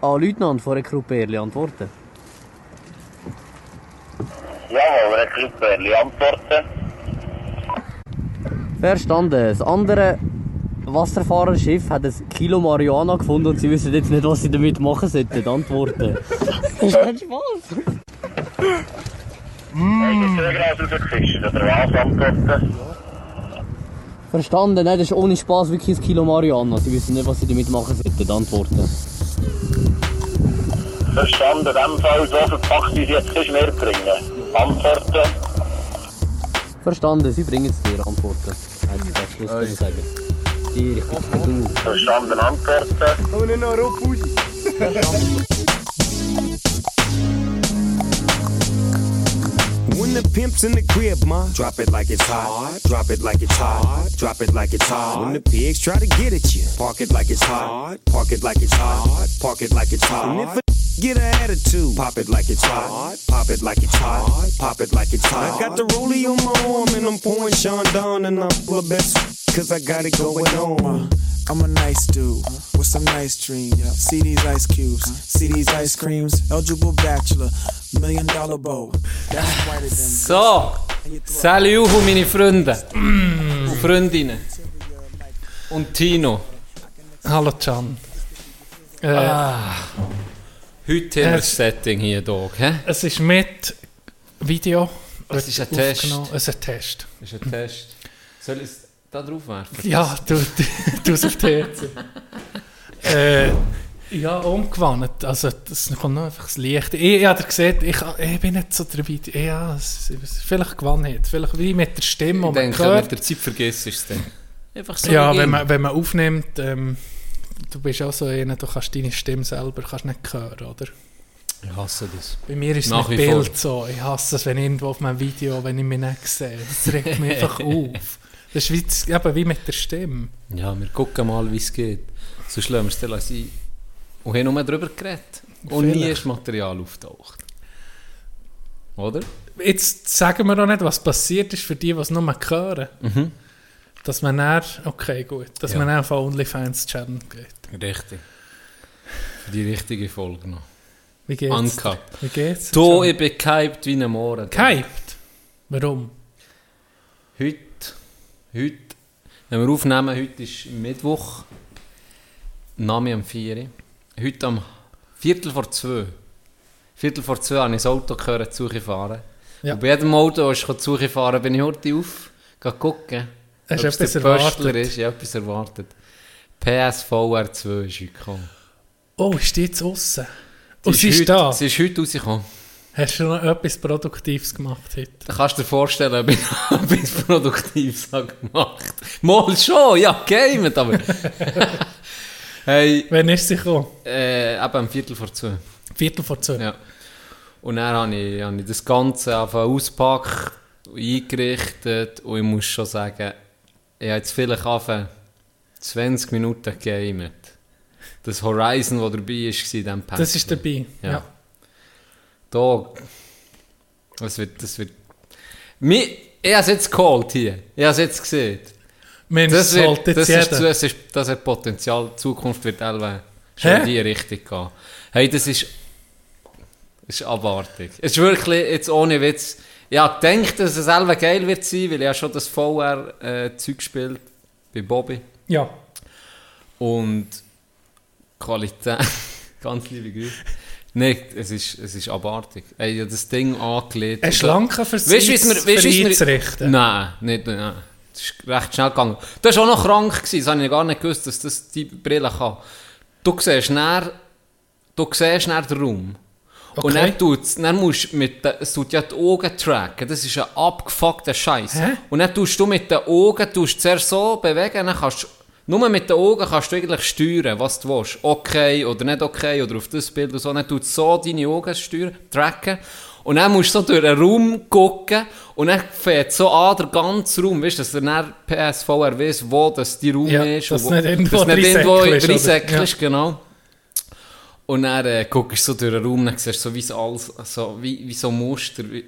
an Leutnant von Rekruperli antworten? Jawohl, Rekruperli antworten. Verstanden. Das andere Wasserfahrerschiff hat ein Kilo Marihuana gefunden und sie wissen jetzt nicht, was sie damit machen sollten. Antworten. Das ist kein Spaß. Antworten? Verstanden, nein, das ist ohne Spaß wirklich ein Kilo Marihuana. Sie wissen nicht, was sie damit machen sollten. Antworten. Verstanden, in dem Fall so verpackt, wie sie jetzt kein mehr bringen. Antworten. Verstanden, sie bringen es dir. Antworten. Nein, das ist Schluss können sagen. Die richtig du. Verstanden, antworten. Komm nicht noch Rupp When the pimp's in the crib, ma, drop it like it's hot. Drop it like it's hot. Drop it like it's hot. When the pigs try to get at you, park it like it's hot. Park it like it's hot. Park it like it's hot. And a get an attitude, pop it like it's hot. Pop it like it's hot. Pop it like it's hot. I got the rollie on my arm and I'm pouring Sean down and I'm full of best cause I got it going on. Uh, I'm a nice dude uh, with some nice dreams. See these ice cubes, uh, see these ice creams. Eligible bachelor, million dollar bow. That's ah, whiter than So, salut meine Freunde und mm, Freundinnen. Und Tino. Hallo Can. Äh, ah. eh. Heute haben wir das Setting hier, Dog. Hä? Es ist mit Video. Es ist ein Test. Es ist ein Test. Das ist ein Test. Soll ich es da drauf werfen? Ja, du, du, es auf die äh, ja, umgewandt. Also, das kommt noch einfach das Licht. Ich, ich habe gesehen, ich, ich bin nicht so der Video. Ja, es, es, vielleicht gewandt. Vielleicht wie mit der Stimme, Ich die man denke, hört. mit der Zeit vergisst es dann. Einfach so Ja, wenn man, wenn man aufnimmt, ähm, du bist auch so einer, du kannst deine Stimme selber kannst nicht hören, oder? Ich hasse das. Bei mir ist es Nach mit wie vor. Bild so. Ich hasse es, wenn irgendwo auf meinem Video, wenn ich mich nicht sehe. Das regt mich einfach auf. Das ist wie, eben wie mit der Stimme. Ja, wir gucken mal, wie es geht. Sonst lassen wir es sein. Und haben nur darüber geredet. Und nie Vielleicht. ist Material auftaucht. Oder? Jetzt sagen wir noch nicht, was passiert ist für die, die es nur hören. Dass man dann, okay gut, dass Ja. man dann auf OnlyFans Channel geht. Richtig. Die richtige Folge noch. Wie geht's? Uncut. Wie geht's? Du, ich bin gehypt wie ein Mohren. Gehypt? Warum? Heute, heute, wenn wir aufnehmen, heute ist Mittwoch, Name am 4. Heute am Viertel vor zwei. Viertel vor zwei habe ich das Auto gehört, Suche fahren. Ja. Und bei jedem Auto, das ich Suche fahren bin ich heute auf, gehe gucken. Hast du etwas Pöstler erwartet? ist. Ich etwas erwartet. PSVR 2 ist heute gekommen. Oh, ist die jetzt aussen? Sie Und sie ist heute, da? Sie ist heute rausgekommen. Hast du noch etwas Produktives gemacht heute? Da kannst du dir vorstellen, ob ich noch etwas Produktives habe gemacht Mal schon, ja, gamet, aber... hey, Wann ist sie gekommen? äh, eben am Viertel vor zwei. Viertel vor zwei. Ja. Und dann habe ich, habe ich das Ganze ausgepackt, eingerichtet und ich muss schon sagen, ich habe jetzt vielleicht angefangen 20 Minuten gegamet. Das Horizon, das dabei ist, war in diesem Pack. Das ist dabei. Ja. Ja. Da. Das wird. Das wird Mi, ich habe es jetzt geholt hier. Ich habe es jetzt gesehen. Mensch, Das, wird, das, ist, das, ist, das hat Potenzial. Die Zukunft wird Elwe schon Hä? in die Richtung gehen. Hey, das ist. Das ist abartig. Es ist wirklich, jetzt ohne Witz. Ich habe gedacht, dass es Elwe geil wird sein, weil ich habe schon das VR-Zeug gespielt bei Bobby. Ja. Und Qualität, ganz liebe Grüße. Nein, es ist, es ist abartig. Ich habe das Ding angelegt. Ein schlanker wie es einzurichten. Nein, nicht, nein. Das ist recht schnell gegangen. Du warst auch noch krank, gewesen, das habe ich gar nicht gewusst, dass das die Brille kann. Du siehst näher, du siehst näher den Raum. Und Okay. dann, tut's, dann musst du mit den, es tut ja die Augen tracken. Das ist ein abgefuckter Scheiß. Und dann tust du mit den Augen, tust zuerst so bewegen, dann kannst nur mit den Augen kannst du eigentlich steuern, was du willst. Okay oder nicht okay oder auf das Bild und so. Dann tut so deine Augen steuern, tracken. Und dann musst du so durch den Raum gucken und dann fährt so an der ganze Raum, weißt du, dass der PSVR weiss, wo das die Raum Ja, ist. dass und wo, nicht irgendwo dass nicht irgendwo säckelst, drin oder? säckelst, genau. Und dann äh, guckst du so durch den Raum, dann siehst du so wie so alles, so, wie, wie so Muster. Wie, äh,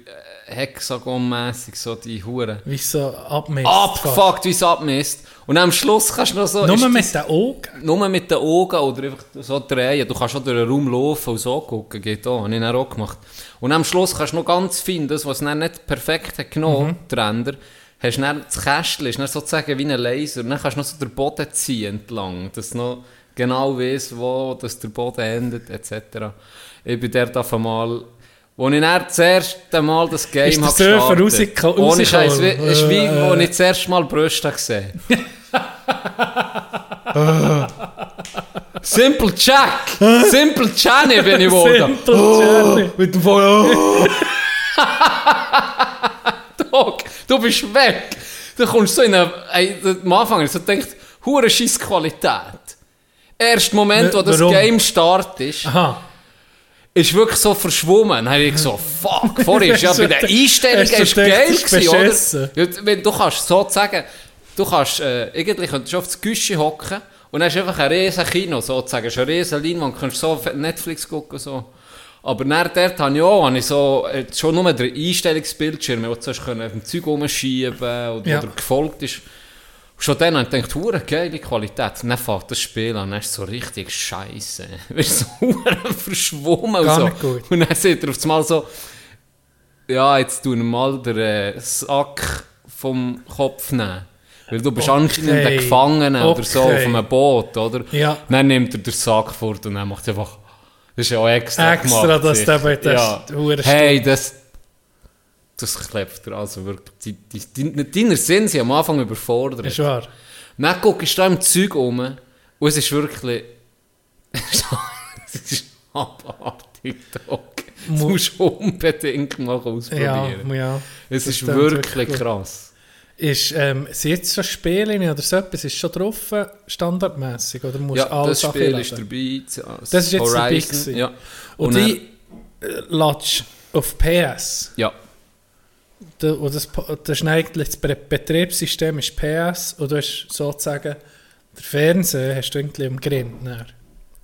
hexagonmässig, so die Huren. Wie so abmisst. Abgefuckt, wie es abmisst. Und am Schluss kannst du noch so... Nur mit den Augen. Nur mit den Augen oder einfach so drehen. Du kannst auch durch den Raum laufen und so gucken, geht auch. Habe ich dann auch gemacht. Und am Schluss kannst du noch ganz fein, das, was dann nicht perfekt hat genommen, der Ränder, hast du dann das Kästchen, ist dann sozusagen wie ein Laser. Und dann kannst du noch so den Boden ziehen entlang, dass noch genau weißt, wo dass der Boden endet, etc. Ich bin dort auf einmal... Als ich dann das erste Mal das Game Ist der habe Surfer gestartet, rausgeko- ohne Scheiß, ist wie, Äh, als ich das erste Mal Brüste gesehen Simple Jack! Simple Johnny bin ich geworden! Simple Journey. Mit dem Feuer. Dog, du bist weg! Du kommst so in eine... Ey, am Anfang ich so gedacht, hure scheiß Qualität. Erst Moment, wo das Warum? Game startet, Aha. ist wirklich so verschwommen. Dann habe ich so, fuck, vorher ist ja bei der Einstellung Hast du ist gedacht, geil das ist gewesen, beschissen? oder? Ja, wenn du kannst sozusagen, du kannst, äh, irgendwie könntest du auf das Güsche hocken und dann hast du einfach ein riesen Kino, sozusagen, hast eine riesen Leinwand, kannst so auf Netflix gucken so. Aber dann dort habe ich auch, habe ich so, äh, schon nur den Einstellungsbildschirm, wo du zuerst können auf dem Zeug rumschieben oder Ja. oder gefolgt ist. Schon dann habe ich gedacht, hure geile Qualität. Dann fängt das Spiel an, dann ist so richtig scheiße. Wirst so verschwommen Gar und so. Und dann sieht er auf einmal so, ja, jetzt tun wir mal den äh, Sack vom Kopf nehmen. Weil du bist anscheinend ein Okay. Gefangener oder so Okay. auf einem Boot, oder? Ja. Dann nimmt er den Sack fort und dann macht er einfach... Das ist ja auch extra Extra, gemacht. dass der bei der ja. Hey, das... Das klebt er also wirklich. Die, die, die, deine Sinn sind am Anfang überfordert. Ist wahr. Dann guckst du da im Zeug um und es ist wirklich... es ist abartig, Dog. Das Mu- musst du unbedingt mal Ja, ausprobieren. ja. es das ist wirklich, wirklich krass. Ist, ähm, sind jetzt schon Spiele oder so etwas, ist schon drauf, äh, standardmäßig oder musst Ja, alles das Spiel ist dabei. Das Das ist jetzt dabei gewesen. Ja. Und, dann- die äh, latsch auf PS. Ja, Und das, das ist eigentlich das Be- Betriebssystem ist PS und du hast sozusagen der Fernseher hast du irgendwie im Grind.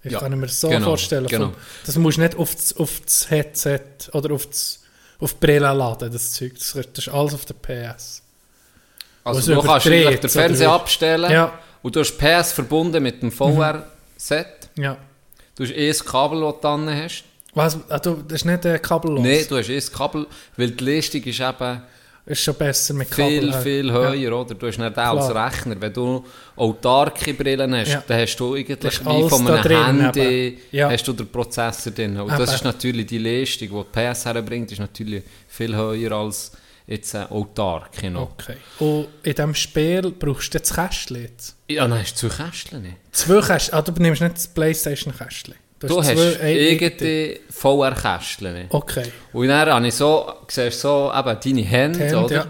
Ich Ja, kann mir das so genau, vorstellen. genau. Vom- Das musst du nicht auf das, auf das Headset oder auf, das, auf die Brille laden, das Zeug. Das, das ist alles auf der PS. also du kannst den Fernseher abstellen Ja. und du hast PS verbunden mit dem VR-Set. Ja. Du hast eh das Kabel, das du dran hast. Was? Ah, du, das ist nicht äh, kabellos. Nein, du hast das Kabel, weil die Leistung ist eben Ist schon besser mit Kabel. viel, äh, viel ja. höher, oder? Du hast nicht als. Rechner. Wenn du autarke Brillen hast, Ja. dann hast du eigentlich wie von einem drin Handy. Ja. hast du den Prozessor drin. Und das ist natürlich die Leistung, die die PS herbringt, ist natürlich viel höher als jetzt ein autarke noch. Okay. Und in diesem Spiel brauchst du das Kästchen jetzt. Ja, dann hast du zwei Kästchen nicht. Zwei Kästchen. Ah, du nimmst nicht das Playstation-Kästchen. Du hast irgendwie VR-Kästchen. Okay. Und dann habe ich so, siehst so eben deine Hände, Hände, oder? ja.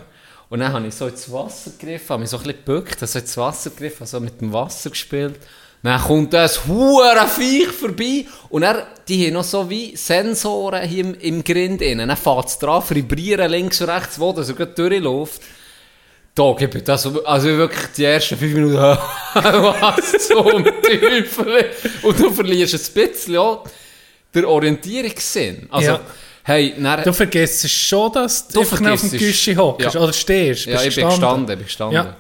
Und dann habe ich so ins Wasser gegriffen, habe mich so ein bisschen gebückt, also ins Wasser gegriffen, also mit dem Wasser gespielt. Dann kommt ein hure Viech vorbei und dann, die haben noch so wie Sensoren hier im, im Grind innen. Dann fährt es dran, vibrieren links und rechts, wo das so gut durchläuft. Da gebe ich das, also wirklich die ersten fünf Minuten, was zum Teufel. Und du verlierst ein bisschen auch den Orientierungssinn. Also, Ja. hey, dann, Du vergisst schon, dass du, einfach auf dem Güschi hockst Ja. oder stehst. Ja, Bist ich bin gestanden. ich bin gestanden. Ja.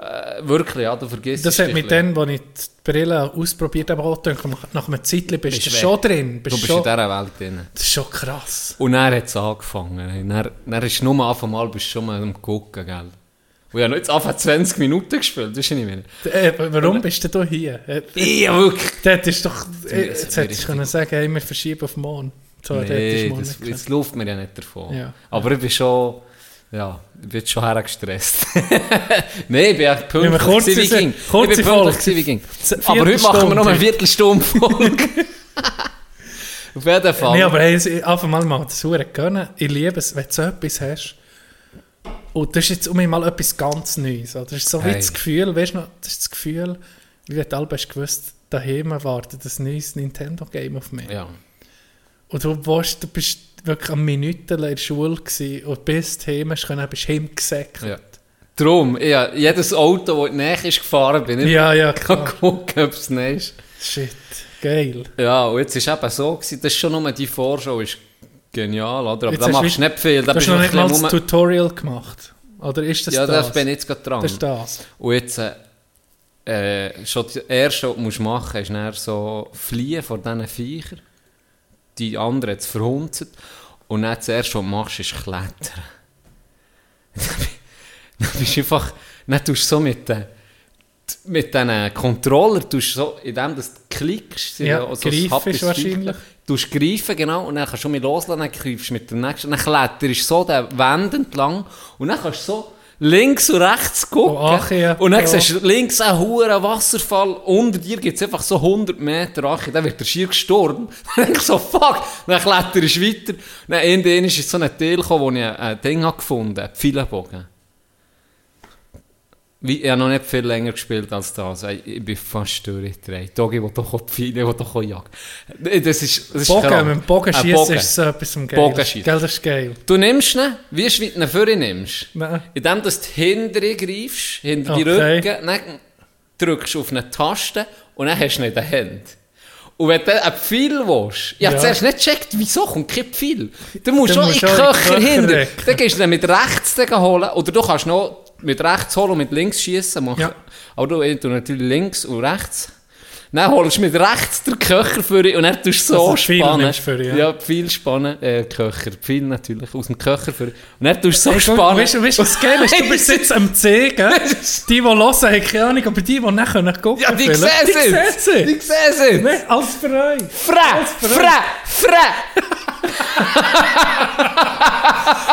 Äh, wirklich, ja, du vergisst Das es hat mit dem, als ich die Brille ausprobiert habe, auch gedacht, nach einem Zeitchen bist, Bist du schon drin. Du Bist bist schon, in dieser Welt drin. das ist schon krass. Und dann hat es angefangen. Dann, dann ist nur Anfang mal bist schon mal am gucken, gell. Und ich habe noch jetzt einfach 20 Minuten gespielt, das ist nicht mehr. Äh, warum bist du hier? Äh, Ja, wirklich. Das ist doch... Äh, das jetzt hättest du können sagen, hey, wir verschieben auf morgen. So, Nee, das, das läuft mir ja nicht davon. Ja. Aber ich bin schon... Ja, ich bin schon hergestresst. Nein, ich bin wir pünktlich kurz wie ging. kurze ich bin pünktlich wie ging. Aber heute machen wir noch eine Viertelstunde. Folge. Auf jeden Fall. Nee, aber hey, es- einfach mal mal das Huren gönnen. Ich liebe es, wenn du so etwas hast. Und das ist jetzt um mich mal etwas ganz Neues. oder? Das ist so wie Hey. das Gefühl, weißt du noch, das ist das Gefühl, wie du alle hast gewusst, daheim wartet ein neues Nintendo-Game auf mich. Ja. Und du, warst, du bist wirklich am Minuten in der Schule gewesen und bist heim, hast können, bist heimgesäckelt. Ja. Darum, ja, jedes Auto, das näher ist gefahren bin, ich Ja, ja, kann gucken, ob es näher ist. Shit, geil. Ja, und jetzt war es eben so, gewesen, das ist schon nur die Vorschau ist genial, oder? Aber Jetzt da machst du nicht viel. Da Du hast bist noch du nicht mal das Tutorial gemacht. Oder ist das Ja, das? das bin ich jetzt gerade dran. Das ist das. Und jetzt, äh, äh, schon das Erste, was du musst machen musst, ist so fliehen vor diesen Viechern. Die anderen jetzt verhunzen. Und dann das Erste, was du machst, ist klettern. dann bist du einfach, dann tust du so mit den, mit diesen Controller, tust du so, indem du klickst, Ja, so ein greifen wahrscheinlich. Du greifen, genau, und dann kannst du mich loslassen, dann greifst du mit dem nächsten, dann kletterst du so den Wand entlang, und dann kannst du so links und rechts gucken, Oh, ach ja, und dann ja. siehst du links einen hohen Wasserfall, unter dir gibt es einfach so 100 Meter Ache, dann wird der schier gestorben, dann denk ich so, fuck, dann kletterst du weiter, dann irgendwann ist so ein Teil gekommen, wo ich ein, Ding habe gefunden habe, Pfeilenbogen. Wie, ich habe noch nicht viel länger gespielt als das. Ich, bin fast durchgedreht. Dogi, der doch auch die Pfeile, der doch auch jagt. Das ist, das ist Bogen, krank. mit dem Bogen Ein schießen ist so etwas am Geil. Bogenschiessen. Gell, das ist geil. Du nimmst ihn, wie du ihn vorne nimmst. Nein. Indem du die hintere greifst, hinter die Okay. Rücken, dann drückst du auf eine Taste und dann hast du ihn in der Hand. Und wenn du einen Pfeil willst, ich habe Ja. zuerst nicht gecheckt, wieso kommt kein Pfeil. Du musst Du schon in die die Köcher hinter. recken. Dann gehst du den mit rechts den holen, oder du kannst noch mit rechts holen und mit links schießen. Ja. Aber du, ich tue natürlich links und rechts. Dann holst du mit rechts den Köcher für dich und dann tust du so Also die spannen. für ja. ja, viel spannen. Äh, Köcher, viel natürlich, aus dem Köcher für dich. Und dann tust du so Hey, spannen. weißt du, weißt du, was geil ist? Du bist jetzt am Zeigen. Die, die hören, haben keine Ahnung, aber die, die nicht können gucken ja, die sehen die es. sehen Die sehen es. Alles für euch. Fra, fra, fra.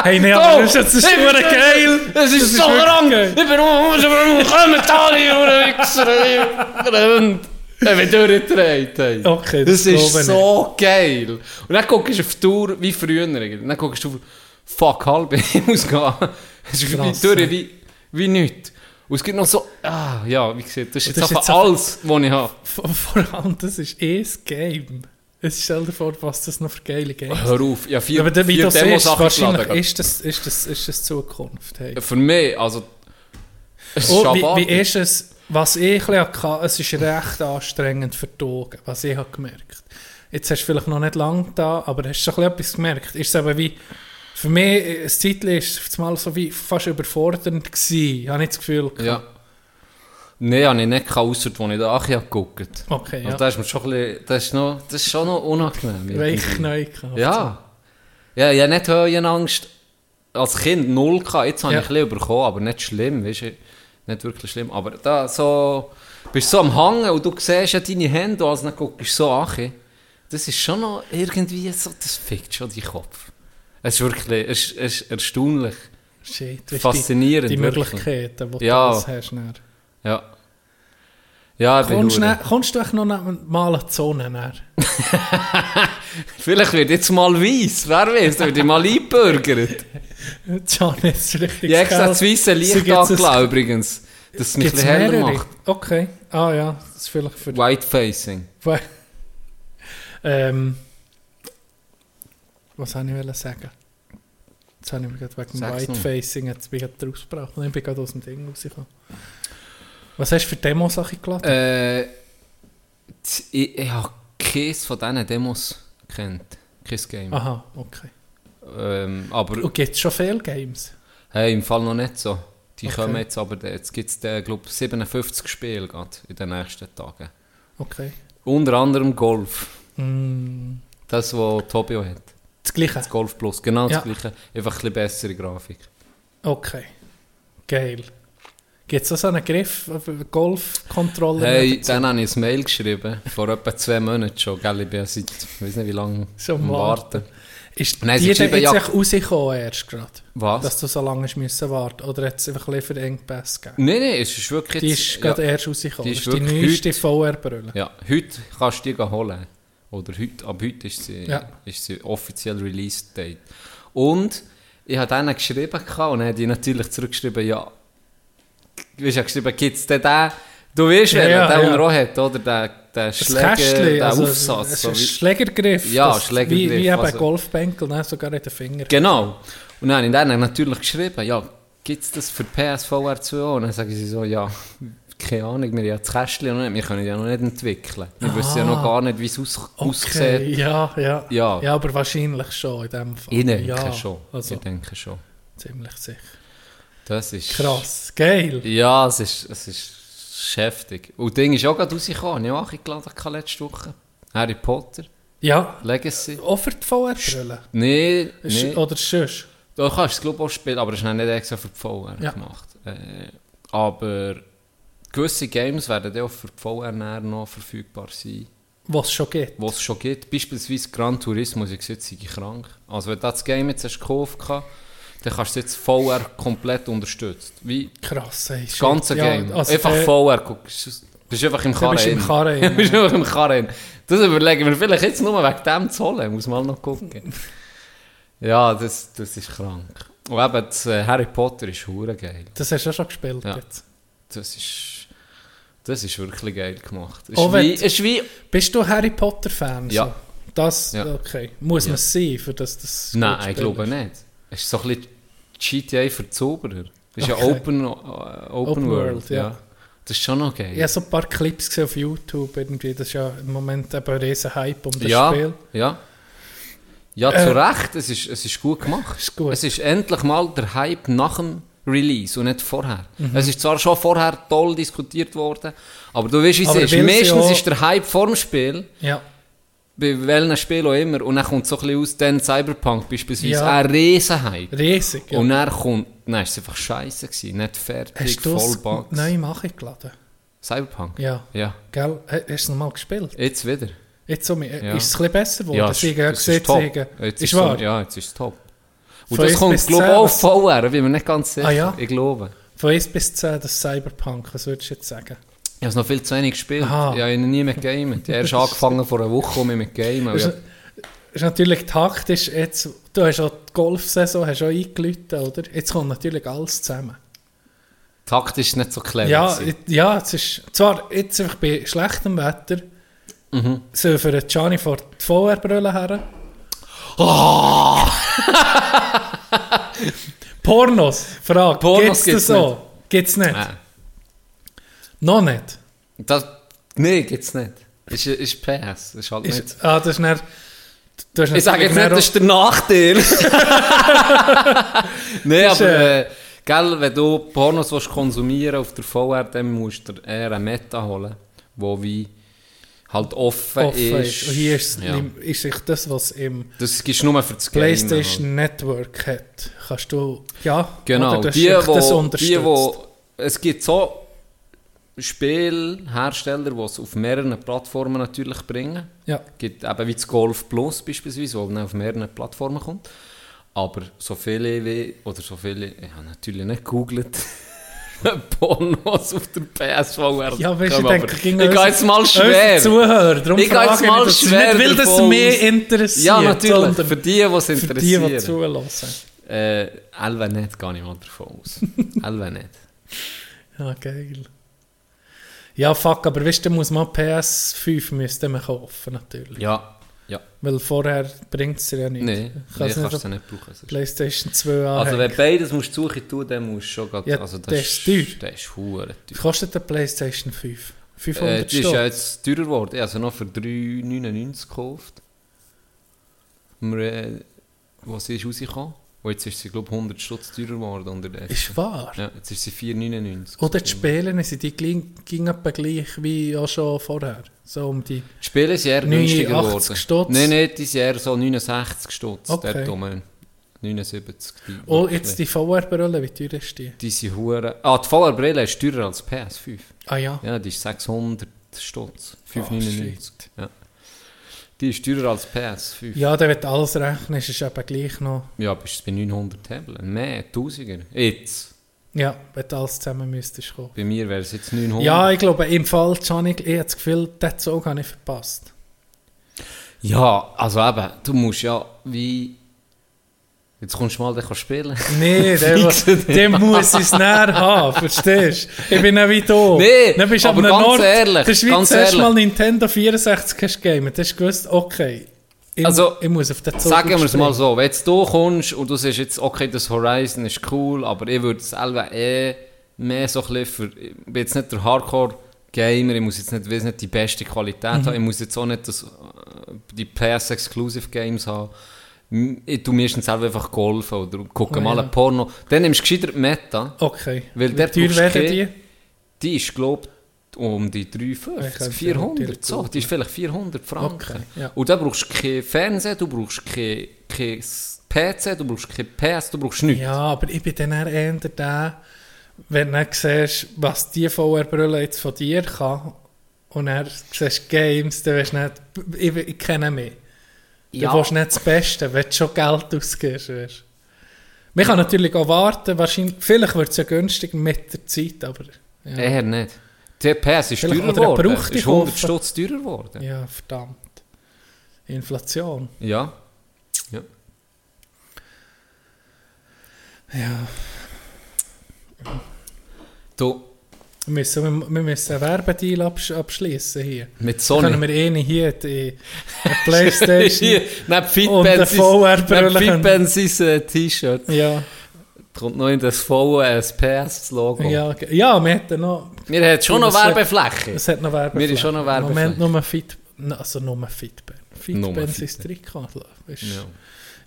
Hey, nee, aber das ist jetzt ist verdammt geil. Das ist so krank. Ich bin um, Kommentare, oder Wichser. Und ich bin durchgedreht. Hey. Okay, das, das ist so geil. Und dann guckst du auf die Tour wie früher. Dann guckst du auf, fuck, halb, ich muss gehen. Es ist wie Krass, durch, wie, wie nichts. Und es gibt noch so, ah, ja, wie gesagt, das ist jetzt Das ist alles, was ich habe. Vor, allem, das ist eh das Game. Es stell dir vor, was das noch für geile Games Hör auf, ja, vier, aber dann, wie vier du siehst, Demos wahrscheinlich abgeladen. ist das, ist, das, ist das Zukunft. Hey. Für mich, also, es ist Oh, wie, wie ist es, was ich hatte, es ist recht anstrengend für die Augen, was ich habe gemerkt. Jetzt hast du vielleicht noch nicht lange da, aber hast du schon etwas gemerkt? Ist es eben wie, für mich, ein Zeitchen ist es mal so wie fast überfordernd gewesen, habe ich das Gefühl. gehabt. Ja. Nein, habe ich nicht gehabt, ausser als ich da Achi habe geguckt. Okay, ja. Also das ist mir schon ein bisschen, das ist, noch, das ist schon noch unangenehm. Weich neu gehabt. Ja. Ja, ich habe nicht Höhenangst als Kind null gehabt. Jetzt habe Ja. ich ein bisschen bekommen, aber nicht schlimm, weißt du. Nicht wirklich schlimm. Aber da so, bist so am Hangen und du siehst ja deine Hände, als du dann guckst, so Achi. Das ist schon noch irgendwie so, das fickt schon deinen Kopf. Es ist wirklich, es ist, es ist erstaunlich. Shit, Faszinierend, Die, die. Möglichkeiten, die Ja. du alles hast. Dann. Ja. Ja, bin Kommst, dann- kommst du echt noch mal an die Sonne? Dann? Vielleicht wird jetzt mal weiss, wer weiß, wird ich mal einbürgert. Can ist richtig Ich habe das weisse So Licht angelassen übrigens, dass es mich ein heller mehrere? macht. Okay. Ah ja, das ist vielleicht für... White Facing. Ähm, was wollte ich sagen? Jetzt habe ich mich gerade wegen Sag's noch. Whitefacing jetzt bin ich gerade rausgebracht. Ich bin gerade aus dem Ding rausgekommen. Was hast du für Demos-Sachen geladen? Äh, ich, ich habe keins von diesen Demos kennt. Kein Game. Aha, okay. Ähm, aber Und gibt es schon viele Games? hey, im Fall noch nicht so. Die Okay. kommen jetzt, aber jetzt gibt es, glaube ich, 57 Spiele gerade in den nächsten Tagen. Okay. Unter anderem Golf. Mm, Das, was Tobio hat. das Gleiche? Das Golf Plus. Genau Ja. das gleiche. Einfach ein bisschen bessere Grafik. Okay. Geil. Gibt es auch so einen Griff, Golf-Controller? Hey, dann habe ich ein Mail geschrieben, vor etwa zwei Monaten schon, gell, ich bin seit, ich weiß nicht wie lange, Schon am warten. Warten. Ist Nein, die dann jetzt ja- echt rausgekommen erst gerade? Was? Dass du so lange müssen warten Oder hat es einfach Engpass gegeben? Nein, nein, es ist wirklich Die ist gerade ja, erst rausgekommen. die Das ist ist die neueste VR-Brille. ja, heute kannst du die holen. Oder heute, ab heute ist sie, Ja. ist sie offiziell Release-Date. Und ich habe denen geschrieben und dann haben die natürlich zurückgeschrieben, ja, du hast ja geschrieben, gibt es denn den, du weißt, Ja, wer ja, den ja. hat, oder? Der, der Das Schläger, Kästchen, der also, Aufsatz. Es so ist Schlägergriff. Ja, das- Schlägergriff, Wie, wie eben also- Golfbänkel, ne? sogar in den Finger. Genau. Und dann ich denen natürlich geschrieben, ja, gibt es das für PSVR 2 auch? Und dann sagen sie so, ja, keine Ahnung, wir haben ja das Kästchen noch nicht, wir können ja noch nicht entwickeln. Wir wissen ja noch gar nicht, wie es aus, Okay, aussieht. ja, ja, Ja. Ja, aber wahrscheinlich schon in dem Fall. Ich denke ja, schon. Also, Ich denke schon. ziemlich sicher. Das ist... Krass, geil. Ja, es ist, es ist heftig. Und das Ding ist auch gerade rausgekommen. Ich habe auch eingeladen letzte Woche. Harry Potter, Ja, Legacy. für die VR-Brille. Nee, nee. Oder sonst. Du kannst es glaube auch spielen, aber es ist nicht extra für die VR Ja. gemacht. Äh, aber gewisse Games werden dann auch für die VR noch verfügbar sein, Was es schon gibt. was es schon gibt. Beispielsweise Gran Turismo, ich gesagt, sei krank. Also wenn du das Game jetzt hast gekauft hast, dann kannst du jetzt VR komplett unterstützt. Wie Krass, ey. das ganze Ja, Game. also einfach der- VR guckst. Du bist einfach im Karren. bist im drin. Karren, Du bist einfach im Karren. Das überlegen wir vielleicht jetzt nur wegen dem zu holen. Muss mal noch gucken. ja, das, das ist krank. Und eben, das äh, Harry Potter ist hure geil. Das hast du ja schon gespielt Ja. jetzt. Das ist, das ist wirklich geil gemacht. Auch ist, wenn wie, ist wie... Bist du Harry Potter-Fan? Ja. So? Das, Ja. okay. Muss Ja. man sein, für das das Nein, ich glaube ist? nicht. Es ist so ein bisschen GTA für Zauberer. Das ist Okay. ja Open, äh, Open, Open World. World, ja. ja. Das ist schon noch geil. Ich habe so ein paar Clips gesehen auf YouTube. Irgendwie. Das ist ja im Moment eben ein riesen Hype um das ja, Spiel. Ja. Ja, Äh, zu Recht. Es ist, es ist gut gemacht. Ist gut. Es ist endlich mal der Hype nach dem Release und nicht vorher. Mhm. Es ist zwar schon vorher toll diskutiert worden, aber du weißt, wie es ist. Meistens ist der Hype vor dem Spiel, Ja. Bei welchem Spiel auch immer, und dann kommt so ein bisschen aus, dann Cyberpunk beispielsweise, Ja. ein Riesen-Hype. Riesig. Ja. Und dann kommt, nein, es war einfach scheiße gewesen, nicht fertig, hast voll Bugs. neu nachgeladen? Cyberpunk? Ja. Ja, Gell? Ha- Hast du es nochmal gespielt? jetzt wieder. Jetzt so, Ja. Ist es ein bisschen besser geworden? Ja, das ich ja das ist top. Jetzt Ist so- wahr? Ja, jetzt ist es top. Und Von das kommt, glaube ich, auch VR, bin mir nicht ganz sicher. Ah, ja? Ich glaube. Von 1 bis 10 das Cyberpunk, was würdest du jetzt sagen? Ich habe es noch viel zu wenig gespielt. Aha. Ich habe nie mehr gegamet. Habe erst angefangen vor einer Woche um mit Gamen. Das ist, ist natürlich taktisch, jetzt, du hast auch die Golfsaison hast auch eingeläutet, oder? Jetzt kommt natürlich alles zusammen. Taktisch nicht so clever. Ja, ich- ja, es ist, zwar jetzt einfach bei schlechtem Wetter, Mhm. soll für Gianni vor die VR-Brille her. Oh! Pornos, Frage, Pornos gibt's das gibt's so? Gibt's nicht? Nein. Noch nicht? Das, nee, gibt's nicht. Ist, ist PS. Ist halt nicht. Ist, ah, das ist nicht... Ich sage jetzt nicht, das ist der Nachteil. Nein, aber äh, äh, gell, wenn du Pornos willst konsumieren auf der VR, dann musst du eher eine Meta holen, wo wie halt offen, offen ist. ist. Und hier ist, ja. ist sich das, was im Das gibst du nur für das Gamen halt. PlayStation Network hat. Kannst du, ja, Genau, oder das, die, ist das wo, die, wo, es gibt so Spielhersteller, die es auf mehreren Plattformen natürlich bringen. ja, gibt eben wie das Golf Plus beispielsweise, wo dann auf mehreren Plattformen kommt. Aber so viele wie, oder so viele, ich habe natürlich nicht gegoogelt, Pornos auf der PSVR. ja weißt du, ich denke, ging ich gehe jetzt mal schwer. Zuhörer, darum Ich gehe jetzt mal das schwer Nicht, weil das mehr interessiert, Ja, natürlich, für die, die es für die, die zulassen. Äh, Elva nicht, gehe ich mal davon aus. Elva nicht. Ja, geil. Ja, fuck, aber weißt du, muss man PS5 müsste man kaufen, natürlich. Ja, ja. Weil vorher bringt es ja nicht. Nein, nee, kannst du auf nicht brauchen. sonst. PlayStation 2 Also anhängen. wenn beides musst du suchen tun, dann musst du schon grad, Ja, also das der ist teuer. Der ist hure Wie teuer. kostet der PlayStation 5? 500 Äh, die ist ja jetzt teurer geworden. Ich habe sie noch für 3,99 gekauft. Wir, äh, sie ist rausgekommen. Und jetzt ist sie, glaube ich, 100 Stutz teurer geworden. Unter der Ist wahr? Ja, jetzt ist sie 4,99. Oder die Spiele sind die gingen etwa gleich wie auch schon vorher. So um die... Die Spiele sind eher 89 günstiger geworden. Nein, nein, die sind eher so 69 Stutz. Okay. Dort rum. 79. Die, Oh, jetzt die VR-Brille, wie teuer ist die? Die sind hure. Ah, die VR-Brille ist teurer als PS5. Ah ja. Ja, die ist 600 Stutz. Oh, 5,99. Die ist teurer als PS5. Ja, der wird alles rechnen, ist es eben gleich noch... Ja, bist du bei 900 Hebel. Mehr, 1000er. Jetzt. Ja, wenn du alles zusammen müsstest kommen. Bei mir wäre es jetzt 900. Ja, ich glaube, im Fall Janik, ich habe das Gefühl, den Zug habe ich verpasst. ja, also eben, du musst ja wie. Jetzt kommst du mal, den spielen. Nee, der, der muss es näher haben, verstehst du? Ich bin nicht wie du. Nee, Dann bist du aber ganz Nord, ehrlich, Das ist wie ganz ehrlich. mal Nintendo 64 hast gegamet. Hast du gewusst, okay, ich, Also, ich muss auf den Zug Sagen wir es mal so, wenn jetzt du kommst und du sagst jetzt, okay, das Horizon ist cool, aber ich würde es selber eh mehr so ein bisschen für, ich bin jetzt nicht der Hardcore-Gamer, ich muss jetzt nicht, weiss nicht die beste Qualität Mhm. haben, ich muss jetzt auch nicht das, äh, die PS-Exclusive-Games haben. M- Ich tu meistens selber einfach golfen oder gucke Oh, mal ja. ein Porno. Dann nimmst du gescheiter die Meta, Okay. Weil dort teuer du werden die? die ist glaube ich um die Ich 350, könnte 400, natürlich so, die ist vielleicht 400 Franken. Okay, ja. Und da brauchst du kein Fernsehen, du brauchst kein, kein PC, du brauchst kein PS, du brauchst nichts. Ja, aber ich bin dann eher der, wenn du siehst, was die VR-Brille jetzt von dir kann, und dann siehst Games, dann weißt du nicht, ich, ich kenne mich. Du Ja. willst nicht das Beste, wenn du schon Geld ausgibst. Weißt. Man kann natürlich auch warten, wahrscheinlich, vielleicht wird es ja günstig mit der Zeit, aber ja, Eher nicht. Der PS ist Vielleicht teurer geworden. Ist 100 kaufen. Stutz teurer geworden. ja verdammt. Inflation. Ja. ja. Ja. Du, Wir müssen, wir, wir müssen einen Werbedeal absch abschließen hier. mit Dann Sony. können wir eh nicht hier die, die Playstation. Hier, Und ein Fitbens VR-Brille neben können- Fitbens sein äh, T-Shirt. ja, Kommt noch in das volle PS-Logo. ja, ja, wir hätten noch, Wir haben schon noch Werbefläche. es hat noch Werbefläche. Mir ist schon noch Werbefläche. Moment nur Fit, also nur Fitben Fitben. ist Trikot, ist, Ja,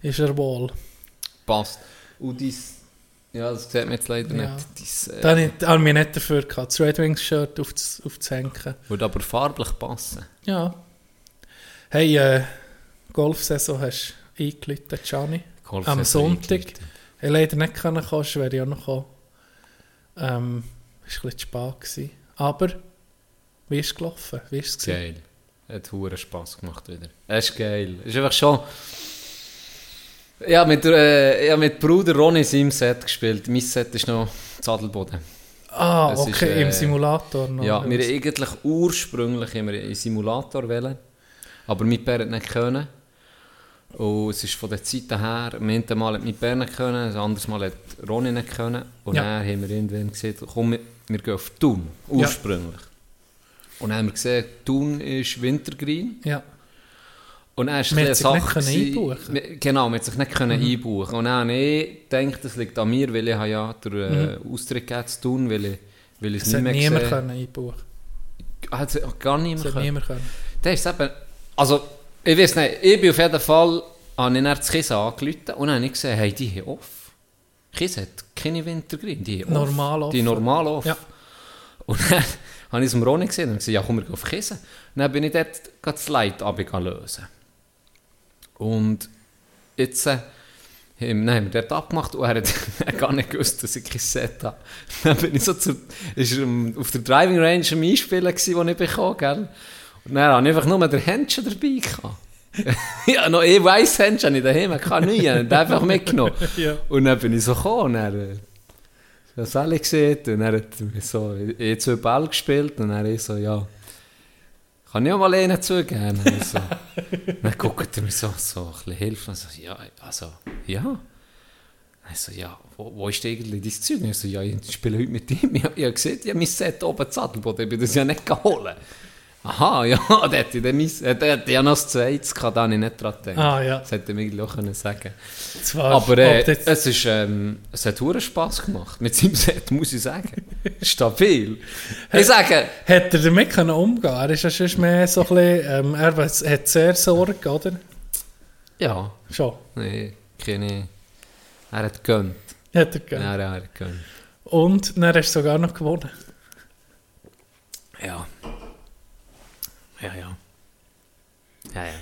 ist er wohl. passt. Und dies... Ja, das sieht man jetzt leider Ja. nicht. Dies, äh, Da da habe ich nicht dafür gehabt, das Red Wings Shirt aufz- aufzuhängen. würde aber farblich passen. Ja. Hey, äh, Golfsaison hast du eingeläutet, Gianni. Am Sonntag. eingeläutet. Ich leider nicht können kommen, wäre ich auch noch gekommen. Ähm, es war ein bisschen zu spät. Gewesen. Aber, wie ist es gelaufen? Wie ist es? Geil. Hat Spass gemacht wieder. Es ist geil. Es ist einfach schon... Ja, mit, äh, ja, mit Bruder Ronny seinem Set gespielt. Mein Set ist noch Zadelboden. Ah, Es okay, ist, äh, im Simulator noch. Ja, wir eigentlich ursprünglich immer in Simulator wählen, aber mit Bär hat nicht können. Und es ist von der Zeit her, am einen Mal hat mit Bär nicht können, das anderes Mal hat Ronny nicht können. Und Ja. dann haben wir irgendwann gesagt, komm, wir, wir gehen auf Thun, ursprünglich. Und dann haben wir gesehen, Thun ist Wintergreen. Ja. Und dann ist Man hat sich nicht können einbuchen. Mhm. Genau, man hat sich nicht können einbuchen. Und dann habe ich gedacht, das liegt an mir, weil ich habe ja den äh, Austritt gegeben zu tun, weil ich, weil ich es Mhm. Es nicht hat mehr niemand gesehen können einbuchen. Ah, es gar niemand können. niemand können. Das ist eben, also, ich weiß nicht, ich bin auf jeden Fall, habe ich dann das Kissen angerufen und dann habe ich gesehen, hey, die haben off. Kissen hat keine Wintergrün, die off. Normal offen. Die normal off. Ja. Und dann habe ich es dem Ronny gesehen und gesagt, ja komm, wir gehen auf Kissen. Und dann bin ich dort das Light lösen. Und jetzt äh, haben wir dort abgemacht und er hat er hat gar nicht gewusst, dass ich Set habe. Dann bin ich so zu, ist er auf der Driving Range am Einspielen gewesen, wo ich bekommen gell? Und dann habe ich einfach nur den Händchen dabei gehabt. ja, noch eh weiss Händchen habe ich daheim, ich kann nie, ich einfach mitgenommen. Ja. Und dann bin ich so gekommen und dann äh, das alle gesehen und dann hat er mir so eh zwei Ball gespielt und dann ich so, ja, kann ich auch mal einen zugeben. Und so. dann guckt er mir so, so ein bisschen Hilfe und so, ja, also, ja. Also, ja, wo, wo ist eigentlich dein Zeug? Ich so, ja, ich spiele heute mit ihm. Ich, ich habe gesehen, ich habe mein Set oben Sattelboden, ich bin das ja nicht geholt. Aha, ja, da hätte ich dann mein, äh, da hätte ja noch das Zweites gehabt, da habe ich nicht dran gedacht. Ah, ja. Das hätte mir auch können sagen Zwar, Aber äh, es, ist, ähm, es hat hure Spass gemacht. Mit seinem Set, muss ich sagen. Stabil. Ich sage, Hat er damit können umgehen Er ist ja sonst mehr so ein bisschen, ähm, er hat sehr Sorge, oder? ja, Schon. nee, keine. Er hat gönnt. Hat er gegeben. Ja, er hat gönnt. Und dann hast du sogar noch gewonnen. Ja. Ja, ja. Ja, ja.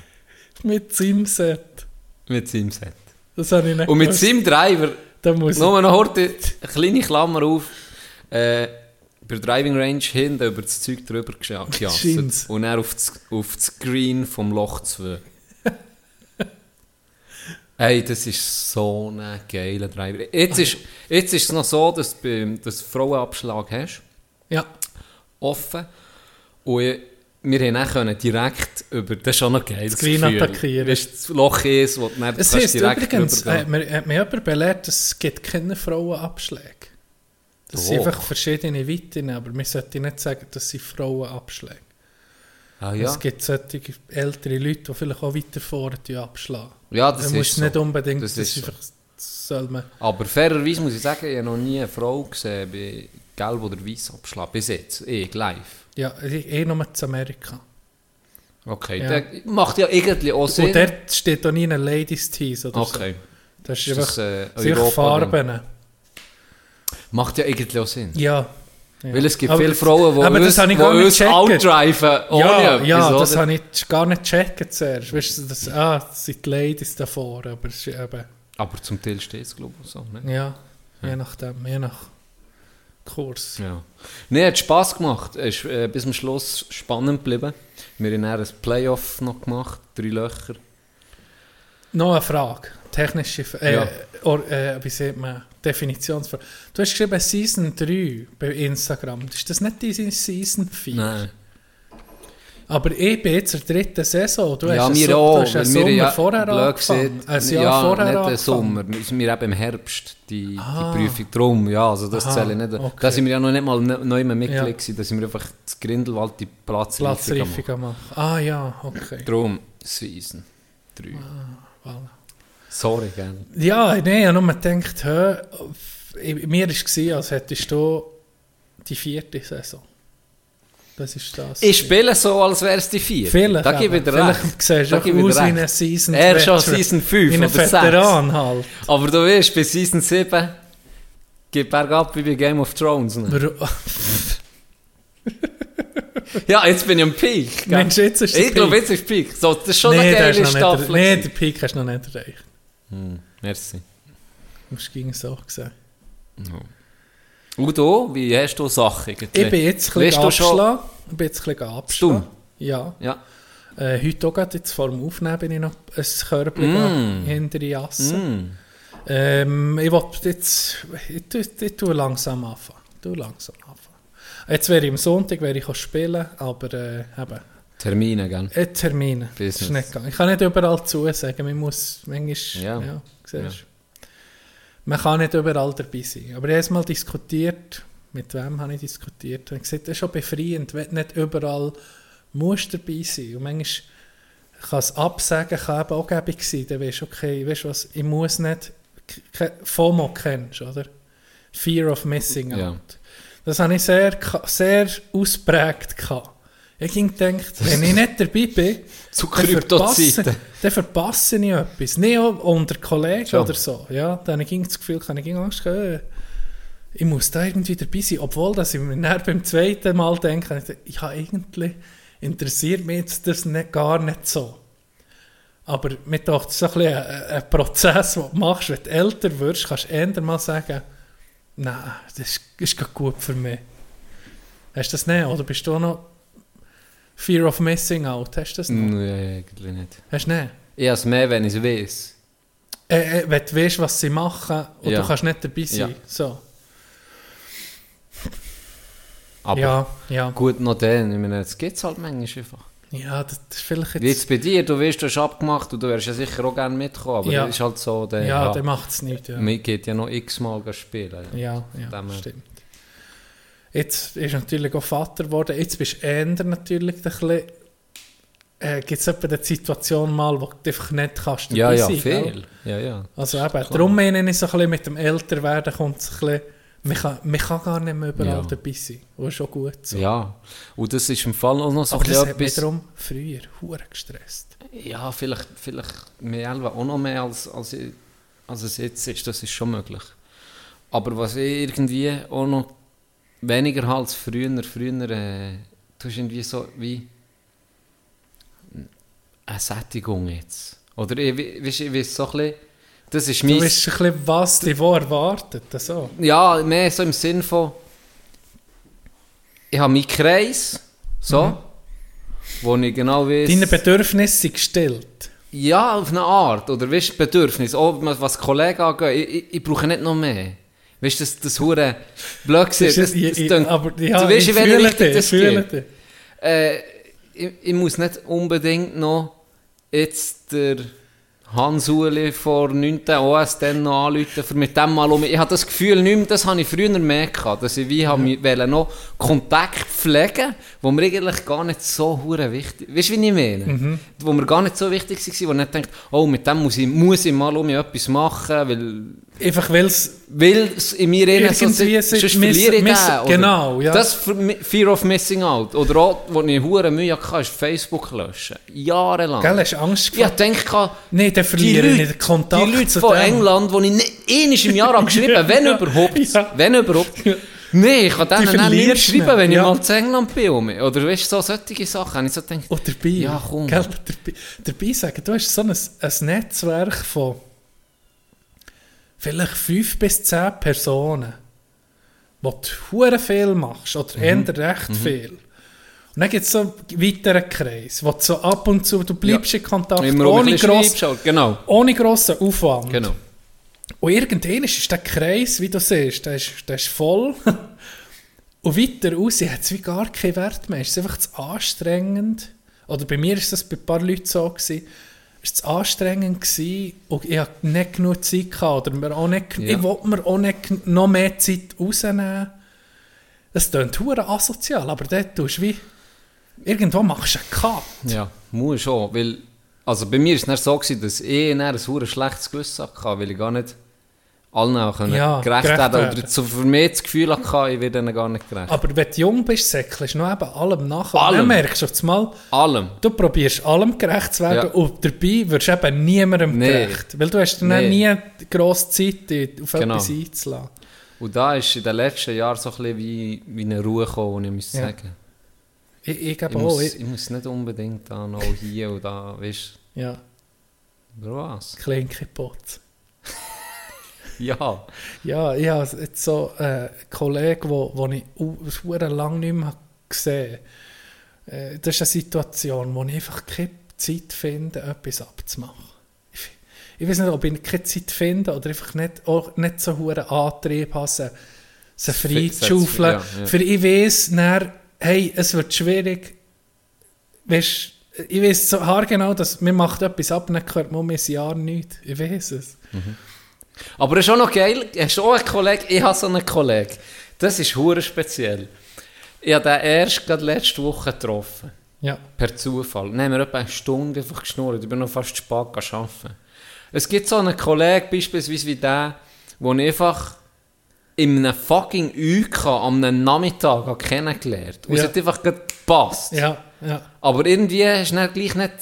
Mit seinem Set. Mit seinem Set. Das habe ich nicht Und mit gewusst. seinem Driver, Da muss nur noch heute eine kleine Klammer auf, äh, bei der Driving Range hinten über das Zeug drüber gejasset. Und er auf das, auf das Green vom Loch 2. Hey, das ist so ein geiler Driver. Jetzt ist, jetzt ist es noch so, dass du beim- du Frauenabschlag hast, Ja. offen. Und ich- wir haben dann können direkt über, das ist schon noch geil. Das Green attackieren. Das ist das Loch ist, wo du dann Es heisst direkt übrigens, äh, gehen. mir hat mir jemand belehrt, es gibt keine Frauenabschläge. Das sind Doch. einfach verschiedene Weiten, aber wir sollten nicht sagen, das sind Frauenabschläge. Ah, ja. Es gibt solche ältere Leute, die vielleicht auch weiter vorne abschlagen. ja, das Das ist muss so. nicht unbedingt, Das das, ist ist so. einfach soll man... Aber fairerweise muss ich sagen, ich habe noch nie eine Frau gesehen bei Gelb oder Weiß abschlagen. Bis jetzt. Ich, live. Ja, eh nur zu Amerika. Okay, Ja. der macht ja irgendwie auch Sinn. Und dort steht auch nie ein Ladies Tees oder okay. so. Das ist, Ist einfach das, äh, Farben. Macht ja irgendwie auch Sinn. Ja. ja. Weil es gibt Aber viele das- Frauen, die aber das uns, ich gar nicht gecheckt. outdriven ohne Ja, ja das oder? habe ich gar nicht gecheckt zuerst. Weißt du, das, ah, das sind die Ladies davor, aber es ist eben, Aber zum Teil steht es, glaube ich, so. Ne? ja, je nachdem, je nach Kurs. Ja. Nee, hat Spass gemacht. Es ist äh, bis zum Schluss spannend geblieben. Wir haben dann ein Playoff noch gemacht, drei Löcher. Noch eine Frage, technische, F- äh, Ja. or, äh, wie sieht man, Definitionsfrage. Du hast geschrieben Season 3 bei Instagram. Ist das nicht die Season 4? Nein. Aber ich bin jetzt in der dritten Saison. Du hast ja, einen wir auch. du hast einen wir Sommer ja, vorher angefangen. gesagt, Ein Jahr ja, vorher nicht im angefangen. Sommer. Wir sind eben im Herbst, die, Ah. die Prüfung. Drum, ja, also das Aha, zähle ich nicht. okay. Da sind wir ja noch nicht mal ne- neu mehr Mitglied Ja. Da sind wir einfach das Grindelwald die Platzreifung gemacht. Ah ja, okay. Drum, Season 3. voilà. Sorry, gell. Ja, nein, ich habe nur gedacht, hä, mir war es, als hättest du die vierte Saison. Das ist das. Ich spiele so, als wäre es die vier. Vielleicht, Da gebe ich dir Vielleicht recht. siehst Da du aus ein Season Er schon Veteran. Season 5 Wie ein oder 6. Veteran halt. Aber du weißt, bei Season 7 geht bergab wie bei Game of Thrones. Ne? Ja, jetzt bin ich am Peak. Mensch, jetzt ist ich glaube, Peak. jetzt ist Peak. So, das ist schon Nee, eine der ist geile Staffel. gewesen. den Peak hast du noch nicht erreicht. Hm, merci. Du hast gegen so gesagt. Udo, wie hast du Sachen? Ich bin jetzt ein bisschen abgeschlagen. Ich bin jetzt ein bisschen abgeschlagen. Ja. Ja. Äh, heute auch gerade jetzt vor dem Aufnehmen bin ich noch ein Körbchen Mm. hinter die Jasse. Mm. Ähm, ich wollte jetzt, ich, tue- ich tue langsam anfangen. Ich tue langsam anfangen. Jetzt wäre ich am Sonntag wäre ich spielen, aber äh, eben, Termine, gell? äh, Termine. Business. Ich kann nicht überall zusagen, man muss manchmal, ja, Ja. siehst du. Man kann nicht überall dabei sein. Aber ich habe mal diskutiert, mit wem habe ich diskutiert, und ich gesagt, das ist schon befreiend, wenn nicht überall musst dabei sein. Und manchmal kann es absagen, kann eben auch gäbig sein, dann weißt du, okay, weißt du was, ich muss nicht, FOMO kennst, oder? Fear of Missing Out. Ja. Das habe ich sehr, sehr ausprägt gehabt. Ich ging gedacht, wenn ich nicht dabei bin, Zu dann verpasse, dann verpasse ich etwas. Nicht auch unter Kollegen Schon. oder so. Ja, dann ging das Gefühl, kann ich ging Angst gehabt, äh, ich muss da irgendwie dabei sein. Obwohl, dass ich mir dann beim zweiten Mal denke, ich habe eigentlich interessiert mich jetzt das nicht, gar nicht so. Aber mir dachte, es ist ein, bisschen ein, ein Prozess, den du machst, wenn du älter wirst, kannst du eher mal sagen, nein, das ist, ist gar gut für mich. Hast du das nicht? Oder bist du noch Fear of Missing Out? Hast du das noch? Nein, eigentlich nicht. Hast du nicht? Ich habe es mehr, wenn ich es weiß. Äh, äh, wenn du weißt, was sie machen und Ja. du kannst nicht dabei sein. Ja. So. Aber ja, ja. gut, noch den. Ich meine, das gibt es halt manchmal einfach. Ja, das ist vielleicht Wie jetzt... jetzt bei dir, du weißt, du hast abgemacht und du wärst ja sicher auch gerne mitgekommen, aber Ja. das ist halt so, der, Ja, ja, der macht es nicht. Ja, mir geht ja noch x-mal spielen. ja, ja stimmt. Jetzt ist natürlich auch Vater geworden. Jetzt bist du eher natürlich ein bisschen... Äh, Gibt es etwa die Situation mal, wo du einfach nicht kannst dabei Ja, ja, sein, gell? viel. Ja, ja. Also eben, darum meine ich so ein bisschen mit dem Älterwerden kommt es ein bisschen... Man kann, man kann gar nicht mehr überall Ja. dabei sein. Das ist schon gut so. Ja, und das ist im Fall auch noch so Aber ein das bisschen hat mich darum früher hure gestresst. Ja, vielleicht, vielleicht mehr Elva auch noch mehr als, als, ich- als es jetzt ist, das ist schon möglich. Aber was ich irgendwie auch noch weniger als früher, früher, äh, du hast irgendwie so wie eine Sättigung jetzt. Oder ich, we- weisst, ich weiß so ein bisschen, das ist Du mein... weißt ein bisschen, was dich wo erwartet. So. Ja, mehr so im Sinn von, ich habe meinen Kreis, so, wo ich genau weiß... Deine Bedürfnisse sind gestillt. Ja, auf eine Art. Oder weißt du, Bedürfnis. Auch was Kollegen angeht, ich, ich, ich brauche nicht noch mehr. Weißt du, das, das hure blöd Das das, das, ich- klingt- aber ja, du weißt, in welche Richtung das geht. Äh, ich, ich muss nicht unbedingt noch jetzt der Hans Uli vor 9. OS dann noch anrufen, für mit dem mal um. Ich habe das Gefühl nicht mehr, das habe ich früher mehr gehabt, dass ich wie ja. wollte noch Kontakt pflegen, wo mir eigentlich gar nicht so hure wichtig, weißt du, wie ich meine? Mhm. Wo mir gar nicht so wichtig war, wo ich nicht denkt, oh, mit dem muss ich, muss ich mal um etwas machen, weil, Einfach weil es weil es in mir innen so Irgendwie sonst verliere ich miss- den, genau, ja. Das Fear of Missing Out. Oder auch, wo ich hure Mühe hatte, ist Facebook löschen. Jahrelang. Gell, hast du Angst Ich gehabt? denke, Nein, dann verliere ich den Kontakt die Leute von dem. England, die ich nicht einmal im Jahr habe geschrieben habe, wenn Ja, überhaupt, ja. wenn überhaupt. Nee, ich kann denen nicht mehr schreiben, wenn ich ja. mal zu England bin. Oder weißt du, so solche Sachen. Ich so gedacht, Und dabei, Ja, komm. Gell, dabei, dabei sagen, du hast so ein, ein Netzwerk von vielleicht fünf bis zehn Personen, wo du hure viel machst, oder Mhm. eher recht viel. Und dann gibt es so einen weiteren Kreis, wo du so ab und zu, du bleibst in Kontakt, immer ohne, gross. Genau, ohne grossen Aufwand. genau. Und irgendwann ist der Kreis, wie du siehst, der ist, der ist voll. Und weiter raus hat es wie gar keinen Wert mehr. Es ist einfach zu anstrengend. Oder bei mir ist das bei ein paar Leuten so gewesen. Es anstrengend gewesen und ich hatte nicht genug Zeit gehabt. Oder mir auch nicht, Ja. ich wollte mir auch nicht noch mehr Zeit rausnehmen. Das klingt hure asozial, aber dort tust du wie... Irgendwo machst du einen Cut. Ja, muss schon. Weil, also bei mir war es nicht so, gewesen, dass ich ein hure schlechtes Gewissen hatte, weil ich gar nicht allen auch können Ja, gerecht gerecht werden werden. Oder für mich das Gefühl hatte, ich werde ihnen gar nicht gerecht. Aber wenn du jung bist, säckelst du noch eben allem nach. Allem. dann merkst du auf einmal, Allem. Du probierst allem gerecht zu werden Ja. und dabei wirst du eben niemandem Nee. gerecht. Weil du hast dann Nee. nie grosse Zeit, auf Genau. etwas einzulassen. Und da ist in den letzten Jahren so ein bisschen wie, wie eine Ruhe gekommen, ich muss Ja. sagen. Ich, ich Ich muss, Ich, muss nicht unbedingt da noch hier und da, weißt ja, du, oder was? klinke Putz. Ja. Ja, ich habe jetzt so äh, einen Kollegen, wo, wo ich sehr lange nicht mehr gesehen habe. Äh, das ist eine Situation, wo ich einfach keine Zeit finde, etwas abzumachen. Ich, ich weiß nicht, ob ich keine Zeit finde oder einfach nicht, auch nicht so hohen Antrieb habe, sie, sie frei zu schaufeln. Ja, ja. Für ich weiß, dann, hey, es wird schwierig. Weißt, ich weiß so haargenau, dass man macht etwas ab dann hört man um ein Jahr nichts. Ich weiß es. Aber es ist auch noch geil, hast du auch einen Kollegen? Ich habe so einen Kollegen. Das ist hure speziell. Ich habe den erst gerade letzte Woche getroffen. Ja. Per Zufall. Dann haben wir etwa eine Stunde einfach geschnurrt. Ich bin noch fast spät arbeiten. Es gibt so einen Kollegen, beispielsweise wie der, wo ich einfach in einem fucking UK am Nachmittag habe kennengelernt. Und es Ja. hat einfach gepasst. Ja, ja. Aber irgendwie ist dann gleich nicht...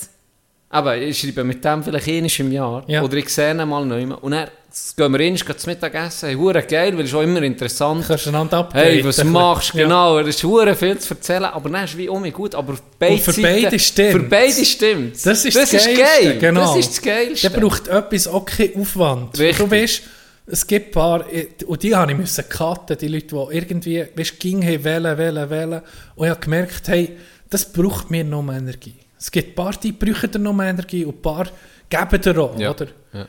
Aber ich schreibe mit dem vielleicht einmal im Jahr. Ja. Oder ich sehe ihn mal neu. Und dann gehen wir einmal zum Mittagessen. Hey, hure geil, weil es ist auch immer interessant. Kannst du einander updaten. Hey, was machst du? bisschen. Genau, es ist hure viel zu erzählen, aber dann ist es wie mich gut. Aber beide für Seiten- beide stimmt's. Für beide stimmt. Das ist das, ist Geilste, geil. Genau. Das ist das Geilste. Der braucht etwas auch keinen Aufwand. Richtig. Du weißt, es gibt ein paar, und die habe ich müssen cutten, die Leute, die irgendwie, weißt, ging wählen, wählen, wählen. Und ich habe gemerkt, hey, das braucht mir noch mehr Energie. Es gibt ein paar, die brauchen dir noch mehr Energie und ein paar geben dir auch, Ja. oder? Ja.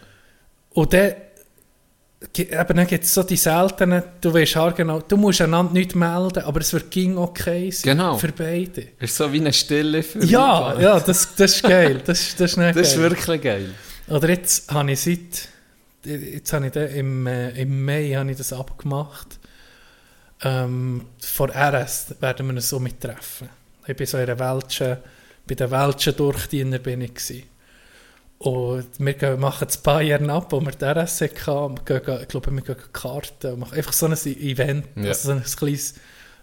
Und dann, eben, dann gibt es so die seltenen, du weißt genau, du musst einander nicht melden, aber es wird ging okay sein. Genau. Für beide. Ist so wie eine Stille für Ja, mich. ja, das, das ist geil. Das, ist- das ist Das ist geil. wirklich geil. Oder jetzt habe ich seit, jetzt habe ich den, im, äh, im Mai habe ich das abgemacht. Ähm, vor RS werden wir uns so mittreffen. Ich bin so in der Welschen, bei den Welschen Durchdiener bin ich gewesen. Und wir gehen, machen das Bayern ab, wo wir die RS hatten. Wir gehen, ich glaube, wir gehen Karten und machen einfach so ein Event, Ja. also so ein kleines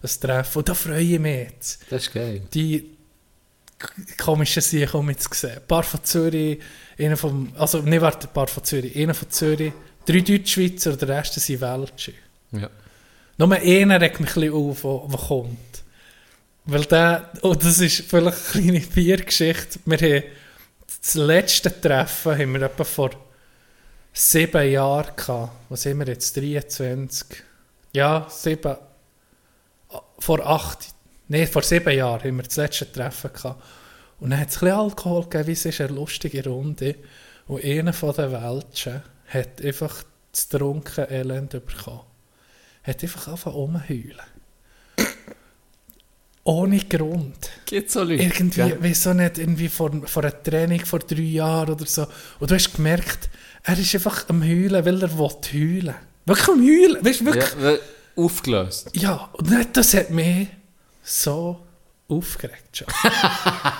ein Treffen. Und da freue ich mich jetzt Das ist geil. die komischen Sachen um zu sehen. Ein paar von Zürich, einer vom, also nicht warte, ein paar von Zürich, einer von Zürich, drei Deutschschweizer und der Rest sind Welsche. Ja. Nur einer regt mich ein bisschen auf, der kommt. Weil der, und das ist vielleicht eine kleine Biergeschichte, wir haben das letzte Treffen haben wir etwa vor sieben Jahren gehabt. Was sind wir jetzt? 23? Ja, sieben, vor acht, nein, vor sieben Jahren haben wir das letzte Treffen gehabt. Und dann hat es ein bisschen Alkohol gegeben, wie es ist eine lustige Runde. Und einer von den Welschen hat einfach das trunken Elend bekommen. Hat einfach angefangen rumheulen. Ohne Grund. Gibt so Leute. Irgendwie, gell? wieso nicht, irgendwie vor, vor einem Training vor drei Jahren oder so. Und du hast gemerkt, er ist einfach am Heulen, weil er will heulen. Wirklich am Heulen. Weißt du, wirklich? Ja, aufgelöst. Ja, und nicht, das hat mich so aufgeregt schon.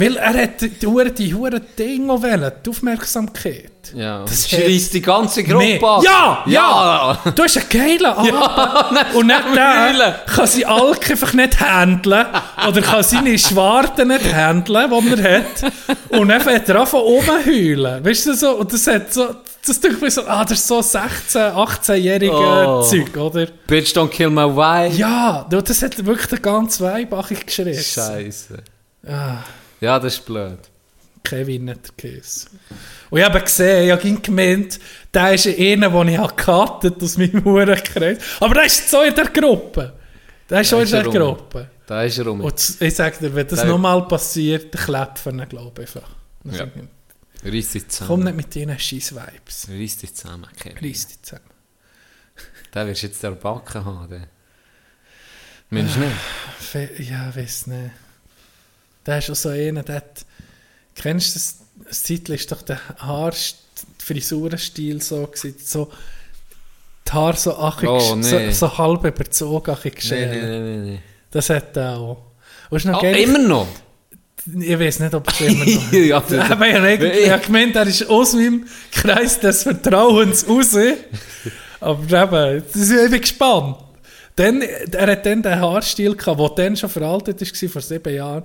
Weil er hat die Hure, die Hure Dinge auch wollen, die Aufmerksamkeit. Ja, Das schreist die ganze Gruppe an. Ja, ja! ja. Du hast einen geilen Abend und nicht der kann seine Alk einfach nicht handeln oder kann seine Schwarte nicht handeln, die er hat. Und dann fängt er an von oben heulen. Weißt du so? Und das hat so, das denke ich so, ah, das ist so 16-, 18-jährige Oh. Zeug, oder? Bitch, don't kill my wife. Ja, das hat wirklich den ganzen Weibach geschrieben. Scheiße. Ah. Ja, das ist blöd. Kevin nicht der Käse. Und ich habe gesehen, ich habe gemeint, der ist einer, den ich gecuttet aus meinem Uhrenkreis. Aber der ist so in der Gruppe. Der ist Da auch in ist er der rum. Gruppe. Da ist er rum. Und ich sage dir, wenn das nochmal passiert, dann klepfen ihn, glaube ich, einfach. Ja. Reiss dich Komm zusammen. nicht mit deinen scheiß Vibes. Reiss dich zusammen, Kevin. Reiss dich zusammen. Der wirst jetzt der Backen haben. Der. Mensch nicht? Ja, weiß nicht. Der ist auch so einer, der hat, kennst du das, das Titel ist doch der Haar, Frisurenstil so gewesen, so die Haare so, achig, Oh, nee. so, so halb überzogen, achig geschält. nein, nein, nein. Das hat er auch. Und noch geil, immer noch? Ich weiß nicht, ob es immer noch Ja. Aber ich habe eigentlich- ich habe gemeint, er ist aus meinem Kreis des Vertrauens raus. Aber eben, das ist- ich bin gespannt. Dann, er hat dann den Haarstil gehabt, der dann schon veraltet war, vor sieben Jahren.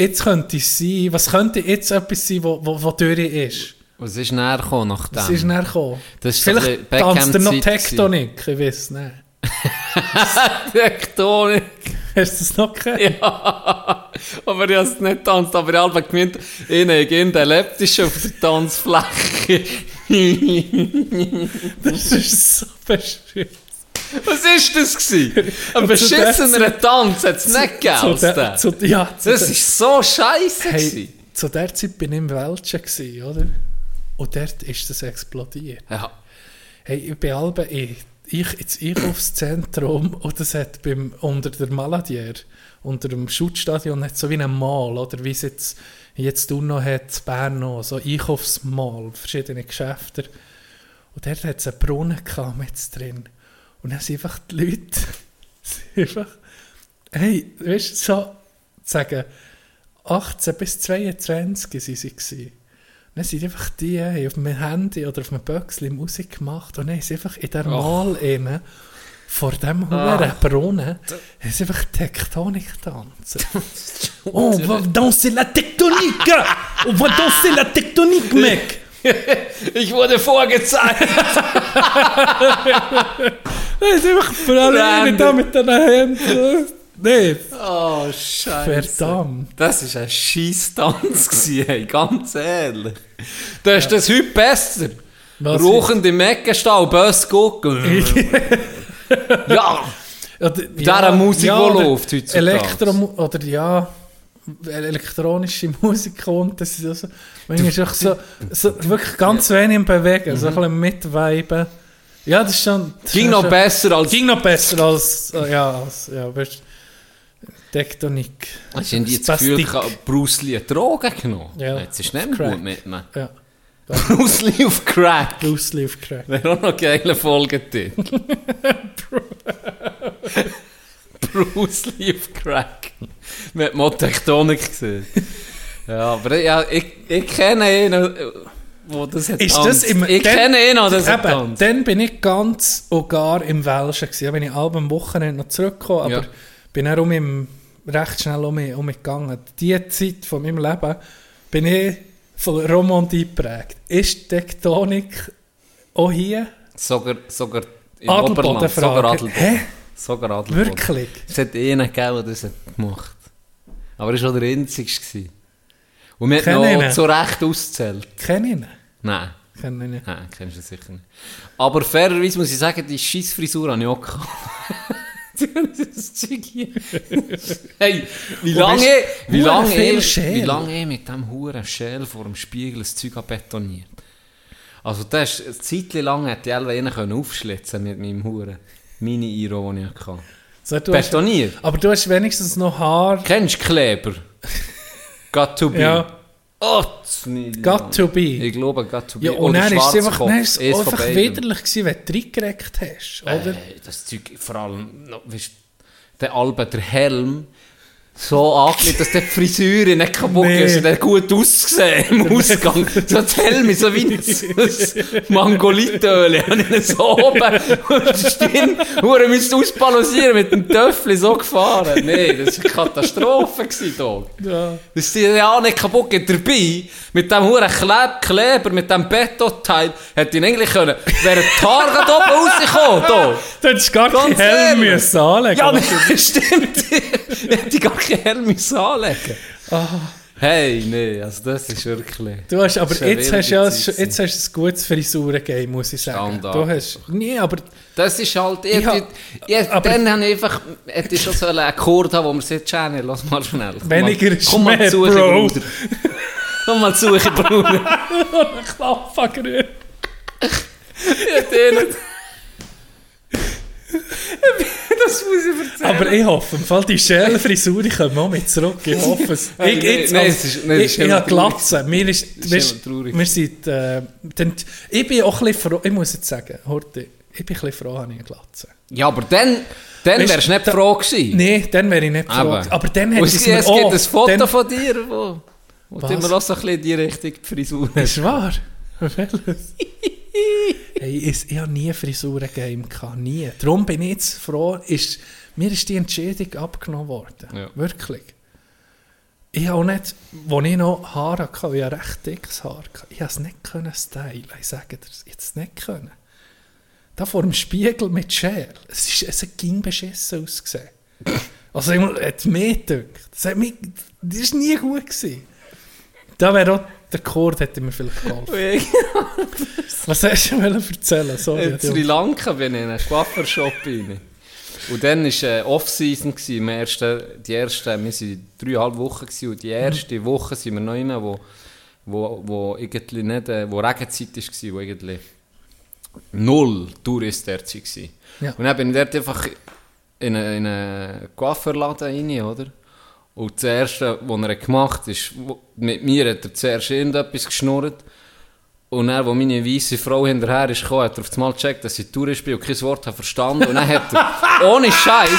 Jetzt könnte es sein, was könnte jetzt etwas sein, wo, wo, wo durch ist? Was ist näher gekommen nach dem? Das ist näher gekommen. Das ist Vielleicht tanzt er noch Tektonik, ich weiß nicht. Tektonik. Hast du das noch gehört? Ja. aber ich habe es nicht getanzt. Aber ich habe gemeint, ich nehme ihn elliptisch auf der Tanzfläche. Das ist so bescheuert. Was ist das gewesen? Ein beschissener Tanz hat es nicht gegeben. Der, zu, ja, zu Das ist so scheiße. Hey, gewesen. zu der Zeit bin ich im Welschen, gewesen, oder? Und dort ist das explodiert. Ja. Hey, ich bin halb in, ich, ins Einkaufszentrum und das hat beim, unter der Maladier, unter dem Schutzstadion, hat so wie ein Mall, oder wie es jetzt, jetzt noch hat, Bern noch, so Einkaufsmall, verschiedene Geschäfte. Und dort hat es einen Brunnen gehabt drin. Und dann sind einfach die Leute, sind einfach, hey, weißt du, so, sagen, 18 bis 22 sind sie gewesen. Dann sind einfach die haben auf meinem Handy oder auf meinem Böckchen Musik gemacht und dann sie einfach in der Mal innen vor dem hohen Brunnen haben sie einfach Tektonik tanzen. oh, on va danser la tectonique! On va danser la tectonique, mec! Ich wurde vorgezeigt. Das ist einfach vor allem da mit den Händen. Nein, Oh, Scheiße. verdammt. Das war ein scheiß Tanz, gewesen, hey, ganz ehrlich. Da ist das heute besser. Was Rauchend im Eckenstall, bös gucken. ja, Oder, dieser Musik, die oder läuft heutzutage. Elektro oder ja, elektronische Musik und das ist also, manchmal ist auch so, so wirklich ganz wenig im Bewegen, so ein bisschen mitweiben. Ja, das ist schon... Das ging ist noch schon, besser als... Ging noch besser als, äh, ja, als, ja, weißt, Tektonik. Hast du das Gefühl, Bruce Lee Drogen genommen? Ja. Jetzt ist nicht mehr gut mit mir. Ja, Bruce Lee auf Crack. Bruce Lee auf Crack. Wäre auch noch geile Folgetitel. Bruce Lee auf Crack. Man hat mal Tektonik gesehen. Ja, aber ja, ich, ich kenne einen, wo das hat Ist das im, Ich dann- kenne einen, der das hat Eben, tanzt. dann bin ich ganz und gar im Welschen gewesen. Da bin ich alle am Wochenende noch zurückgekommen, aber Ja. bin dann um im, recht schnell um mich, um mich gegangen. Die Zeit von meinem Leben bin ich von Romandie geprägt. Ist Tektonik auch hier? Sogar, sogar im Adelboden Oberland. Sogar fragen. Adelboden. Hä? Sogar Adelboden. Wirklich? Es hat einen gegeben, der das hat gemacht Aber er war auch der Einzige. Und wir haben ihn. noch zu Recht ausgezählt. Kenn ich ihn? Nein. Kenn ich ihn. Nein, kennst du sicher nicht. Aber fairerweise muss ich sagen, die scheiß Frisur habe ich auch gehabt. hey, wie lange, wie lange, wie lange mit diesem huren Schäl vor dem Spiegel das Zeug betoniert. Also das ist, eine Zeit lang hätte ich alle aufschlitzen mit meinem huren Mini-Iro, den ich hatte. So, du hast, Betoniert. aber du hast wenigstens noch Haar. Kennst du Kleber? Got to be. Ja, Oh, nicht. got to be. Ich glaube, got to be. Ja, und dann ist es einfach, dann ist es einfach widerlich gewesen, wenn du reingereckt hast, oder? Äh, das Zeug, vor allem, weißt, der Albe, der Helm, so angelegt, dass die Frisur nicht kaputt Nee. ist. Der hat gut ausgesehen im Ausgang. So Helm ist so wie ein, Mangolitöl. Und ihn so oben und die Stirn, er müsste ausbalancieren mit dem Töffel so gefahren. Nee, das war eine Katastrophe. Gewesen. Ja. Das ist ja auch nicht kaputt geht. Dabei, mit dem huren Kleb Kleber, mit dem Betonteil, hätte ihn eigentlich können, wäre die Haare gerade oben rausgekommen, da. Du hättest gar keinen Helm ehrlich. müssen anlegen Ja, stimmt. Ich hätte gar Helm müssen anlegen Hey, nee, also das ist wirklich... Du hast, aber Das ist eine jetzt hast du ja jetzt hast du ein gutes Frisurengame, muss ich sagen. Skandal. Du hast, nee, aber Das ist halt... Ich, Ich ich, ich, aber- dann habe ich einfach... Hätte ich schon so einen Akkord haben, wo man sagt, Jenny, lass mal schnell. Komm Weniger mal, ist komm mal mehr, zu, Bro. Bruder. Komm mal zu, Bruder. Klappfacker. Ja, den nicht. Das muss ich erzählen. Aber ich hoffe, im Fall die Schälenfrisur, ich komme auch mit zurück. Ich hoffe es. Nein, ich, jetzt, nein, als- es ist- nein, ich, ich habe. Glatze. Mir ist, ist weißt, immer traurig. wir sind, äh, dann, ich bin auch ein bisschen froh, ich muss jetzt sagen, Horti, ich bin ein bisschen froh, habe ich eine Glatze. Ja, aber dann, dann wärst du nicht da- froh gewesen. Nein, dann wäre ich nicht froh. Aber, Aber dann hätte es, ich es es gibt ein Foto dann, von dir, wo, wo du immer auch so ein bisschen in die Richtung die Frisur hast. ist wahr. Welches? hey, ich, ich habe nie Frisuren-Game gehabt, nie. Darum bin ich jetzt froh, ist, mir ist die Entscheidung abgenommen worden. Ja. Wirklich. Ich habe auch nicht, als ich noch Haare hatte, ich habe recht dickes Haar, ich konnte es nicht können stylen. Ich sage dir, das jetzt nicht können. Da vor dem Spiegel mit Schäl, es, ist, es hat ging beschissen ausgesehen. Also, ich hat mir gedacht, das, hat mich, das war nie gut. Gewesen. Da wäre auch der Chord hätte mir vielleicht geholfen. Was hast du wollen erzählen? Sorry, In Sri Lanka bin ich in einen Coiffeurshop rein. Und dann war äh, Off-Season. gewesen, im ersten- Die ersten, wir waren dreieinhalb Wochen gewesen, und die erste Woche sind wir noch rein, wo, wo, wo, irgendwie nicht, äh, wo Regenzeit war, wo irgendwie null Touristen dort waren. Ja. Und dann bin ich dort einfach in einen, in einen Coiffeurladen rein, oder? Und das Erste, was er gemacht hat, ist, mit mir hat er zuerst irgendetwas geschnurrt. Und dann, als meine weiße Frau hinterher ist gekommen, hat er auf einmal gecheckt, dass ich Tourist bin und kein Wort habe verstanden. Und dann hat er, ohne Scheiß,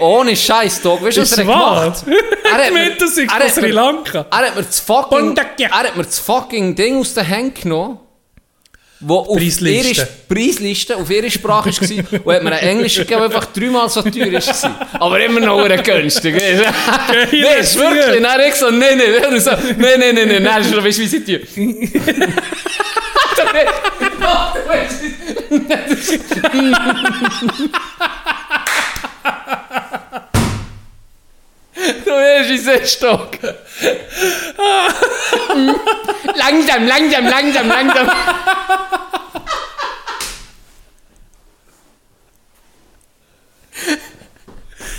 ohne Scheiß, Dog, weißt du, was er wahr? gemacht? Er hat mir- das er hat Sri mir- Lanka. Er hat mir das fucking, er hat mir das fucking Ding aus den Händen genommen, wo auf Preisliste. ihre Preisliste auf ihre Sprache war und hat mir einen Englisch gegeben, der einfach dreimal so teuer war. Aber immer noch eine günstig. weisst du? Nein, ist wirklich. Dann ich so, nein, nein, nein, so, nein, nein, nein, nein, nein, schon, weißt du, wie sie tun? Du weißt, wie sie Stock. langsam, langsam, langsam, langsam.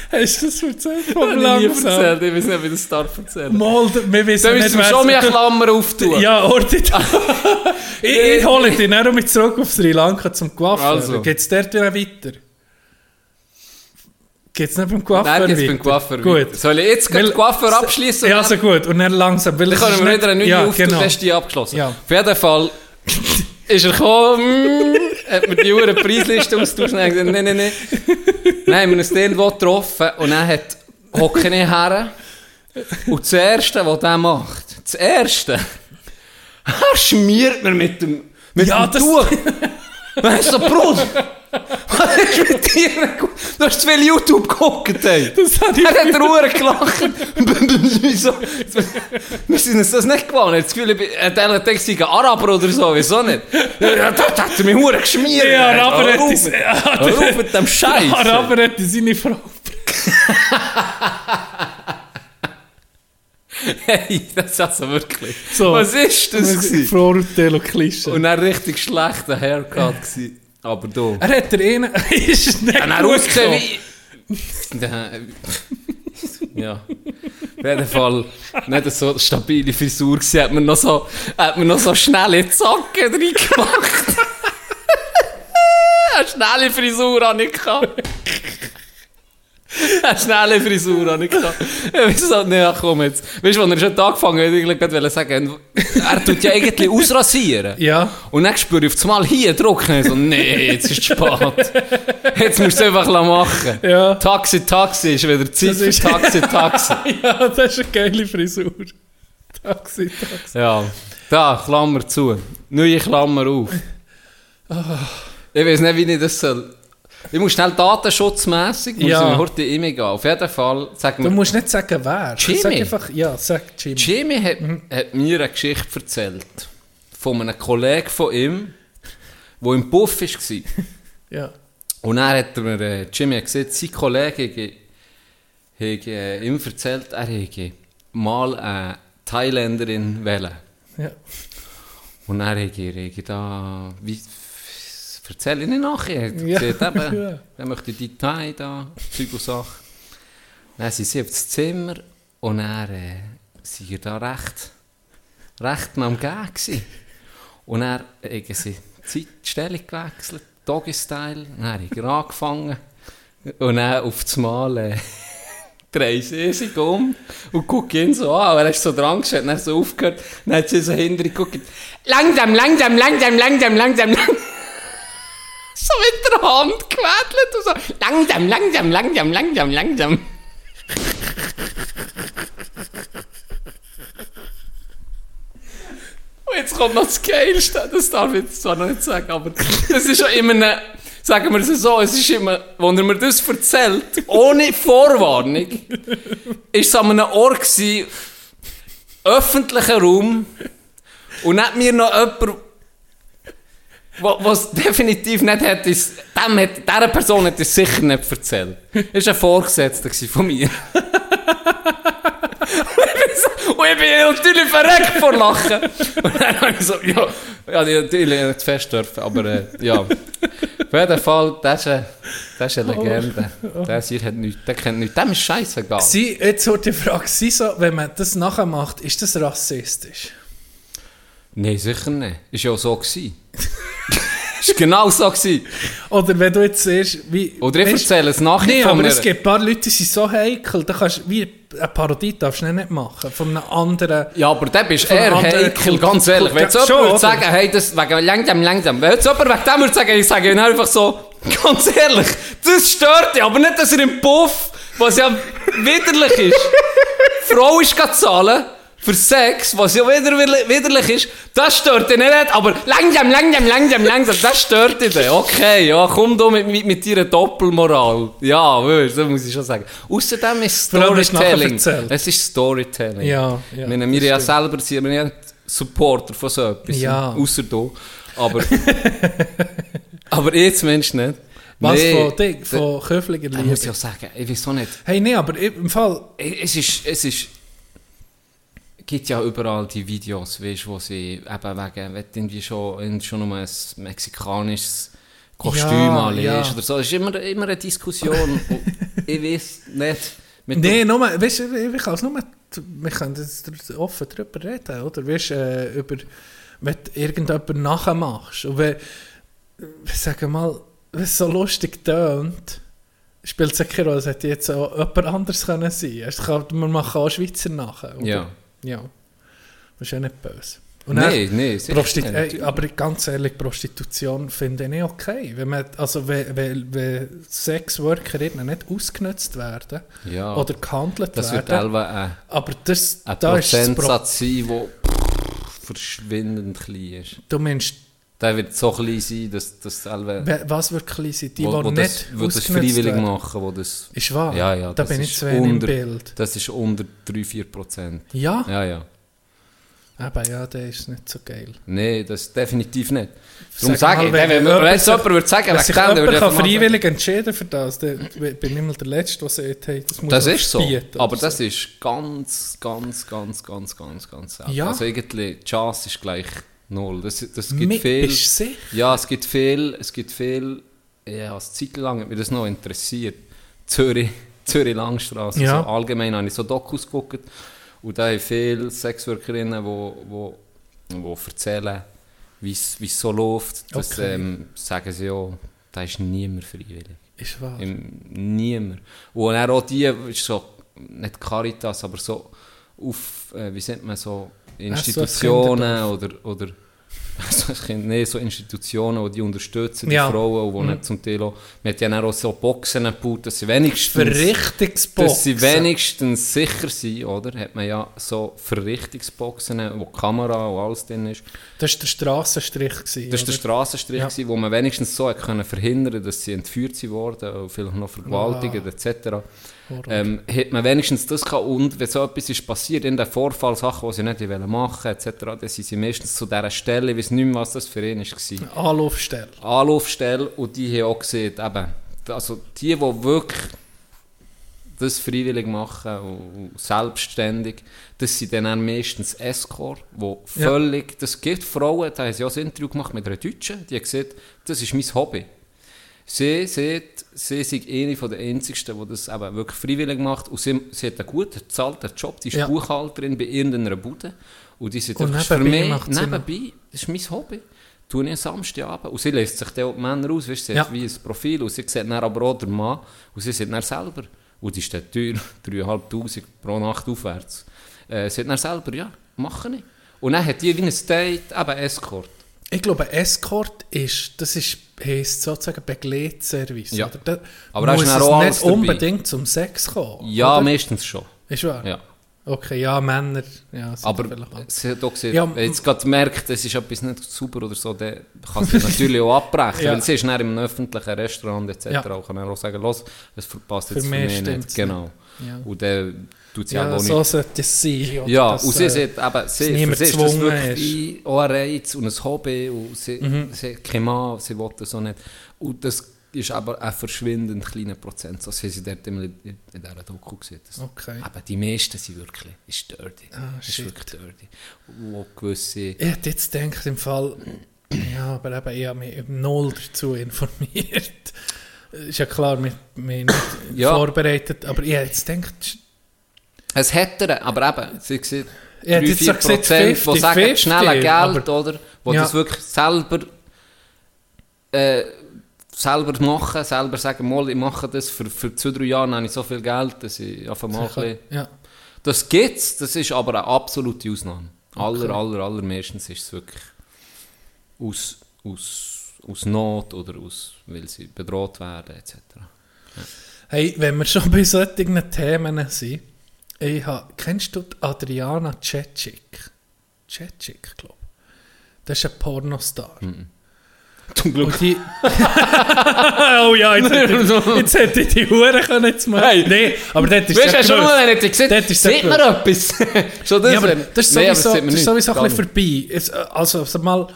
Hast du das erzählt? Ich Vom langsam. erzählt, ich weiß nicht, wie das darf erzählen. Mal, wir wissen Da nicht, müssen wir schon mehr Klammer auftun. Ja, Orti. ich, ich hole dich dann mit zurück auf Sri Lanka zum Coiffeur. Also. Geht es dort wieder weiter? Geht es nicht beim Coiffeur Nein, weiter? beim Coiffeur. Gut. Soll ich jetzt den Coiffeur abschließen? Ja, also gut. Und dann langsam. Weil Dann können wir wieder eine neue ja, auftun, genau. die abgeschlossen. Ja. Auf jeden Fall ist er gekommen, mm, hat mir die Uhr Preisliste austauscht und gesagt, nein, nein, nein. Haben wir uns irgendwo getroffen und dann hat hocke ich her und das Erste, was der macht, das Erste, er schmiert mir mit dem, mit Ja, dem das- Tuch. Weißt du, Bruder, was ist mit dir? Du hast zu viel YouTube geguckt, ey. Das hat Er hat Ruhe gelacht. Wieso? Wir sind uns das nicht gewohnt. Ich das Gefühl, ich bin- er hat gedacht, ich sei ein Araber oder so. Wieso nicht? Ja, da da hat er mich Hure geschmiert. Ja. Araber hat das- ja, Hör auf mit dem Scheiß. Araber hätte seine Frau. Hey, das ist also wirklich. So. Was ist das? Rutello Klischee. Und dann richtig schlechter Haircut. gewesen. Aber du. Er hat der eine. ist nicht dann gut ausgesehen wie... ja. Auf jeden Fall nicht so eine stabile Frisur gewesen. Hat man noch so, hat man noch so schnelle Zacken drin gemacht. eine schnelle Frisur habe ich gehabt. Eine schnelle Frisur habe ich gehabt. Ich weiß so, nee, komm jetzt. Weißt du, als er schon angefangen hat, ich wollte sagen, er tut ja irgendwie ausrasieren. Ja. Und dann spüre ich auf einmal hier drücken. So, nee, jetzt ist es spät. Jetzt musst du es einfach machen. Ja. Taxi, Taxi ist wieder Zeit ist- Taxi, Taxi. ja, das ist eine geile Frisur. Taxi, Taxi. Ja, da, Klammer zu. Neue Klammer auf. Ich weiß nicht, wie ich das soll. Ich muss schnell datenschutzmässig, muss Ja. ich heute immer gehen. Auf jeden Fall, sag Du mir, musst nicht sagen, wer. Jimmy. Sag einfach, ja, sag Jimmy. Jimmy hat, hat mir eine Geschichte erzählt. Von einem Kollegen von ihm, der im Puff war. Ja. Und dann hat er mir, äh, Jimmy hat gesagt, sein Kollege hätte äh, ihm erzählt, er hätte mal eine Thailänderin wählen. ja. Und ich, ich da, wie, erzähle ich nicht nachher. Er Ja. gesagt, eben, Ja. er möchte die Thai da, Zeug und Sachen. Dann sind sie auf das Zimmer und dann äh, sind wir da recht, recht am Gehen gewesen. Und dann haben sie die Stellung gewechselt, Doggy-Style, dann habe ich angefangen. Und dann auf das Mal äh, drehe sie sich um und gucke ihn so an. Er ist so dran gestanden, dann so aufgehört. Dann hat sie so hinter ihn geguckt. Langsam, langsam, langsam, langsam, langsam, langsam. So mit der Hand gewedelt und so. Langsam, langsam, langsam, langsam, langsam. Und jetzt kommt noch das Geilste, das darf ich jetzt zwar noch nicht sagen, aber das ist schon immer eine, sagen wir es so, es ist immer, wenn er mir das erzählt, ohne Vorwarnung, ist es an einem Ort gewesen, öffentlicher Raum, und hat mir noch jemand, was definitiv nicht hat, ist, dem hat, dieser Person hat es sicher nicht erzählt. Das war ein Vorgesetzter von mir. Und ich bin natürlich verreckt vor Lachen. Und dann habe ich so, ja, ja, die natürlich nicht fest dürfen, aber äh, ja. Auf jeden Fall, das ist eine, das ist eine Legende. Der hier hat nichts, der kennt nichts. Dem ist scheißegal. Sie, jetzt wird die Frage, sie so, wenn man das nachher macht, ist das rassistisch? Nein, sicher nicht. Ist ja auch so gewesen. ist genau so gewesen. Oder wenn du jetzt siehst, wie... Oder ich erzähle es nachher Nee, aber einer- es gibt ein paar Leute, die sind so heikel, da kannst du, wie eine Parodie darfst du nicht machen, von einem anderen... Ja, aber der bist eher heikel, ganz ehrlich. Wenn jetzt jemand Schon, würde sagen, hey, das wegen langsam, langsam. Wenn jetzt jemand wegen dem würde sagen, ich sage ihn einfach so, ganz ehrlich, das stört dich, aber nicht, dass er im Puff, was ja widerlich ist, Frau ist zahlen für Sex, was ja wieder, widerlich ist, das stört dich nicht, aber langsam, langsam, langsam, langsam, das stört dich. Okay, ja, komm du mit, mit, mit deiner Doppelmoral. Ja, das muss ich schon sagen. Außerdem ist Storytelling. Es ist Storytelling. Ja, ja, Ich meine, wir ja selber sind wir nicht Supporter von so etwas. Ja. Außer du. Aber, aber jetzt Mensch nicht. Was Nee, von, da- von Köfliger Da muss ich Liebe? auch sagen, ich weiß auch nicht. Hey, nee, aber im Fall... Es ist, es ist, gibt ja überall die Videos, weißt, wo sie eben wegen, wenn du irgendwie schon, schon nur ein mexikanisches Kostüm Ja, anlegst ja. oder so. Es ist immer, immer eine Diskussion. Ich weiß nicht. Mit Nee, nur, weißt ich kann es nur, wir können das dr- offen darüber reden, oder? Weißt äh, über, wenn du irgendjemand nachmachst und wenn, ich sage mal, wenn es so lustig tönt, spielt es keine Rolle, es hätte jetzt auch jemand anderes können sein. Kann, man macht auch Schweizer nachher? Ja. Ja. Das ist ja nicht böse. Und nee, sicher Prostit nicht. ey, aber ganz ehrlich, Prostitution finde ich nicht okay. Wenn, man, also wenn, wenn, wenn Sexworkerinnen nicht ausgenutzt werden Ja. oder gehandelt Das wird werden, selber ein, aber das, ein da ist das Pro Prozentsatz sein, der verschwindend klein ist. Du meinst, Der wird so klein sein, dass das selber... was wird klein sein? Die, wo, die nicht das, das freiwillig werden. machen, wo das... Ist wahr? Ja, ja. Da bin ich zu wenig im Bild. Das ist unter 3-4 Prozent. Ja? Ja, ja. Eben, ja, der ist nicht so geil. Nein, das definitiv nicht. Darum Sag sage mal, ich, wenn wenn, wenn, jemand jemand würde sagen, Wenn sich dann jemand kann mal freiwillig entscheiden für das, dann bin ich immer der Letzte, der sagt, hey, das muss Das ist so. Aber oder das so. ist ganz, ganz, ganz, ganz, ganz, ganz selten. Ja. Also irgendwie, die Chance ist gleich null. Das, das gibt Mi- viel... Bist du sicher? Ja, es gibt viel, es gibt viel, ja, eine Zeit lang hat mich das noch interessiert. Zürich, Zürich Langstrasse, Ja. so allgemein habe ich so Dokus geguckt und da haben viele Sexworkerinnen, wo, wo, wo erzählen, wie es so läuft. Das Okay. ähm, sagen sie ja, da ist niemand freiwillig. Ist wahr. Im, niemand. Und auch die, ist so, nicht Caritas, aber so auf, äh, wie nennt man so, Institutionen oder, oder also kenn- nee, so Institutionen, die die unterstützen, die Ja. Frauen, die nicht zum Teil auch, man hat ja auch so Boxen gebaut, dass sie wenigstens, Verrichtungsboxen. dass sie wenigstens sicher sind, oder? Hat man ja so Verrichtungsboxen, wo die Kamera und alles drin ist. Das war der Strassenstrich. Gewesen, Das war der? Strassenstrich, Ja. gewesen, wo man wenigstens so hat können verhindern dass sie entführt und vielleicht noch vergewaltigt etc. Ähm, hat man wenigstens das gehabt. Und wenn so etwas ist passiert, in der Vorfall, Sachen, die sie nicht wollen machen etc., dann sind sie meistens zu dieser Stelle, ich weiß nicht mehr, was das für ihn war. Anlaufstelle. Anlaufstelle und die haben auch gesehen, eben, also die, die wirklich das freiwillig machen und selbstständig, das sind dann meistens Escort, wo Ja. völlig, das gibt Frauen, da haben sie auch ein Interview gemacht mit einer Deutschen, die hat gesagt, das ist mein Hobby. Sie sieht, sie sind eine von den einzigsten, die das eben wirklich freiwillig macht und sie, sie hat einen gut bezahlten Job, die ist Ja. Buchhalterin bei irgendeiner Bude und die Und einfach, für mich, sie nebenbei, das ist mein Hobby. Tue ich am Samstagabend. Und sie lässt sich dann auch die Männer aus, weißt, sie Ja. hat wie ein Profil und sie sieht dann aber auch den Mann und sie sieht dann selber. Und die ist dann teuer, 3'500 pro Nacht aufwärts. Äh, sie hat dann selber, ja, mache ich. Und dann hat die wie ein Date, eben Escort. Ich glaube, Escort ist, das ist, heisst sozusagen Begleitservice. Ja. Oder? Da Aber muss es auch nicht alles dabei. unbedingt zum Sex kommen. Ja, oder? meistens schon. Ist wahr? Ja. Okay, ja, Männer. Ja, Aber sie hat auch gesehen, Ja, wenn jetzt gerade merkt, es ist etwas nicht super oder so, dann kann sie natürlich auch abbrechen. Ja. Weil sie ist dann im öffentlichen Restaurant etc. Ja. kann dann auch sagen, los, es verpasst Für jetzt für, mich mich nicht. Genau. Ja. Und dann tut sie Ja, auch so nicht. sollte es sein. Ja, dass, und sie äh, sieht eben, sie, sie ist das wirklich auch ein Reiz und ein Hobby und sie, Mhm. sie hat keinen Mann, sie will das auch nicht. Und das ist aber ein verschwindend kleiner Prozent. So sie dort immer in in dieser Doku gesehen. Das, Okay. Aber die meisten sind wirklich, ist dirty. Ah, ist shit. wirklich dirty. Wo gewisse... Ich hätte jetzt gedacht, im Fall, ja, aber eben, ich habe mich Null dazu informiert. Ist ja klar, wir, wir nicht Ja. vorbereitet, aber ich hätte jetzt gedacht, Es hätte er, aber eben, sie sieht Ich hätte 3-4 jetzt so gesagt, Prozent, die sagen 50-50, schnell Geld, oder? Die Ja. das wirklich selber, äh, selber machen, selber sagen, mal, ich mache das, für, für zwei, drei Jahre habe ich so viel Geld, dass ich einfach mal ein ja, Das gibt's, das ist aber eine absolute Ausnahme. Aller, aller, allermeistens ist es wirklich aus, aus, aus Not oder aus, weil sie bedroht werden, etc. Hey, wenn wir schon bei solchen Themen sind, ich hab, kennst du Adriana Cecic? Cecic, glaube ich. Das ist ein Pornostar. Zum Glück. Und die... oh ja, jetzt hätte, jetzt hätte ich die Hure können jetzt mal... Hey. Nee, aber das ist Weißt du, ja schon mal, ich gesehen Dort ist sieht man etwas? schon das Ja, aber das ist Nee, sowieso, sieht man das ist sowieso ein bisschen vorbei. Es, also, sag mal,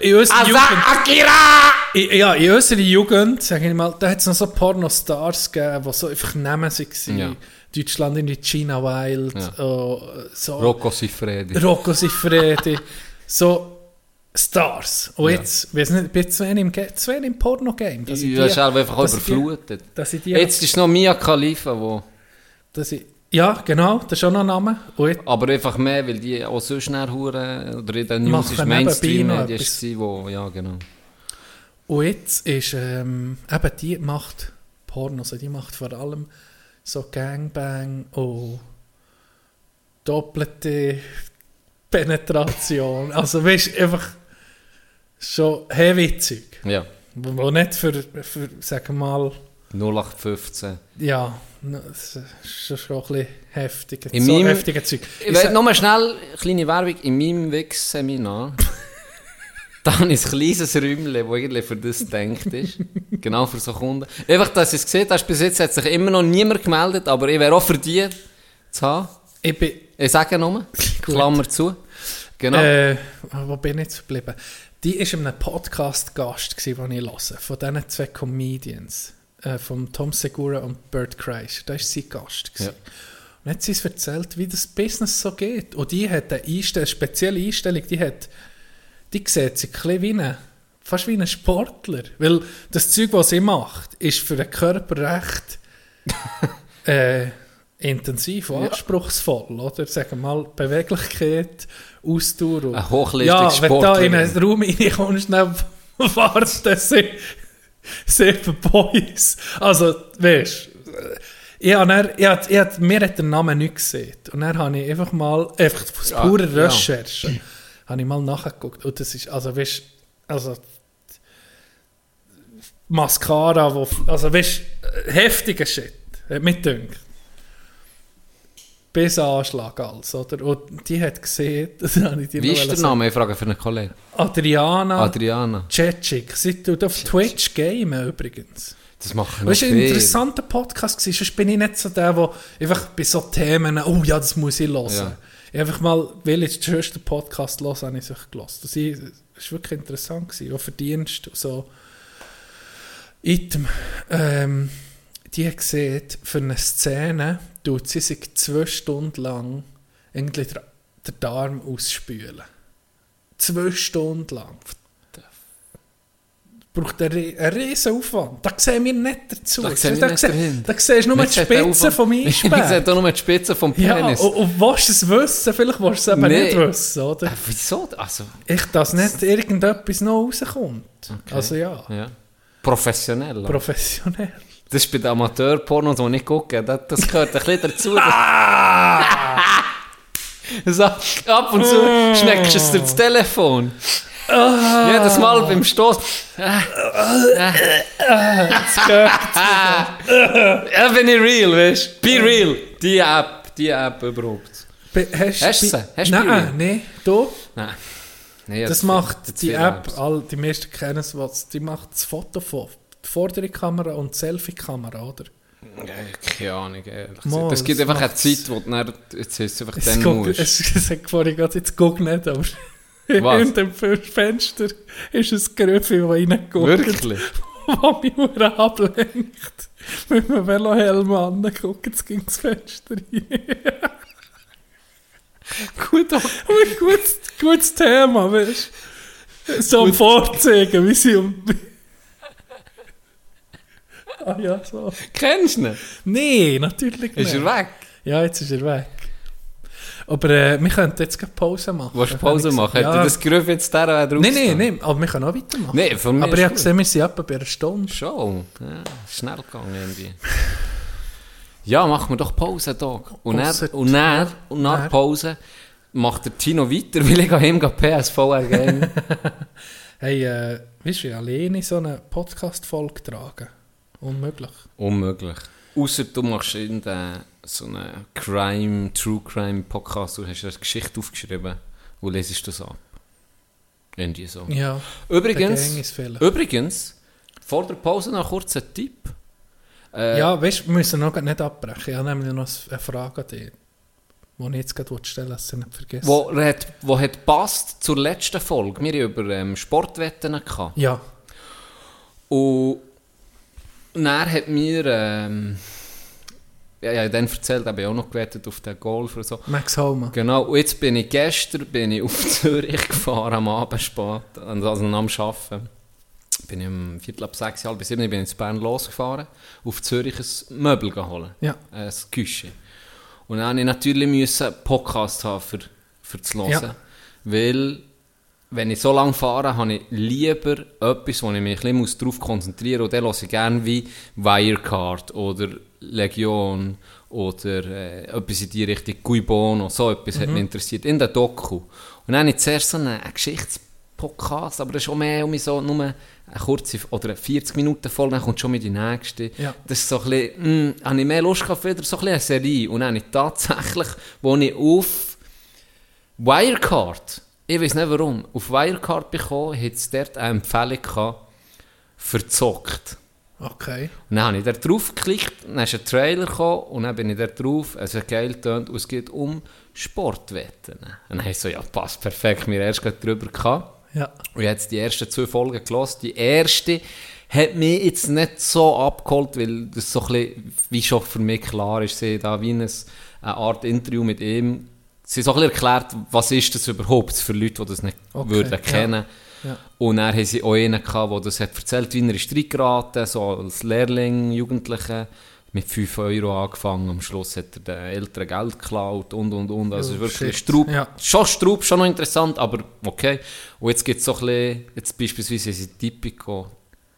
in unserer Also, Jugend... Akira! In, ja, in unserer Jugend, sage ich mal, da hat es noch so Pornostars gegeben, die so einfach Namen waren. Ja. Deutschland in die China Wild, Ja. oh, so Rocco Siffredi. Rocco Siffredi, so Stars. Und Ja. jetzt, weiß nicht, ich bin zu wenig im, zu wenig im Porno-Game. Ja, die- ist halt einfach die- überflutet. Ich die, Jetzt ist noch Mia Khalifa, wo, dass ich, ja, genau, das ist auch noch ein Name. Jetzt, aber einfach mehr, weil die auch so schnell hure oder in den News ist Mainstream, die ist etwas. sie, wo, ja genau. und jetzt ist, ähm, eben die macht Pornos, also die macht vor allem so Gangbang und doppelte Penetration. Also weißt du, einfach schon heavy Zeug. Ja, Wo nicht für, für sagen wir mal, 0815. ja, das ist schon ein bisschen heftig. In so meinem- heftige Zeug. Ich will nochmal schnell eine kleine Werbung. In meinem Wix-Seminar da habe ich ein kleines Räumchen, das eigentlich für das gedacht ist. genau für so Kunden. Einfach, dass ich es gesehen habe, bis jetzt hat sich immer noch niemand gemeldet, aber ich wäre auch für die zu haben. Ich bin, Ich sage nur, Klammer zu. Genau. äh, wo bin ich jetzt geblieben? Die war in einem Podcast Gast, gewesen, den ich höre, von diesen zwei Comedians, äh, von Tom Segura und Bert Kreischer. Da war sie Gast. Ja. Und hat sie uns erzählt, wie das Business so geht. Und die hat eine, Einstell eine spezielle Einstellung, die hat, die sieht sich ein bisschen wie ein, fast wie ein Sportler. Weil das Zeug, was sie macht, ist für den Körper recht äh, intensiv und anspruchsvoll, oder? Sagen wir mal, Beweglichkeit, Ausdauer. und- Ein hochleistungssportler. Ja, wenn du da in einen Raum reinkommst, dann wartet sie Seven Boys. Also, weißt du, ich hab dann, ich hab, ich hab, mir hat der Name nicht gesehen. Und dann habe ich einfach mal, einfach aus Ja, purer ja. Habe ich mal nachgeguckt. Und das ist, also weißt also Mascara, wo, also weißt du, heftiger Shit, hat mich gedacht. Bis Anschlag alles, oder? Und die hat gesehen, das habe ich dir Wie ist der. Name? Ich frage für einen Kollegen. Adriana Adriana. Cecic. Sie tut auf Twitch gamen übrigens. Das machen wir Das war ein interessanter Podcast. Sonst bin ich nicht so der, der einfach bei so Themen, oh ja, das muss ich hören. Ja. Ich einfach mal, weil ich den ersten Podcast höre, habe ich sich gelassen. Das war wirklich interessant. Gewesen. Auch für Dienst und so. Item. Ähm, die gesehen, für eine Szene tut sie sich zwei Stunden lang irgendwie den Darm ausspülen. Zwei Stunden lang. Braucht einen, einen riesen Aufwand. Da sehen wir nicht dazu. Da sehen wir nicht se- dahinter. da siehst du nur die sehen Spitze vom Ich sehe Eisberg. nur die Spitze vom Ja, Penis. und, und willst du es wissen? Vielleicht willst du es eben Nee. nicht wissen, oder? Äh, wieso? Also, Ich, dass nicht irgendetwas noch rauskommt. Okay. Also ja, ja. Professionell. oder? professionell. Das ist bei den Amateurpornos, die ich gucke, das, das gehört ein bisschen dazu. so, ab und zu schmeckst du es durch das Telefon. Jedes Mal beim Stoß. ja, bin ich real, weißt? Be real. Die App, die App überhaupt. Be- Hast, Hast du sie? Hast Nein, nein, du? Nein. Nee, Das macht die App, Apps. all, die meisten kennen es, was, die macht das Foto von die vordere Kamera und die Selfie-Kamera, oder? Ja, keine Ahnung, ehrlich Mal. Es gibt einfach eine. Zeit, wo du dann, jetzt ist es einfach Es, dann musst. es, es hat vorhin gerade jetzt guckt nicht, aber Was? in dem Fenster ist ein Gröffi, das reinguckt. Wirklich? was mich nur ablenkt. Mit einem Velohelm an, guckt es gegen das Fenster rein. Gut. Aber gutes, gutes Thema, weißt du? So am Vorzeigen, wie sie um... ah ja, so. Kennst du ihn? Nee, natürlich nicht. Ist er weg? Ja, jetzt ist er weg. Aber äh, wir könnten jetzt gerade Pause machen. Willst du Pause machen? Ja. dir das Gerüff jetzt der drauf Nein, nein, nein, aber wir können auch weitermachen. Nein, von mir aber ich habe gesehen, wir sind etwa bei einer Stunde. Schon. Ja, schnell gegangen irgendwie. Ja, machen wir doch Pause, Dog. Und dann, und dann, und nach Dann? Pause macht der Tino weiter, weil ich ihm PSV ergeben. Hey, äh, weißt du, alleine so eine Podcast-Folge tragen? Unmöglich. Unmöglich. Außer du machst in so einen Crime, True Crime Podcast, du hast eine Geschichte aufgeschrieben und lesest das ab. Irgendwie so. Ja. Übrigens, übrigens, vor der Pause noch kurz ein Tipp. Äh, Ja, weißt du, wir müssen noch nicht abbrechen. Ich habe nämlich noch eine Frage an dich, die ich jetzt gerade stellen dass ich nicht vergesse. Wo hat, wo hat passt zur letzten Folge. Wir haben über ähm, Sportwetten gehabt. Ja. Und dann hat mir, ähm, ja, ja, dann erzählt, habe ich auch noch gewettet auf den Golf oder so. Max Homa. Genau, und jetzt bin ich gestern bin ich auf Zürich gefahren, am Abend spät, also am Arbeiten. Bin ich um Viertel ab sechs, halb sieben, bin ich in Bern losgefahren, auf Zürich ein Möbel geholt, Ja. eine Küche. Und dann musste ich natürlich müssen einen Podcast haben, für, für zu hören. Ja. Weil, wenn ich so lange fahre, habe ich lieber etwas, wo ich mich ein bisschen darauf konzentrieren muss. Und dann höre ich gerne wie Wirecard oder Legion oder äh, etwas in die Richtung, Cui Bono, so etwas Mhm. hat mich interessiert, in der Doku. Und dann habe ich zuerst so einen, einen Geschichtspodcast, aber das ist auch mehr um so nur eine kurze oder eine 40 Minuten Folge, dann kommt schon mit die nächste. Ja. Das ist so ein bisschen, mh, habe ich mehr Lust gehabt, wieder so ein bisschen eine Serie. Und dann habe ich tatsächlich, wo ich auf Wirecard, ich weiß nicht warum, auf Wirecard bekommen, hat es dort eine Empfehlung gehabt, verzockt. Okay. Und dann habe ich da drauf geklickt, dann ist ein Trailer gekommen und dann bin ich da drauf, es hat geil getönt und es geht um Sportwetten. Und dann habe ich so, ja passt perfekt, wir erst gerade drüber gehabt. Ja. Und jetzt die ersten zwei Folgen gelesen. Die erste hat mich jetzt nicht so abgeholt, weil das so ein bisschen, wie schon für mich klar ist, sie da wie ein, eine Art Interview mit ihm. Sie so ein bisschen erklärt, was ist das überhaupt für Leute, die das nicht Okay, würden kennen. Ja. Und dann haben sie auch einen gehabt, der das hat erzählt, wie er in Streit geraten, so als Lehrling, Jugendliche, mit 5 Euro angefangen. Am Schluss hat er den Eltern Geld geklaut und, und, und. Also Oh, ist wirklich. Straub. Ja. Schon Straub, schon noch interessant, aber okay. Und jetzt gibt es so ein bisschen, jetzt beispielsweise sind Tipico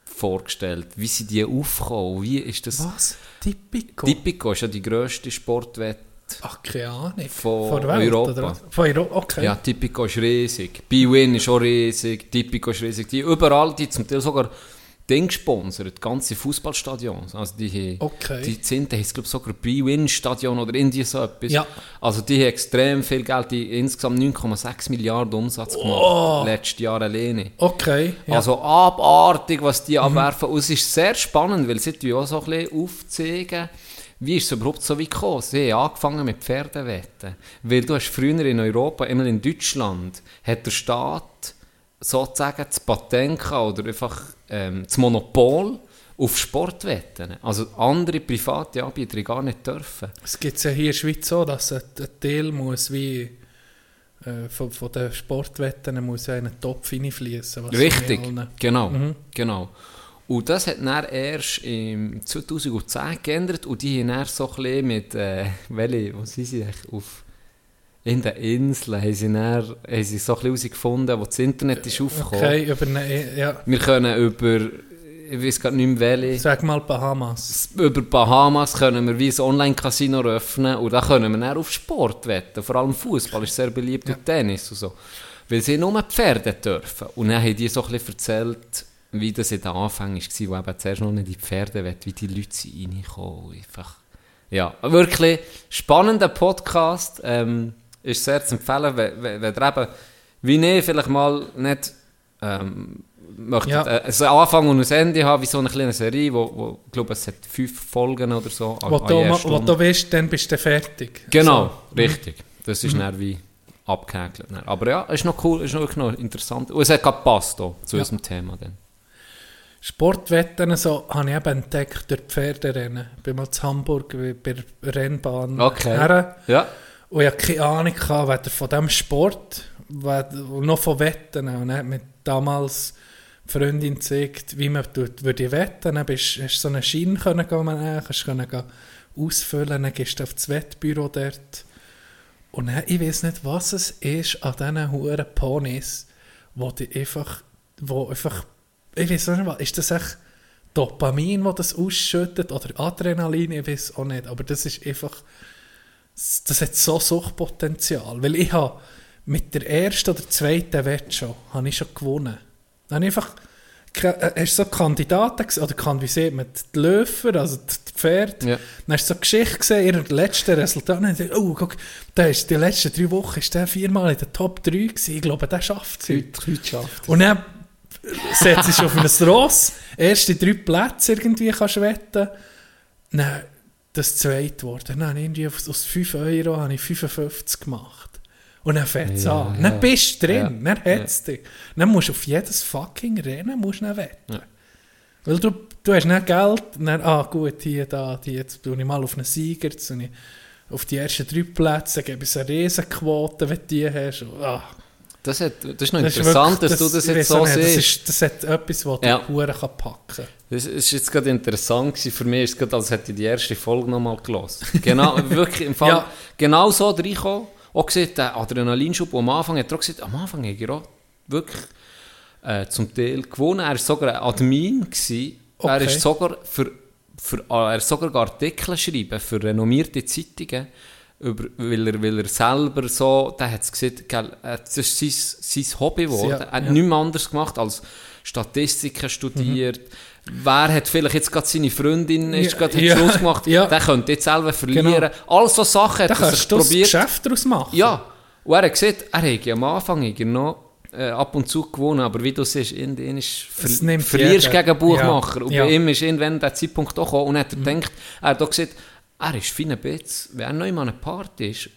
vorgestellt. Wie sind die aufgekommen? Wie ist das? Was? Tipico? Tipico ist ja die grösste Sportwette. Ach, keine Ahnung. Von der Welt, Europa. Oder? Von Europa, okay. Ja, Tipico ist riesig. B-Win ist auch riesig. Tipico ist riesig. Die überall, die zum Teil sogar Ding gesponsert, ganze Fußballstadions. Also die, Okay. die sind, heisst glaube sogar B-Win-Stadion oder irgendwie so etwas. Ja. Also die haben extrem viel Geld, die haben insgesamt 9,6 Milliarden Umsatz gemacht. Oh. Letztes Jahr alleine. Okay, ja. Mhm. Also abartig, was die abwerfen. Und es ist sehr spannend, weil sie auch so ein bisschen aufzeigen, wie ist es überhaupt so weit gekommen. Sie haben angefangen mit Pferdewetten. Weil du hast früher in Europa, immer in Deutschland, hat der Staat sozusagen das Patent gehabt oder einfach ähm, das Monopol auf Sportwetten. Also andere private Anbieter gar nicht dürfen. Es gibt ja hier in der Schweiz so, dass ein, Teil muss wie äh, von, von den Sportwetten muss ja in einen Topf reinfließen. was Richtig, genau, Mhm. genau. Und das hat dann erst im 2010 geändert und die haben dann so ein bisschen mit, äh, welche, wo sind sie eigentlich, auf, in den Inseln, haben sie, dann, haben sie so ein bisschen herausgefunden, wo das Internet ist aufgekommen. Okay, über eine, ja, Wir können über, ich weiß gar nicht mehr welche, sag mal Bahamas. über Bahamas können wir wie ein Online-Casino öffnen und da können wir dann auf Sport wetten. Vor allem Fußball ist sehr beliebt und Tennis und so. Weil sie nur Pferde dürfen. Und dann haben die so ein bisschen erzählt, wie das in den Anfängen war, wo eben zuerst noch nicht die Pferde wett, wie die Leute reinkommen. Einfach. Ja, wirklich spannender Podcast. Ähm, ist sehr zu empfehlen, wenn, wenn, wenn ihr eben, wie ich, vielleicht mal nicht ähm, möchtet, Ja. äh, einen Anfang und ein Ende haben, wie so eine kleine Serie, wo, wo ich glaube, es hat fünf Folgen oder so. an- Wo an du, ma- wo du weißt, dann bist du fertig. Genau, So. Mhm. richtig. Das ist dann wie abgehäkelt. Aber ja, es ist noch cool, es ist noch, interessant. Und es hat gerade gepasst auch zu Ja. unserem Thema dann. Sportwetten so, habe ich eben entdeckt durch Pferderennen. Ich bin mal zu Hamburg bei der Rennbahn Okay. her. Ja. Und ich hatte keine Ahnung, gehabt, weder von diesem Sport noch von Wetten. Und dann hat mir damals die Freundin gezeigt, wie man tut, würde wetten. Dann bist, hast du so einen Schein können gehen, nehmen, kannst können gehen ausfüllen, dann gehst du auf das Wettbüro dort. Und dann, ich weiß nicht, was es ist an diesen huren Ponys, wo die einfach, wo einfach, ich weiß nicht, was, ist das echt Dopamin, das das ausschüttet, oder Adrenalin, ich weiß auch nicht, aber das ist einfach, das hat so Suchtpotenzial, weil ich habe mit der ersten oder zweiten Wette schon, habe ich schon gewonnen. Dann habe ich einfach, äh, hast du so Kandidaten gesehen, oder kann, wie sieht man, die Läufer, also die Pferde, Ja. dann hast du so Geschichte gesehen, ihr letztes Resultat, und dann gesagt, oh, guck, der ist die letzten drei Wochen ist der viermal in der Top 3 gewesen, ich glaube, der schafft es heute. schafft Und dann setzt dich auf ein Ross, erste drei Plätze irgendwie kannst du wetten. Dann das zweite wurde. Dann irgendwie aus aus 5 Euro habe ich 55 gemacht. Und dann fängt es Ja, an. ja. Dann bist du drin, Ja, dann hat es dich. Dann musst du auf jedes fucking Rennen musst du wetten. Ja. Weil du, du hast nicht Geld, dann, ah gut, hier, da, die, jetzt tue ich mal auf einen Sieger, jetzt auf die ersten drei Plätze, gebe ich eine Riesenquote, wenn du die hast. Und, ah, Das, hat, das ist noch das ist interessant, wirklich- dass du das ich jetzt so nicht, das, siehst. ist, das hat etwas, was Ja. du Huren packen kann. Das ist jetzt gerade interessant gewesen. Für mich ist es gerade, als hätte ich die erste Folge nochmal gelesen. Genau, wirklich im Fall. Ja. Genau so reinkommen. Auch gesehen, der Adrenalinschub, der am Anfang hat er gesagt, am Anfang hat er auch wirklich äh, zum Teil gewonnen. Er war sogar ein Admin. Gewesen. Er Okay. ist sogar für, für er ist sogar Artikel schreiben für renommierte Zeitungen. Über, weil, er, weil er selber so, der hat es gesagt, gell, äh, das ist sein, sein Hobby geworden. er hat ja. nichts anderes gemacht als Statistiken studiert. Wer hat vielleicht jetzt gerade seine Freundin ist Ja, gerade hat ja, Schluss gemacht, ja. der könnte jetzt selber verlieren. Genau. All so Sachen hat Da er probiert. Geschäft daraus machen. Ja, und er hat gesagt, er hat ja am Anfang noch äh, ab und zu gewonnen, aber wie du siehst, irgendwann ist, Es ver verlierst jeder. gegen Buchmacher. Ja, Und bei ihm ist irgendwann der Zeitpunkt auch gekommen und hat er gedacht, er hat auch gesagt, er ist fein Bitz, wenn er neu mal eine Party ist,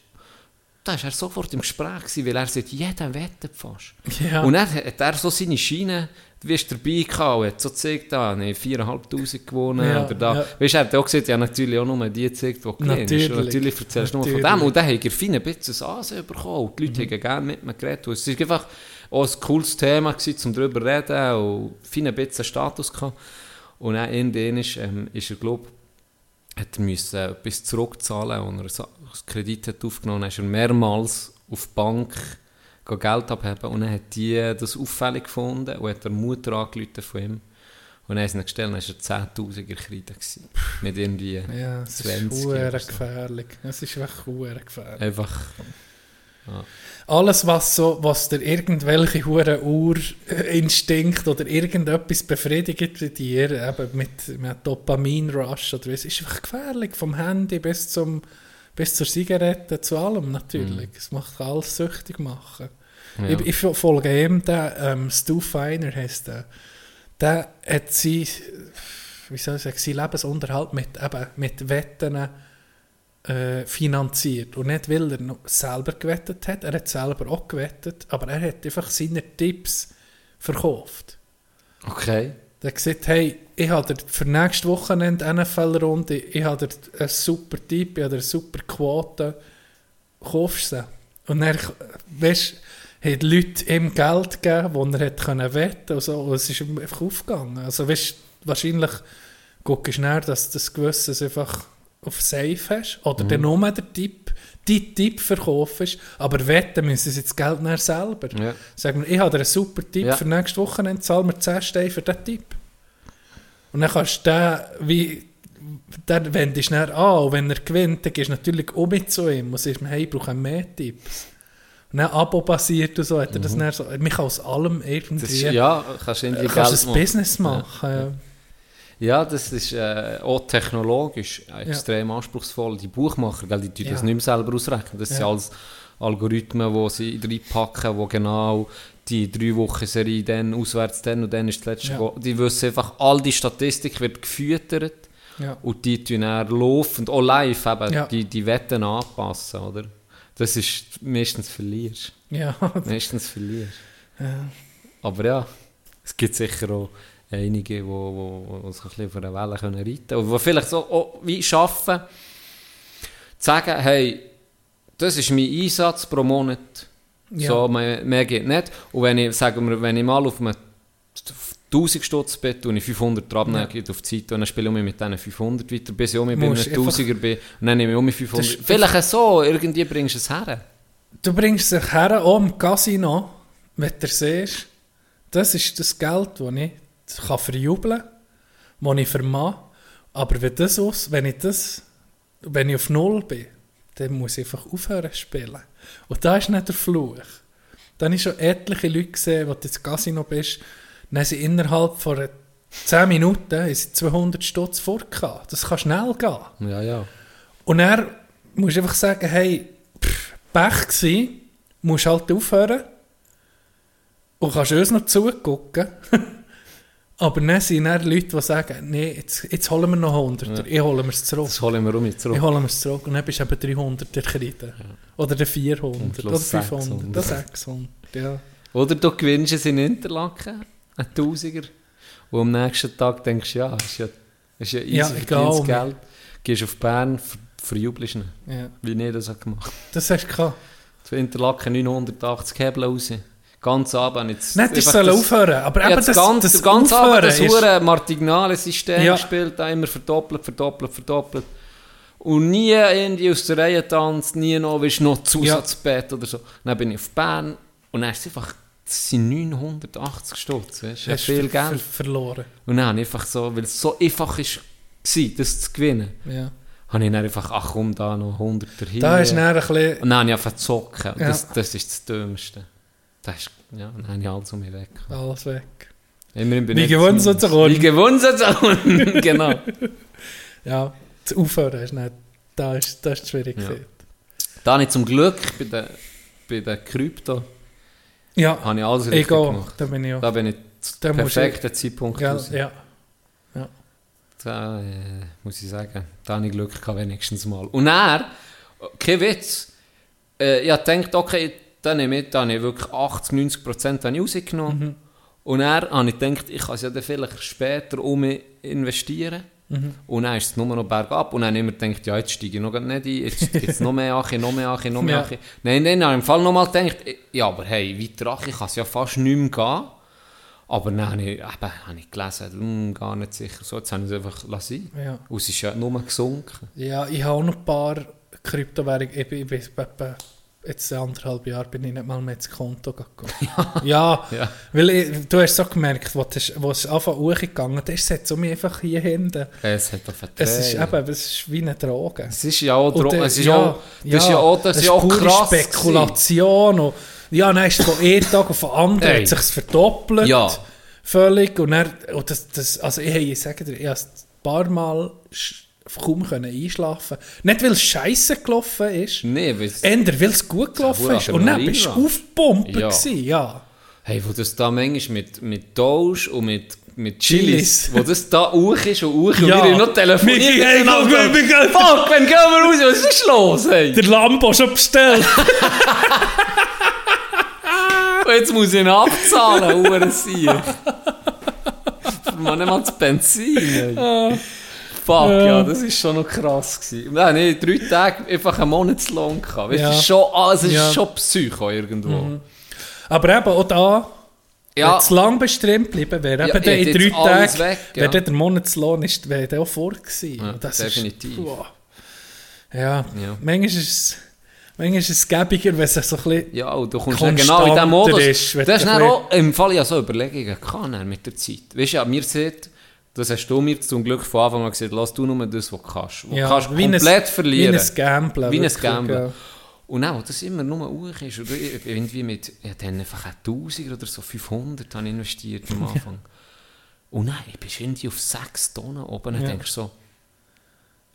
da war er sofort im Gespräch, gewesen, weil er sagt, jeder wettet fast. Ja. Und dann hat er so seine Schiene, du bist dabei gehabt und hat so gezeigt, da habe ich 4'500 gewonnen. Ja, oder da. ja. Weißt du, er hat auch gesagt, ja natürlich auch nur die gezeigt, die gewinnen. Natürlich. Natürlich erzählst du nur von dem. Und dann hat er fein ein bisschen ein Ansehen bekommen. Und Die Leute haben gerne mit mir geredet. Und es war einfach auch ein cooles Thema, gewesen, um darüber zu reden und fein ein bisschen Status gehabt. Und dann irgendwann ist, ähm, ist er, glaube hat er müssen etwas zurückzahlen und er einen Kredit hat aufgenommen, ist er mehrmals auf die Bank Geld abheben und dann hat die das auffällig gefunden und hat der Mutter angerufen von ihm Und dann haben sie ihn gestellt, dann war er 10'000er Kreide. Nicht irgendwie Ja, es ist 20 hure oder so. gefährlich. Es ist wirklich hure gefährlich. Einfach, Alles, was, so, was dir irgendwelche hure Urinstinkt oder irgendetwas befriedigt bei dir, eben mit, mit Dopamin-Rush oder was, ist einfach gefährlich. Vom Handy bis, zum, bis zur Zigarette, zu allem natürlich. Es macht alles süchtig machen. Mhm. ja. Ich, ich folge ihm, der ähm, Stu Feiner heisst der. Der hat sein, wie soll ich sagen, sein Lebensunterhalt mit, eben, mit Wetten äh, finanziert. Und nicht, weil er selber gewettet hat, er hat selber auch gewettet, aber er hat einfach seine Tipps verkauft. okay. Der hat gesagt, hey, ich habe dir für nächstes Wochenende NFL-Runde, ich habe dir einen super Tipp, ich habe dir eine super Quote, kaufst du sie? Und dann, weißt die Leute ihm Geld gegeben, wo er hat können wetten und so, und es ist ihm einfach aufgegangen. Also weißt wahrscheinlich guckst du näher, dass das Gewisses einfach auf Safe hast, oder dann nur den Tipp, die Tipp verkaufst, aber wetten müssen sie das Geld näher selber. Ja. Sag mir, ich habe dir einen super Tipp Ja. für nächste Woche, zahl mir 10 Steine für diesen Tipp. Und dann kannst du den, wie, dann wendest du dann an, und wenn er gewinnt, dann gehst du natürlich auch mit zu ihm und sagst ihm, hey, ich brauche mehr Tipps. Und dann Abo-basiert und so, hat er das dann so, man kann aus allem irgendwie, Mhm. Das ja, kannst du irgendwie kannst Geld ein machen. Business machen. Ja. Ja, das ist äh, auch technologisch extrem anspruchsvoll. Die Buchmacher, gell, die tun das Ja. nicht mehr selber ausrechnen. Das sind Ja. alles Algorithmen, die sie reinpacken, die genau die drei Wochen Serie dann auswärts dann und dann ist das letzte Ja. Die wissen einfach, all die Statistik wird gefüttert Ja. und die tun dann laufend, auch live eben, Ja. die, die Wetten anpassen, oder? Das ist, meistens verlierst Ja. Meistens verlierst ja. aber ja, es gibt sicher auch einige, die wo, wo, sich ein bisschen auf einer Welle können reiten können. Und die vielleicht so auch wie schaffen, zu sagen, hey, das ist mein Einsatz pro Monat. Ja. So, mehr, mehr geht nicht. Und wenn ich, sagen wir, wenn ich mal auf einem 1000 Stutz Bett und ich 500 abnehme, geht auf die Seite und dann spiele ich mich mit diesen 500 weiter, bis ich um mich bei einem Musst einfach- 1000er bin und dann nehme ich um mich 500. Das ist- Vielleicht so, irgendwie bringst du es her. Du bringst sich her, auch im Casino, wenn du siehst, das ist das Geld, das ich kann verjubeln das ich vermag. Aber wenn, das aus, wenn, ich das, wenn ich auf Null bin, dann muss ich einfach aufhören zu spielen. Und da ist nicht der Fluch. Dann habe ich schon etliche Leute gesehen, du ins Casino bist, dann sie innerhalb von 10 Minuten haben sie 200 Stutz vorgehabt. Das kann schnell gehen. Ja, ja. Und er musst du einfach sagen, hey, pff, Pech gsi, musst halt aufhören und kannst uns noch zugucken. Aber dann sind dann Leute, die sagen, nee, jetzt, jetzt holen wir noch 100, ich hole mir es zurück. Das holen wir um mich zurück. Ich hole mir es zurück und dann bist du eben 300 der Kredite. Oder der 400 Am oder Schluss 500 600. oder 600. Ja. Oder du gewinnst es in Interlaken, ein Tausiger, und am nächsten Tag denkst du, ja, ist ja, ist ja easy Ja, egal. Geld. Gehst auf Bern, ver verjubelst ihn, ja. wie ich das habe gemacht Das hast du gehabt. Interlaken 980 Hebel raus. Ganz Abend jetzt... Nicht, ich einfach soll das- aufhören. Aber eben das, das, ganz, das ganz Aufhören das ist- hure martignale System Ja. gespielt, da immer verdoppelt, verdoppelt, verdoppelt. Und nie irgendwie aus der Reihe tanzt, nie noch, willst du noch Zusatzbett oder so. Dann bin ich auf Bern und dann ist es einfach, das sind 980 Stutz, weißt du, das ist hast viel Geld. ver verloren. Und dann einfach so, weil es so einfach ist, war, das zu gewinnen, Ja. habe ich dann einfach, ach komm, da noch 100 dahin. Da ist dann ein bisschen... und dann habe ich einfach zocken. Und Ja. Das, das ist das Dümmste. Das ist, ja, dann habe ich alles um mich weg. Alles weg. Immerhin bin Wie ich gewonnen so zu kommen. Wie gewonnen so zu kommen. genau. Ja, das Aufhören ist nicht... Da ist, das ist die Schwierigkeit. Da habe ich zum Glück bei den, bei den Krypto Ja, habe ich alles richtig egal. gemacht. Da bin ich auch. Da bin ich zum perfekten Zeitpunkt Gell, raus. ja. Da äh, muss ich sagen, da habe ich Glück gehabt wenigstens mal. Und er, kein Witz, äh, ich habe gedacht, okay, dann nehme ich, da habe ich wirklich 80, 90 Prozent rausgenommen. Mhm. Und er habe ich gedacht, ich kann es ja dann vielleicht später um investieren. Mhm. Und dann ist es nur noch bergab. Und dann habe ich immer gedacht, ja, jetzt steige ich noch nicht ein, jetzt gibt es noch mehr Achi, noch mehr Achi, noch mehr Ja. Achi. Nein, nein, habe ich im Fall noch mal gedacht, ja, aber hey, weiter Achi kann es ja fast nicht mehr gehen. Aber dann habe ich, eben, habe ich gelesen, hm, gar nicht sicher. So, jetzt habe ich es einfach lassen. Ja. Und es ist ja nur gesunken. ja, ich habe auch noch ein paar Kryptowährungen. Ich bin, ich bin etwa jetzt anderthalb Jahre bin ich nicht mal mehr ins Konto gegangen. ja, Ja. weil ich, du hast so gemerkt, wo es wo es einfach hochgegangen ist, es hat so mich einfach hier hinten. Es hat doch Es ist eben, es ist wie eine Droge. Es ist ja auch, Und Dro der- es ist auch, das ist ja auch, das ist ja auch krass. Spekulation. Und, ja, dann ist es von einem Tag auf den anderen hat sich's verdoppelt. Ja. Völlig. Und dann, und das, das, also ich, ich sage dir, ich habe es ein paar Mal kaum können einschlafen Nicht, weil es scheiße gelaufen ist, Nee, weil es- eher, weil es gut gelaufen ist. Und dann bist du aufgepumpt. Ja. gewesen, ja. Hey, wo das da manchmal mit, mit Doge und mit, mit Chilis. Wo das da hoch ist und hoch und Ja. wir haben noch telefoniert. Wir gehen- miteinander. wir gehen- wir gehen- Fuck, wann gehen wir raus? Was ist los, hey? Der Lambo schon bestellt. Und jetzt muss ich ihn abzahlen, Uhren Sieg. Man nicht mal das Benzin. Ey. Fuck, ja, das war schon noch krass. Gewesen. Nein, nee, drei Tage einfach einen Monatslohn gehabt. Weißt, Ja. das ist schon, ah, es ist Ja. Mhm. schon Psycho irgendwo. Aber eben auch da, Ja, wenn es lang bestimmt bleiben wäre, Ja, eben dann ich in drei Tagen, weg, ja. wäre dann der Monatslohn ist, wäre der auch vor gewesen. Ja, das definitiv. Ist, ja. Ja. manchmal ist es, manchmal ist es gäbiger, wenn es so ein bisschen... Ja, und du kommst dann genau in diesem Modus. ist, wenn das ist dann auch, im Fall ja so Überlegungen kann er mit der Zeit. Weißt du, ja, mir sieht, das hast du mir zum Glück von Anfang an gesagt, lass du nur das, was du kannst. Wo Ja, du kannst ein- komplett verlieren. Wie ein Gamblen. Wie ein Gamblen. ja. Und auch, das immer nur hoch ist. Oder ich- irgendwie mit, ja, dann einfach 1000 oder so 500 habe ich investiert am Anfang. Und nein, ich bin irgendwie auf 6 Tonnen oben. Dann Ja. denkst du so,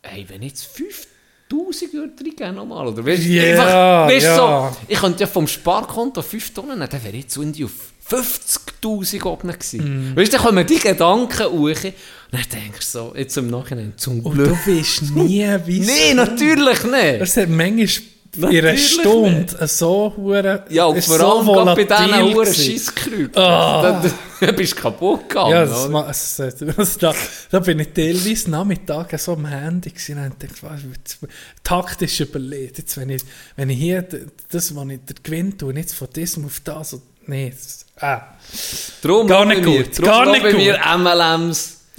ey, wenn ich jetzt 5000 würde reingeben nochmal, oder weißt du, Ja, einfach, weißt du, ja. so, ich könnte ja vom Sparkonto 5 Tonnen nehmen, dann wäre ich jetzt irgendwie auf 50'000 oben. Mhm. Weißt du, dann kommen die Gedanken hoch und dann denkst du so, jetzt im Nachhinein, zum Und Glück. du weißt nie, wie Nein, natürlich nicht. Es hat manchmal in einer Stunde so hure Ja, und vor so allem gerade bei diesen Huren. Scheisskrügen. Ah. Da, da bist du kaputt gegangen. Ja, das, ma- es- es- da, da bin ich teilweise Nachmittag so am Handy gewesen und dachte, was, jetzt- taktisch überlegt. Jetzt, wenn, ich, wenn ich hier das, was ich der Gewinn tue, jetzt von diesem auf das, und, nee, das, ah. Darum Gar nicht mir, gut, darum gar nicht gut. mir MLMs.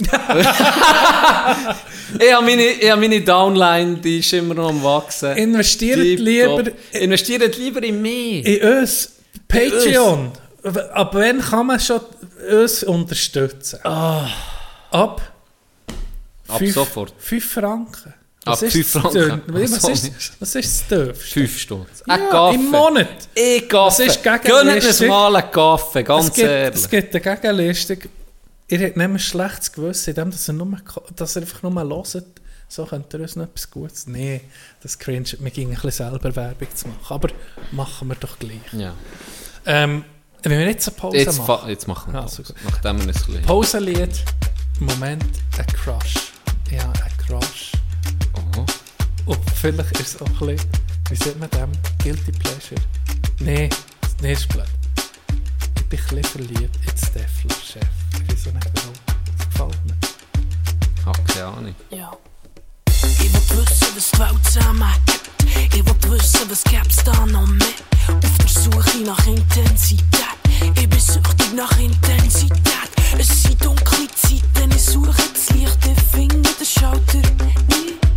ich habe meine, ich habe meine Downline, die ist immer noch am wachsen. Investiert Tipptopp. lieber Investiert lieber in mich. in uns. Patreon. Ab wann kann man schon uns unterstützen? Ab, Ab fünf- sofort. fünf Franken. Fünf das Franken? Dünn- Was ist, was das Dürfste? Fünf Stunden. Ja, Kaffee. im Monat. Ein Kaffee. Das ist Gönnt uns mal einen Kaffee, ganz es, gibt, ehrlich. es gibt eine Gegenleistung. Ihr habt nämlich ein schlechtes Gewissen, indem dass ihr, nur, dass ihr einfach nur hört. So könnt ihr uns noch etwas Gutes. Nee, das cringe. Wir gingen ein bisschen selber Werbung zu machen. Aber machen wir doch gleich. Ja. Ähm, wenn wir jetzt eine Pause Jetzt, machen. jetzt machen wir Also. Nachdem wir ein. Pausenlied. Moment, ein Crush. Ja, ein Crush. Und vielleicht ist es auch ein bisschen, wie sagt man dem? Guilty Pleasure. Nee, nee, ist blöd. Ich bin ein bisschen verliebt in Steffler Chef. Ich weiß auch nicht warum. Das gefällt mir. Hab keine Ahnung. Ja. Ich will wissen, was die Welt zusammengibt. Ich will wissen, was gäb's da noch mehr. Auf der Suche nach Intensität. Ich bin süchtig nach Intensität. Es sind dunkle Zeiten, ich suche das Licht, ich finde den Schalter nie.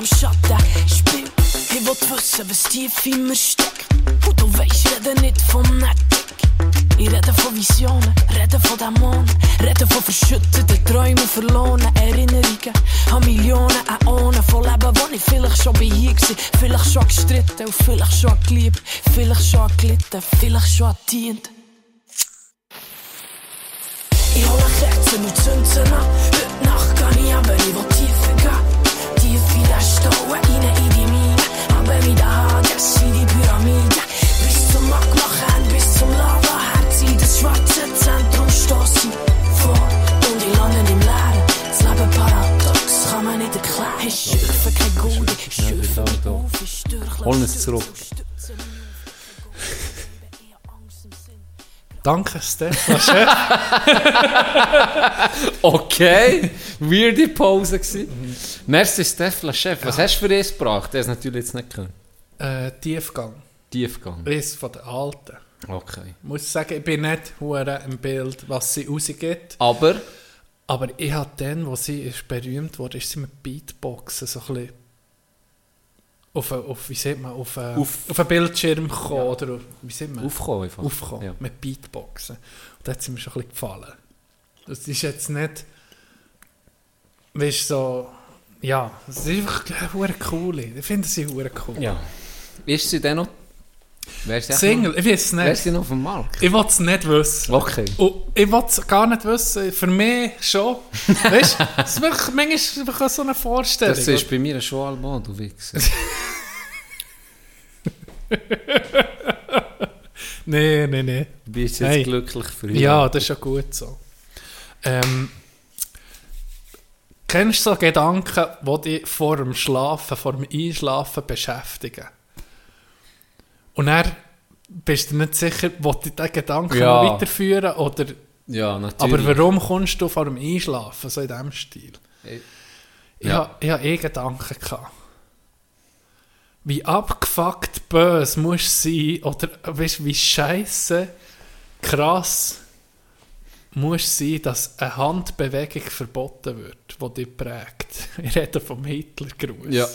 Von dem Schattenspiel. Ich will wissen, was tief in mir steckt. Und du weisst, ich rede nicht vom Nettig. Ich rede von Visionen, rede von Dämonen, rede von verschütteten Träumen, verlorenen Erinnerungen an Millionen Äonen von Leben, wo ich vielleicht schon bei hier war, vielleicht schon gestritten und vielleicht schon geliebt, vielleicht schon gelitten, vielleicht schon dient. Ich hole Kerzen und zünd sie an. Heute Nacht kann ich aber, ich will. Tief in den Stau, rein in die Mine. Aber mit den Hades in die Pyramide. Bis zum Magmachern, bis zum Lavaherz. In das schwarze Zentrum ich vor. Und ich lande im Leeren. Das Leben paradox, kann man nicht erklären. Ich schürfe kein Gold, ich schürfe mich auf. Ich stürchle zurück. Danke, Stefan Chef. Okay, weirde Pause gewesen. Merci Stefla Chef. Was hast du für das gebracht? Der ist natürlich jetzt nicht können. äh, Tiefgang. Tiefgang. Ist von den Alten. Okay. Ich muss sagen, ich bin nicht hure im Bild, was sie rausgibt. Aber Aber ich habe dann, wo sie ist berühmt wurde, ist sie mit Beatboxen so ein bisschen auf, ein- auf, wie sieht man, auf, Auf- auf einen Bildschirm gekommen, oder auf- wie sieht man? Aufkommen einfach. Aufkommen, Ja. mit Beatboxen. Und das hat mir schon ein bisschen gefallen. Das ist jetzt nicht, weißt du, so, ja, es ist einfach eine cool. Ich finde sie cool. Ja. Ist sie denn noch... Sie echt Single, ich weiß es Noch, nicht. sie noch auf dem Markt? Ich will es nicht wissen. Okay. Und ich will es gar nicht wissen. Für mich schon. Weißt du, es ist wirklich, manchmal so eine Vorstellung. Das ist bei mir schon Alban, du Wichser. Nein, nein, nein. Du bist jetzt Hey. glücklich für ihn. Ja, das ist ja gut so. Ähm, kennst du so Gedanken, die dich vor dem Schlafen, vor dem Einschlafen beschäftigen? Und dann bist du nicht sicher, wo du diesen Gedanken Ja. weiterführen oder Ja, natürlich. Aber warum kommst du vor dem Einschlafen, so in diesem Stil? Ich- Ich ja. habe ich hab eh Gedanken gehabt. Wie abgefuckt böse musst du sein, oder weißt, wie scheiße krass musst du sein, dass eine Handbewegung verboten wird, die dich prägt. Ich rede vom Hitlergruß. Ja.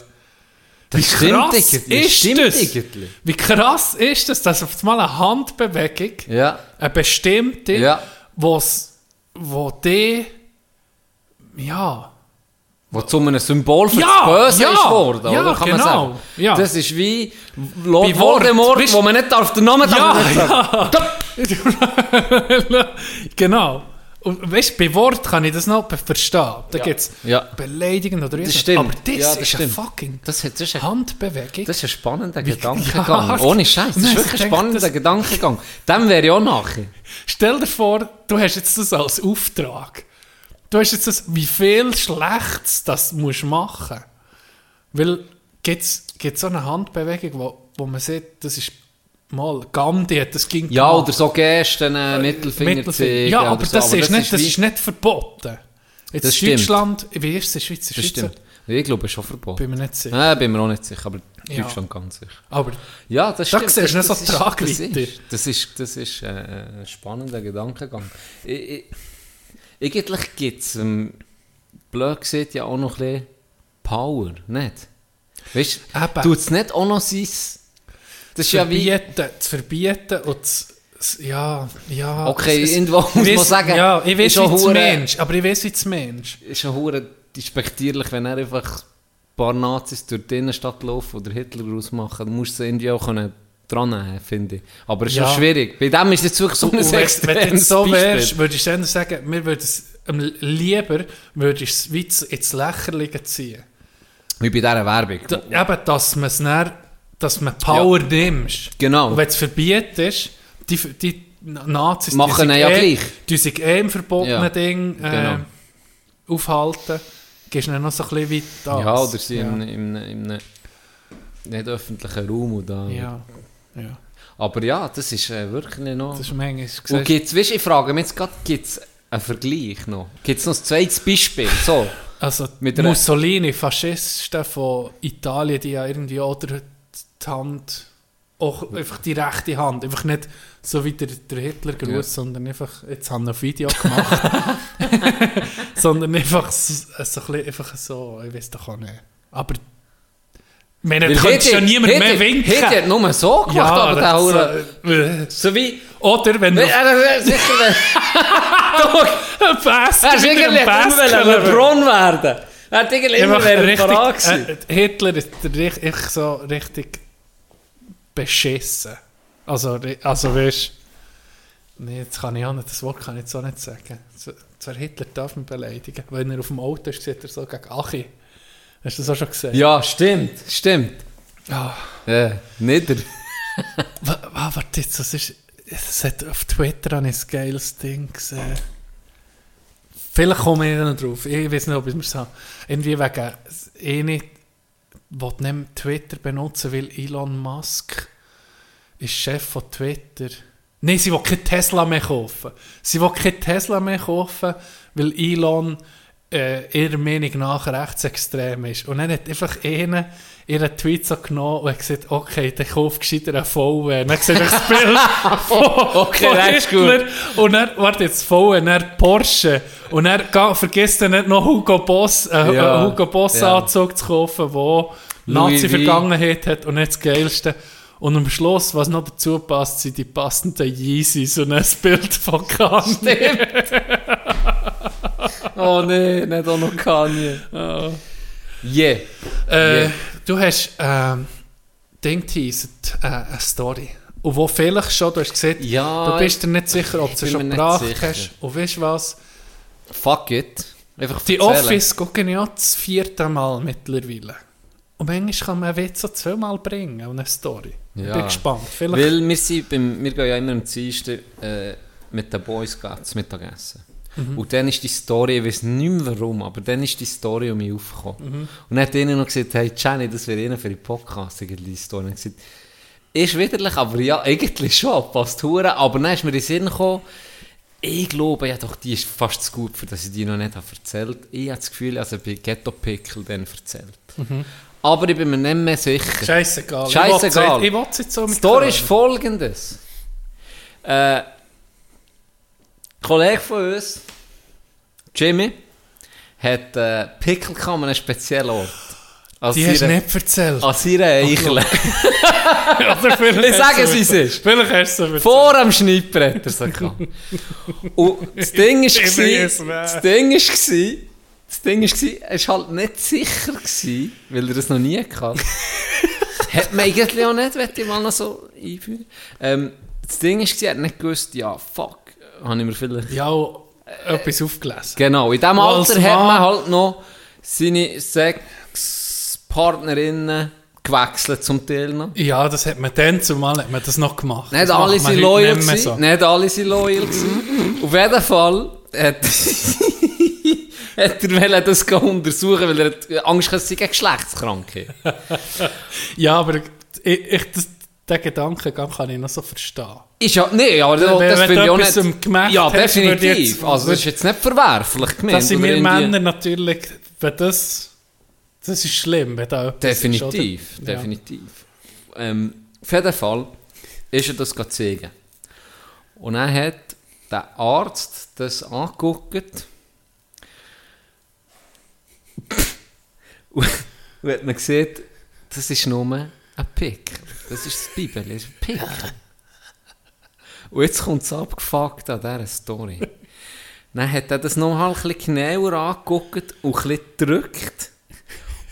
Wie stimmt krass ist stimmt das? irgendwie. Wie krass ist das, dass auf einmal eine Handbewegung Ja. eine bestimmte, Ja. wo's, wo die, ja, Wo zu einem Symbol für Ja, das Böse ja, ist geworden, ja, oder? Kann man genau, sagen. ja. Das ist wie Lord Voldemort, wo man nicht darf, den Namen darf man nicht sagen. genau. Und weißt du, bei Wort kann ich das noch be- verstehen. Da Ja. gibt es Ja. beleidigend oder Das irgendwas. stimmt. Aber das Ja, das ist eine stimmt. fucking Das, hat, das, ist ein, Handbewegung. das ist ein spannender Wie- Gedankengang. Ja. Ohne Scheiß. Das Nein, ist ich wirklich ein spannender das- Gedankengang. Dem wäre ich auch nachher. Stell dir vor, du hast jetzt das als Auftrag. Du hast jetzt das, wie viel Schlechtes das musst machen. Weil gibt es so eine Handbewegung, wo, wo man sieht, das ist mal Gandhi hat das ging Ja, gemacht. oder so Gesten, äh, Mittelfinger, Mittelfinger. zeigen Ja, aber, so. das, ist nicht, das ist nicht verboten. Jetzt Das stimmt. Deutschland, wie ist es in Schweiz? Das Schweiz stimmt. Ich glaube, es ist schon verboten. bin mir nicht sicher. Äh, bin mir auch nicht sicher, aber Ja. Deutschland ganz sicher. Aber Ja, das Da stimmt. siehst du nicht so das ist- das Tragweite. ist, das ist, das ist äh, ein spannender Gedankengang. Ich, ich, eigentlich gibt es, ähm, blöd gesagt, ja auch noch ein bisschen Power, nicht? Weißt du, tut es nicht auch noch sein... Das ist ja wie... zu verbieten und zu, ja, ja. Okay, es- irgendwo muss ich man weiss- sagen, Ja, ich weiß, wie hure- Mensch, aber ich weiß, wie es Mensch. ist schon hure despektierlich, wenn er einfach ein paar Nazis durch die Innenstadt laufen oder Hitler rausmachen. Dann musst du irgendwie auch können dran finde ich. Aber es ist Ja. schon schwierig. Bei dem ist es jetzt wirklich so ein Und wenn, du extremes so Beispiel. wärst, würde ich dann sagen, mir würde es lieber würde ich es ins Lächerliche ziehen. Wie bei dieser Werbung. Da, eben, dass man es dann, dass man Power nimmst. Genau. Und wenn es verbietest, die, die Nazis Machen die ja eh, gleich. Die sich eh im verbotenen Ja, Ding äh, genau. aufhalten, gehst du dann noch so ein bisschen das. Ja, oder sie ja. in, in, in einem nicht öffentlichen Raum da. Ja, ja. Aber ja, das ist äh, wirklich noch... Das ist manchmal, und gibt's, weißt, ich frage mich jetzt gerade, gibt es einen Vergleich noch? Gibt es noch ein zweites Beispiel? So. Also Mussolini, Faschisten von Italien, die ja irgendwie oder die Hand, auch einfach die rechte Hand, einfach nicht so wie der, der Hitlergruß, Ja. sondern einfach, jetzt haben wir ein Video gemacht, sondern einfach so, so, einfach so, ich weiß doch auch nicht. Aber, ich meine, könntest ja Hitler- niemand mehr Hitler- winken. Hitler hat nur so gemacht, ja, aber der Hure... äh, So wie... Oder wenn du Er er- sicher... ein Er irgendwie ein immer genommen. LeBron werden. Er hat irgendwie immer wäre richtig, parat gewesen. äh, Hitler ist der richt- ich so richtig beschissen. Also, also weißt nee, jetzt kann ich auch nicht, das Wort kann ich jetzt auch nicht sagen. Zwar Hitler darf mich beleidigen. Wenn er auf dem Auto ist, sieht er so gegen Achi. Hast du das auch schon gesehen? Ja, stimmt, stimmt. Ah, Ja, nieder. wa- wa- warte jetzt, das ist, es hat auf Twitter habe ich ein geiles Ding gesehen. Vielleicht komme ich noch drauf. Ich weiß nicht, ob ich es mir sage. Irgendwie wegen, eh nicht, will nicht Twitter benutzen, weil Elon Musk ist Chef von Twitter. Nein, sie will kein Tesla mehr kaufen. Sie will kein Tesla mehr kaufen, weil Elon äh, ihrer Meinung nach rechtsextrem ist. Und dann hat einfach einer ihren Tweet so genommen und hat gesagt, okay, dann kauf gescheiter einen VW. Und dann sieht er das Bild von, Okay, von Hitler. Und dann, warte jetzt, VW, dann Porsche. Und dann vergisst er nicht noch Hugo Boss, äh, Ja, Hugo Boss ja. Anzug zu kaufen, wo. Nazi-Vergangenheit hat und nicht das Geilste. Und am Schluss, was noch dazu passt, sind die passenden Yeezys und ein Bild von Kanye. Oh nee, nicht auch noch Kanye. Yeah. Äh, Yeah. Du hast ähm, Ding äh, eine Story. Und wo vielleicht schon, du hast gesagt, Ja, du bist dir nicht sicher, ob ich du bin schon gebracht hast. Und weißt du was? Fuck it. Einfach Die erzählen. Office gucken ja das vierte Mal mittlerweile. Und manchmal kann man einen Witz so zweimal bringen und eine Story. Ich Ja. bin gespannt. Vielleicht Weil wir, sind beim, wir gehen ja immer am Dienstag äh, mit den Boys zum Mittagessen. Mhm. Und dann ist die Story, ich weiß nicht mehr warum, aber dann ist die Story um mich aufgekommen. Mhm. Und dann hat ihnen noch gesagt, hey Jenny, das wäre ihnen für die Podcast die Story. Und ich gesagt, ist widerlich, aber ja, eigentlich schon, passt hure. Aber dann ist mir in den Sinn gekommen, ich glaube, ja doch, die ist fast zu gut, für dass ich die noch nicht habe erzählt. Ich habe das Gefühl, also bei Ghetto Pickle dann erzählt. Mhm. Aber ich bin mir nicht mehr sicher. Scheißegal. Scheissegal. Ich will es jetzt so Die Story ist folgendes. Äh, ein Kollege von uns, Jimmy, hat äh, Pickel gehabt an einem speziellen Ort. An Die hast du nicht erzählt. An seiner Eichel. Vielleicht Ich sage, du wie es ist. Vielleicht hast du es erzählt. Vor am Schneidbrett. Und das Ding wer. das Ding das Ding ist, gsi, er war halt nicht sicher, gsi, weil er das noch nie hatte. hat man eigentlich auch nicht, möchte ich mal noch so einführen. Ähm, das Ding ist, gsi, er hat nicht gewusst, ja, fuck, habe ich mir vielleicht... Ja, auch etwas aufgelesen. Genau, in diesem Alter hat man halt noch seine Sexpartnerinnen gewechselt zum Teil noch. Ja, das hat man dann zumal hat man das noch gemacht. Nicht das alle sind loyal nicht gewesen. so. Nicht alle sind loyal gewesen. Auf jeden Fall hat, hat er das untersuchen, weil er hat Angst sei eine Geschlechtskrankheit. Ja, aber ich, ich, das, den Gedankengang kann ich noch so verstehen. Ist ja, nee, aber das, Wenn- das finde ich auch nicht... Gemacht ja, definitiv. jetzt- also das ist jetzt nicht verwerflich gemeint. Das sind wir Männer natürlich, wenn das, das ist schlimm, wenn da etwas Definitiv, ist? Ja. definitiv. Ähm, auf jeden Fall ist er das zeigen. Und dann hat der Arzt das angeguckt und und hat man gesehen, das ist nur ein Pick. Das ist das Bibel, das ist ein Pick. Und jetzt kommt es abgefuckt an dieser Story. Dann hat er das noch halt ein bisschen genauer angeguckt und ein bisschen gedrückt.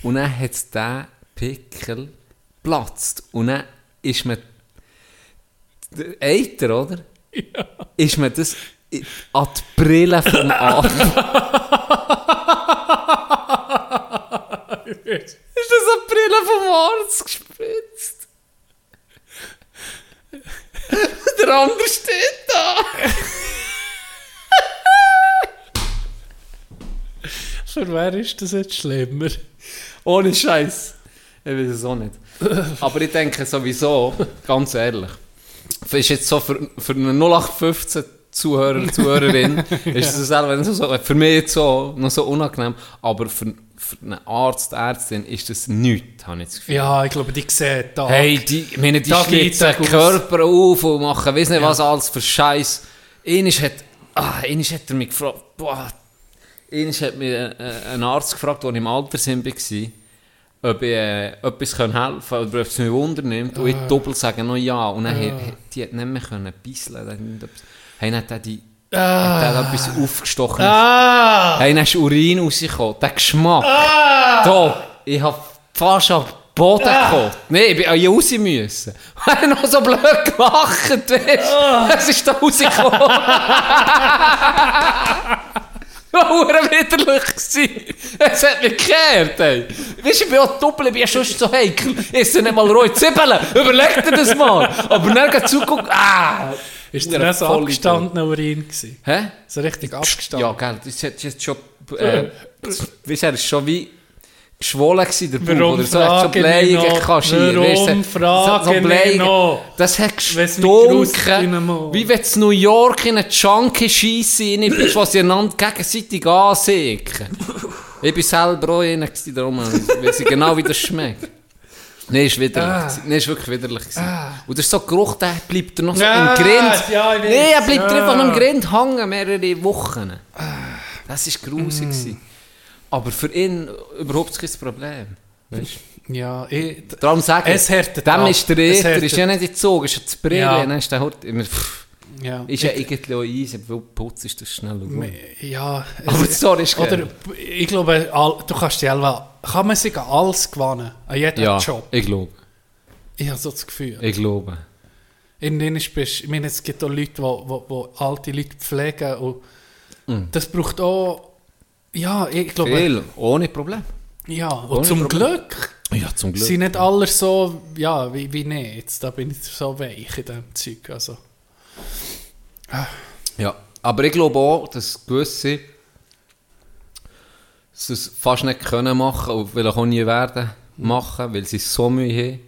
Und dann hat es diesen Pickel geplatzt. Und dann ist mir Eiter, oder? Ja. Ist mir das an die Brille vom Arm. ist das die Brille vom Arzt gespritzt? Der andere steht da. Für wer ist das jetzt schlimmer? Ohne Scheiß. Ich weiß es auch nicht. Aber ich denke sowieso, ganz ehrlich, ist jetzt so für, für einen 0815 Zuhörer, Zuhörerin, ist es selber nicht so, für mich jetzt so, noch so unangenehm, aber für, für einen Arzt, Ärztin ist das nichts, habe ich das Gefühl. Ja, ich glaube, die sehen da. Hey, die, ich meine, die schlitzen den aus. Körper auf und machen, weiss nicht was alles für Scheiß. Eines hat, ah, eines hat er mich gefragt, boah, eines hat mir äh, ein Arzt gefragt, der im Altersheim war, ob ich äh, etwas helfen kann oder ob es mich Wunder nimmt. Und ich doppelt sage noch ja. Und dann hat, die hat nicht mehr können bisseln. Hey, dann hat er die, hat er etwas aufgestochen. Ah! Hey, dann ist Urin rausgekommen. Der Geschmack. Da, ich hab fast am Boden gekocht. Nein, ich bin an raus müssen. Ich habe noch so blöd gelacht, weißt du? Es ist da rausgekommen. War widerlich. gewesen. Es hat mich gekehrt, ey. Weißt du, ich bin auch doppelt, ich bin ja schon so heikel. Ist nicht mal rohe Zwiebeln. Überleg dir das mal. Aber dann geht zugucken, ah. Ist der nicht so voll abgestandener Urin gewesen? Hä? So richtig abgestanden? Ja, gell, das hat jetzt schon, äh, weißt du, schon wie geschwollen gewesen, der Bauch, oder so, so ich kaschiert, Warum weisst du, frage ich Blähungen. noch? Das hat gestunken, wie wenn in New York in eine Junkie-Scheisse rein bist, was sie einander gegenseitig ansägen. ich bin selber auch einer gewesen, darum weiß ich genau, wie das schmeckt. Nein, ist widerlich. Ah. Nein, ist wirklich widerlich. gewesen. Und das ist so Geruch, der bleibt noch so Ah, im Grind. ja. Nein, er bleibt Ja. einfach noch im Grind hängen, mehrere Wochen. Das war grusig. gewesen. Aber für ihn überhaupt kein Problem. Weißt? Ja, ich, Darum sage ich, Es härtet dem ab. ist der Eter, ist ja nicht in Zug, ist ja das Brille, Ja. dann ist der Hort immer, pff, ja, ist ja irgendwie auch easy, weil Putz ist das schnell ja, Aber sorry, ist Oder ich glaube, du kannst dich selber, kann man sich an alles gewinnen, an jedem Ja, Job. ich glaube, Ich habe so das Gefühl. ich glaube. Irgendwann ist, bist, ich meine, es gibt auch Leute, die wo, wo alte Leute pflegen und Mhm. das braucht auch, ja, ich glaube, Viel, ohne Problem. ja, und Ohne zum Problem. Glück Ja, zum Glück. sind nicht alle so, ja, wie, wie nicht, jetzt, da bin ich so weich in diesem Zeug, also. Ja, aber ich glaube auch, dass gewisse es fast nicht können machen und vielleicht auch nie werden machen, weil sie so Mühe haben.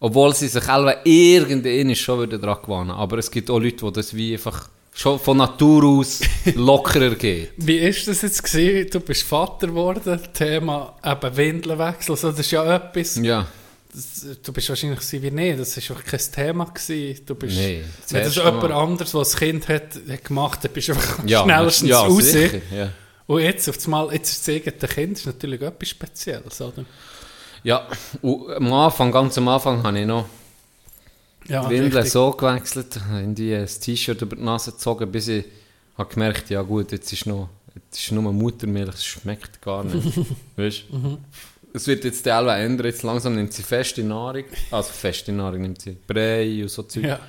Obwohl sie sich selber irgendwann schon wieder daran gewöhnen. Aber es gibt auch Leute, die das wie einfach schon von Natur aus lockerer geht. Wie ist das jetzt gewesen? Du bist Vater geworden, Thema eben Windelwechsel, so, das ist ja etwas, Ja, das, du bist wahrscheinlich so wie nicht, das ist auch kein Thema gewesen. Du bist, Nee, das wenn das jemand anderes, was das Kind hat, hat gemacht, dann bist du einfach ja, schnellstens ja, raus. sicher, ja. Und jetzt, auf einmal, jetzt ist das eigene Kind ist natürlich etwas Spezielles, oder? Ja, und am Anfang, ganz am Anfang, habe ich noch Ja, die Windeln richtig. so gewechselt, in die ein T-Shirt über die Nase gezogen, bis ich habe gemerkt, ja gut, jetzt ist noch, jetzt ist nur Muttermilch, es schmeckt gar nicht. weißt? Es wird jetzt die Elbe ändern, jetzt langsam nimmt sie feste Nahrung, also feste Nahrung nimmt sie Brei und so Zeug. Ja.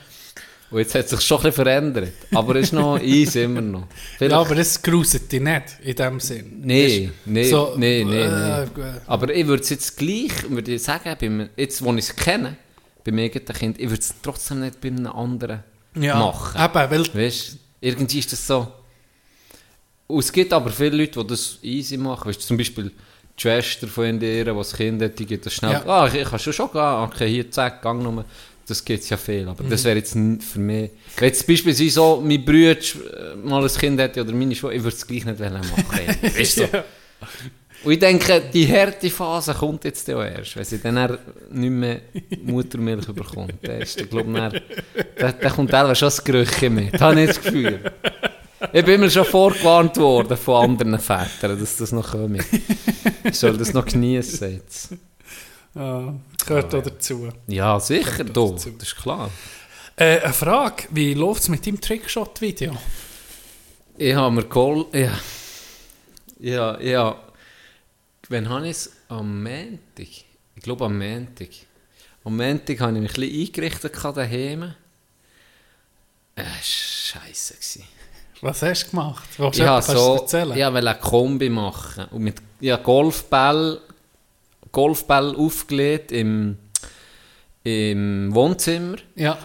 Und jetzt hat es sich schon ein bisschen verändert, aber es ist noch easy immer noch. Vielleicht- ja, aber das gruselt dich nicht, in dem Sinn. Weisst, nee, so, nee, nee, äh, nee. Aber ich würde es jetzt gleich, würde ich sagen, beim, jetzt wo ich es kenne, bei mir eigenen Kind, ich würde es trotzdem nicht bei einem anderen ja, machen. Eben, weil, Weißt du, irgendwie ist das so. Und es gibt aber viele Leute, die das easy machen. Weißt du, zum Beispiel die Schwester von ihnen, die das Kind hat, die geht das schnell. Ja. Ah, ich, ich kann schon schon gehen. Okay, hier, zack, gang nur. Das geht ja viel. Aber Mhm. das wäre jetzt für mich. Wenn jetzt beispielsweise so mein Bruder äh, mal ein Kind hätte oder meine Schwester, ich würde es gleich nicht wollen machen. weißt du? so. Und ich denke, die harte Phase kommt jetzt auch erst, wenn sie dann nicht mehr Muttermilch bekommt. Dann ist, ich glaube, dann, dann kommt teilweise schon das Gerüche mit. habe ich das Gefühl. Ich bin mir schon vorgewarnt worden von anderen Vätern, dass das noch kommt. Ich soll das noch genießen jetzt. Ja, gehört auch dazu. Ja, sicher, du, dazu. das ist klar. Äh, eine Frage, wie läuft es mit deinem Trickshot-Video? Ich habe mir geholt, ja, ja, ja, wann habe ich es? Am Montag, ich glaube am Montag. Am Montag habe ich mich ein bisschen eingerichtet daheim. Äh, scheiße gewesen. Was hast du gemacht? Willst Ich etwas so, erzählen? ich wollte eine Kombi machen und mit ja, Golfball, Golfball aufgelegt im, im Wohnzimmer. ja.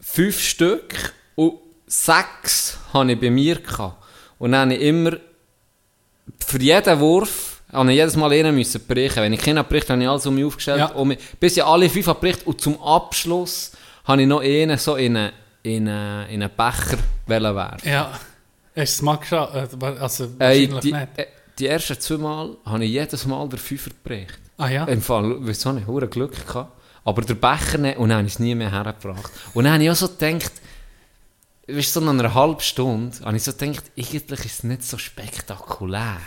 fünf Stück und sechs hatte ich bei mir. Gehabt. Und dann habe ich immer, für jeden Wurf, habe ich jedes Mal einen müssen brechen. Wenn ich keinen bricht, habe ich alles um mich aufgestellt. Ja. Und mich, bis ich alle fünf habe bricht. Und zum Abschluss habe ich noch einen so in einen, in einen, in einen Becher werfen. Ja. Hast du es mal geschaut? Also Äh, wahrscheinlich die, nicht. äh, die ersten zwei Mal habe ich jedes Mal den Fünfer gebrecht. Ah ja? Im Fall, wieso nicht, hure Glück gehabt. Aber der Becher nicht, und dann habe ich es nie mehr hergebracht. Und dann habe ich auch so gedacht, weißt du, so nach einer halben Stunde, habe ich so gedacht, eigentlich ist es nicht so spektakulär.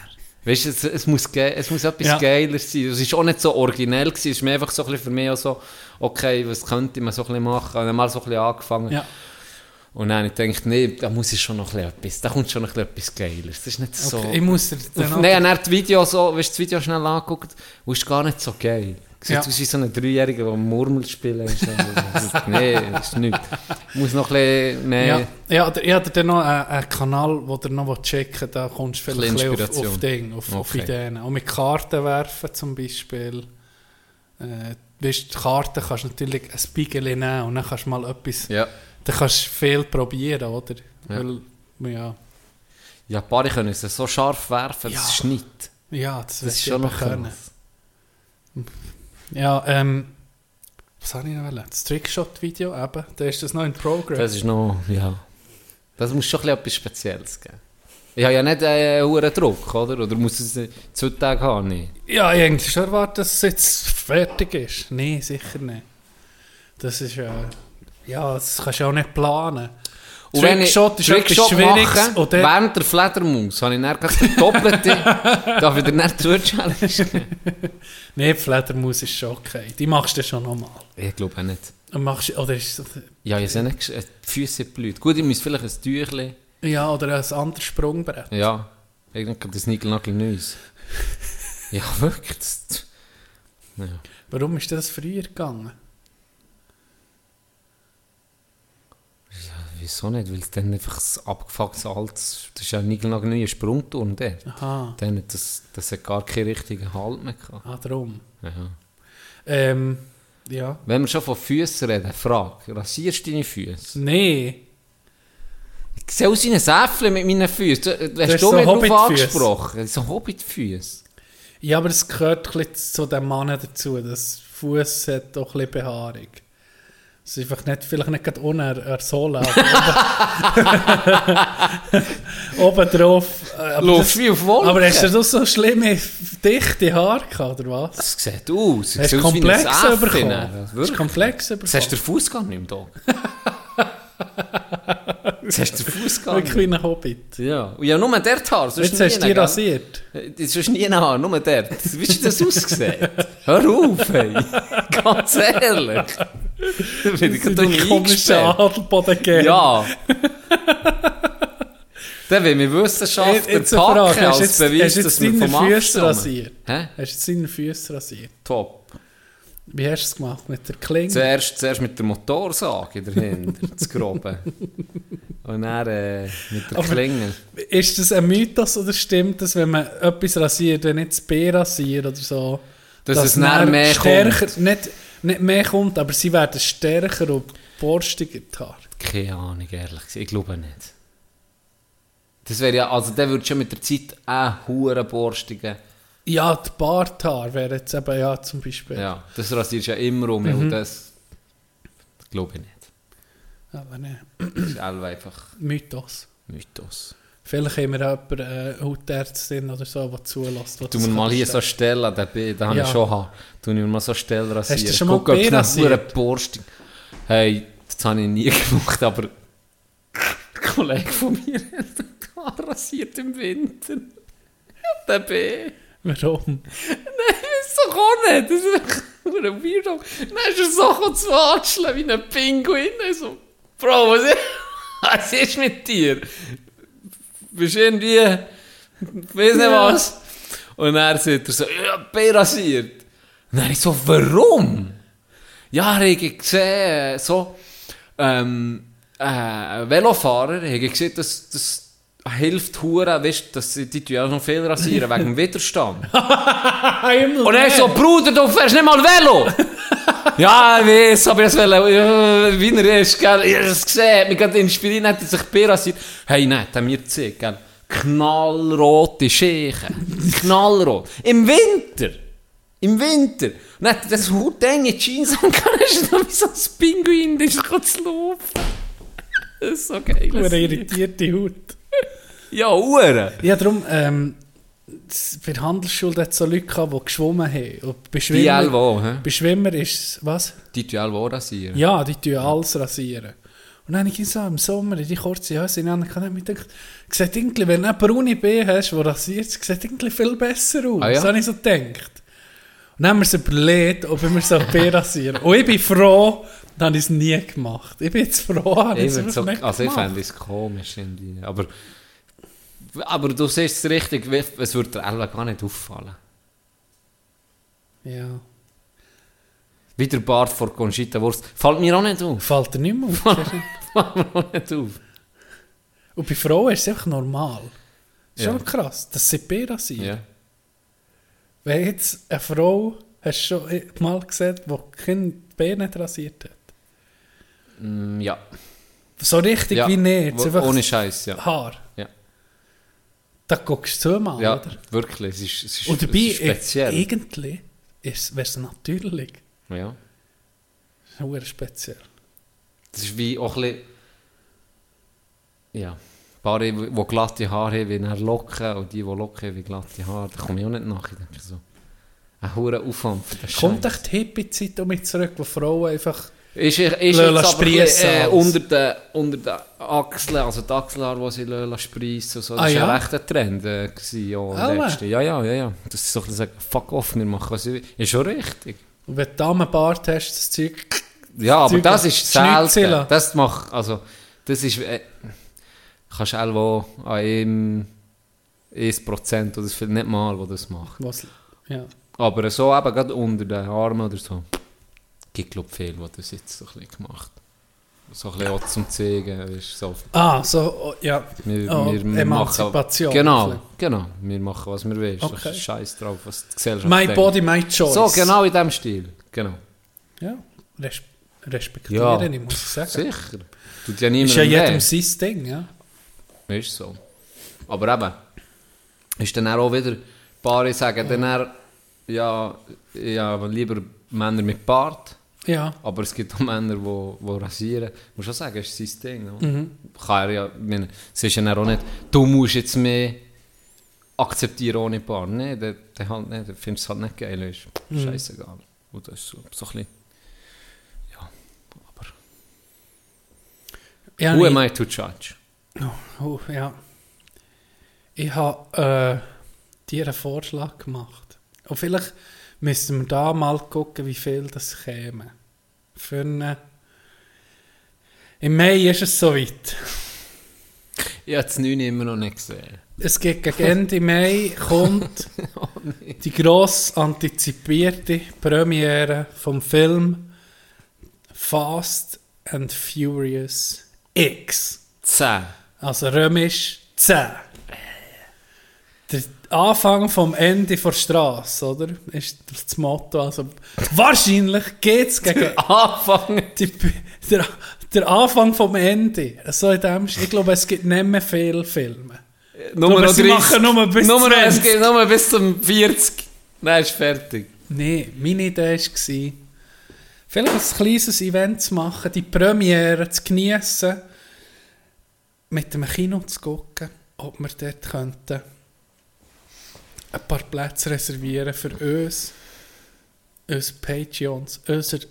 Weißt du, es, es, muss, es muss etwas Ja. geiler sein. Es war auch nicht so originell, gewesen. es war mir einfach so ein bisschen für mich auch so, okay, was könnte man so ein bisschen machen? Ich habe mal so ein bisschen angefangen. Ja. Und dann habe ich gedacht, nee, da muss ich schon noch etwas, da kommt schon noch etwas Geileres. Das ist nicht so... Okay, ich muss dir dann Auf, nein, und dann das Video so, weißt, du, das Video schnell angeguckt und ist gar nicht so geil. Sieht Ja. aus wie so ein Dreijähriger, der Murmel spielen ist. Nein, das ist nichts. Muss noch ein bisschen mehr... Ja, ja ich habe dann noch einen, einen Kanal, wo du noch checken willst, da kommst du vielleicht ein bisschen auf, auf, Inspiration. Ding, auf, auf Okay. Ideen. Auch mit Karten werfen zum Beispiel. Äh, weißt, die Karten kannst du natürlich ein Spiegel nehmen und dann kannst du mal etwas... Ja. Dann kannst du viel probieren, oder? Ja. Weil, ja, Ja, ein paar können es so scharf werfen, das Ja. ist nicht. ja das, Das ist schon noch können. Ja, ähm... Was habe ich noch wollen? Das Trickshot-Video eben, da ist das noch in Progress. Das ist noch, ja... Das muss schon etwas Spezielles geben. Ich habe ja nicht äh, einen hohen Druck, oder? Oder muss es äh, zwei Tage haben? Nee. Ja, eigentlich schon erwartet, dass es jetzt fertig ist. Nein, sicher nicht. Das ist äh, ja, das kannst du auch nicht planen. Und wenn ich Trickshot etwas Schwieriges während der Fledermaus, habe ich dann gerade den doppelten, darf ich dir nicht zur Challenge geben? Nein, die Fledermaus ist schon okay. Die machst du schon nochmal. Ich glaube auch nicht. Machst, oder ist Ja, ich sehe nicht, äh, die Füße blüht. Gut, ich muss vielleicht ein Tüchlein. ja, oder ein anderes Sprungbrett. Ja, irgendwie das Nigelnagel Neues. Ja, wirklich. Das, ja. Warum ist das früher gegangen? Wieso nicht? Weil es dann einfach das abgefucktes altes, das ist ja ein Nigelnagel neuer Sprungturm dort. Aha, Dann hat das, das hat gar keinen richtigen Halt mehr gehabt. ah, darum. Ja. Ähm, ja. Wenn wir schon von Füßen reden, Frage, rasierst du deine Füße? Nee. Ich sehe aus wie ein Säffle mit meinen Füßen. Du, du hast hast du so mich darauf angesprochen. So Hobbitfüße. Ja, aber es gehört ein bisschen zu dem Mann dazu. Das Fuß hat auch ein bisschen Behaarung. Es ist einfach nicht, vielleicht nicht gerade ohne er, er Sohle, aber oben, drauf. äh, das, wie auf Wolken. aber hast du so schlimme, dichte Haare gehabt, oder was? Das sieht aus. Hast sieht aus wie ein Komplex bekommen? ne? Hast du Wirklich. Komplex Das hast du den Fuß gar nicht mehr da. Das hast du den Fuß gar Wirklich wie ein Hobbit. Ja. Und ja, nur dort Haar. sonst Jetzt hast du gell? rasiert. Das ist nie ein Haar, nur dort. Wie hast du das ausgesehen? Hör auf, ey. Ganz ehrlich. Da bin ich gerade komische. Adelboden gegeben. Ja. Dann will wir Wissenschaftler Jetzt Frage. packen als jetzt, Beweis, dass jetzt wir vom Abstammen. rasiert? Hä? Hast du jetzt deine Füße rasiert? Top. Wie hast du es gemacht? Mit der Klinge? Zuerst, zuerst mit der Motorsage dahinter, das Grobe. Und dann äh, mit der Aber- Klinge. Ist das ein Mythos oder stimmt das, wenn man etwas rasiert, wenn nicht das B rasiert oder so? Dass es näher dann mehr stärker, kommt. Nicht, nicht mehr kommt, aber sie werden stärker und borstiger, die Haare. Keine Ahnung, ehrlich gesagt. Ich glaube nicht. Das wäre ja, also der würde schon mit der Zeit auch hure borstigen. Ja, die Barthaar wäre jetzt eben, ja, zum Beispiel. Ja, das rasierst du ja immer um und das, das glaube ich nicht. Aber ne, Das ist einfach Mythos. Mythos. Vielleicht haben wir jemanden, äh, Hautärztin oder so, die zulässt. das mir mal hier so. Stellen, den B, den habe Ja. ich schon haben. Tu mir mal so Stellen rasieren. du schon mal Guck, ob es hure borstig... Hey, das habe ich nie gemacht, aber ein Kollege von mir hat den rasiert im Winter. Der B. Warum? Das ist doch auch nicht. Das ist einfach nur ein Weirdo. Dann ist er so zu watscheln wie ein Pinguin. So, Bro, was ist, was ist mit dir? Bist du irgendwie... Weiß nicht was. Und dann sagt er so, ja, B rasiert. Und dann ich so, warum? Ja, er hat gesehen, so, ähm, äh, Velofahrer, habe ich gesehen, dass das hilft Huren, weißt du, dass die tun ja auch noch viel rasieren, wegen dem Widerstand. Und er so, Bruder, du fährst nicht mal Velo! ja, ich weiß, aber das Velo, ja, wie er ist, gell, ich hab es gesehen, mich gerade inspiriert, hat er sich Bier rasiert. Hey, nein, hat er mir gezeigt, gell, knallrote Schächen, knallrot, im Winter, im Winter. Und dann hat er das hautenge Jeans angehabt, ist dann wie so ein Pinguin, der ist zu laufen. Das ist so geil. Eine irritierte Haut. Ja, Uhren. Ja, darum, ähm, bei der Handelsschule hat es so Leute gehabt, die geschwommen haben. Und bei Die Schwimmer, Elvo, hä? bei Schwimmer ist es, was? Die tun Elvo rasieren. Ja, die tun alles rasieren. Und dann habe ich so im Sommer in die kurze Hose in habe ich mir gedacht, sieht irgendwie, wenn du eine braune B hast, die rasiert, sieht irgendwie viel besser aus. Ah, ja? Das habe ich so gedacht. Und dann haben wir es überlegt, ob wir so B rasieren. Und ich bin froh, dann habe ich es nie gemacht. Ich bin jetzt froh, habe ich es so, nicht also ich fände es komisch. irgendwie. Aber, aber du siehst es richtig, es würde dir Elva gar nicht auffallen. Ja. Wie der Bart vor Conchita Wurst. Fällt mir auch nicht auf. Fällt dir nicht mehr auf. Fällt mir auch nicht auf. Und bei Frauen ist es einfach normal. Ja. schon krass, dass sie B rasieren. Ja. Wenn jetzt eine Frau, hast du schon mal gesehen, die kein B nicht rasiert hat? Mm, ja. So richtig ja. wie nicht. Ohne Scheiß, ja. Haar. Da guckst du zweimal, Ja, oder? wirklich. Es ist, es ist, Und dabei, es ist speziell. äh, eigentlich wäre es natürlich. ja. Sehr speziell. Das ist wie auch ein bisschen... Ja. Paare, die glatte Haare haben, wie eine Locken, und die, die Locken haben, wie glatte Haare, da komme ich auch nicht nach. Ich denke so, ein hoher Aufwand für den Kommt echt die Hippie-Zeit mich zurück, wo Frauen einfach Ist, ist jetzt aber spriessen ein bisschen, äh, unter den unter den Achseln, also die Achselhaare, die sie spriessen und so. Das Ah, war ja? ein rechter Trend äh, gewesen, ja, Ah, letzte. Ja, ja, ja, ja. Das ist so ein bisschen sagen, fuck off, wir machen was. Ist schon richtig. Und wenn du Damenbart hast, das Zeug... Ja, aber Zeug das ist selten. Das macht, also, das ist, äh, kannst du auch an einem 1% oder nicht mal, wo das macht. Was, ja. Aber so eben gerade unter den Armen oder so, gibt glaube viel, was das jetzt so ein bisschen gemacht So ein bisschen zum Zeigen, ist so, Ah, so, oh, ja. wir, Oh, wir, wir Emanzipation. Machen, genau, genau, wir machen was wir wollen. Okay. Scheiß drauf, was die Gesellschaft My denkt. body, my choice. So, genau in dem Stil, genau. Ja, res respektieren, Ja. ich muss ich sagen. Sicher. Tut ja niemand Ist ja jedem sein Ding, ja. Ist so. Aber eben, ist dann auch wieder, Paare sagen dann eher, ja, ja, lieber Männer mit Bart, Ja, aber es gibt auch Männer, die wo, wo rasieren. Ich muss schon sagen, es ist sein Ding. oder? Kann er ja, ich meine, es ist ja auch nicht, du musst jetzt mehr akzeptieren ohne Bart. Nein, der, der halt nicht, der findet es halt nicht geil, ist scheißegal. Und das ist so, so ein bisschen, ja, aber ja who am I to judge? Oh, ja. Ich habe äh, dir einen Vorschlag gemacht. Und vielleicht müssten wir da mal gucken, wie viel das käme. Für eine Im Mai ist es soweit. Ich habe das 9 immer noch nicht gesehen. Es geht gegen Ende Mai, kommt die gross antizipierte Premiere vom Film Fast and Furious X. 10. Also römisch 10. Der Anfang vom Ende der Straße, oder? Ist das Motto. Also, wahrscheinlich geht es gegen Anfangen. die, der, der Anfang vom Ende. So in dem, ich glaube, es gibt nicht mehr viele Filme. Nummer Aber sie machen nur bis Nummer, es 20. geht nur bis zum 40. Dann ist fertig. Nein, meine Idee war, vielleicht ein kleines Event zu machen, die Premiere zu geniessen, mit einem Kino zu gucken, ob wir dort könnten ein paar Plätze reservieren für uns, uns Patreons, unsere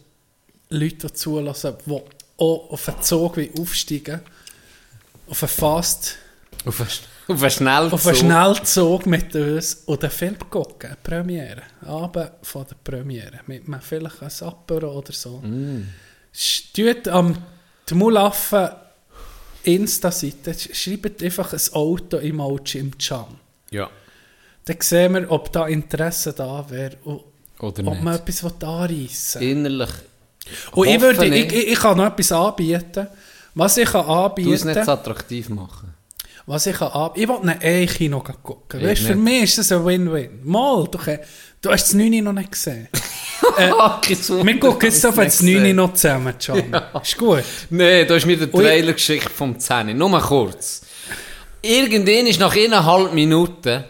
Leute die zulassen, die auch auf einen Zug wie aufsteigen, auf einen Fast, Auf einen, auf einen Schnellzug. auf einen Schnellzug mit uns und den Film gucken, eine Premiere, Abend von der Premiere, mit einem vielleicht ein Apero oder so. Mm. Tut am Mulaffen Insta-Seite, schreibt einfach ein Auto-Emoji im Chan. Ja. Dann sehen wir, ob da Interesse da wäre und Oder ob man nicht. etwas anreissen will. Innerlich. Und ich, würde, ich, ich, ich kann noch etwas anbieten. Was ich kann Du es nicht anbieten so attraktiv machen. was ich kann anbieten ich will nicht ein Kino gucken. Ich Weißt, für mich ist das ein Win-Win. Mal, du, du hast das 9 noch nicht gesehen. Wir gucken jetzt auf das 9 noch zusammen, Can. Ist gut. Nein, du hast mir den. Trailer geschickt vom 10. Nur mal kurz. Irgendwann ist nach eineinhalb Minuten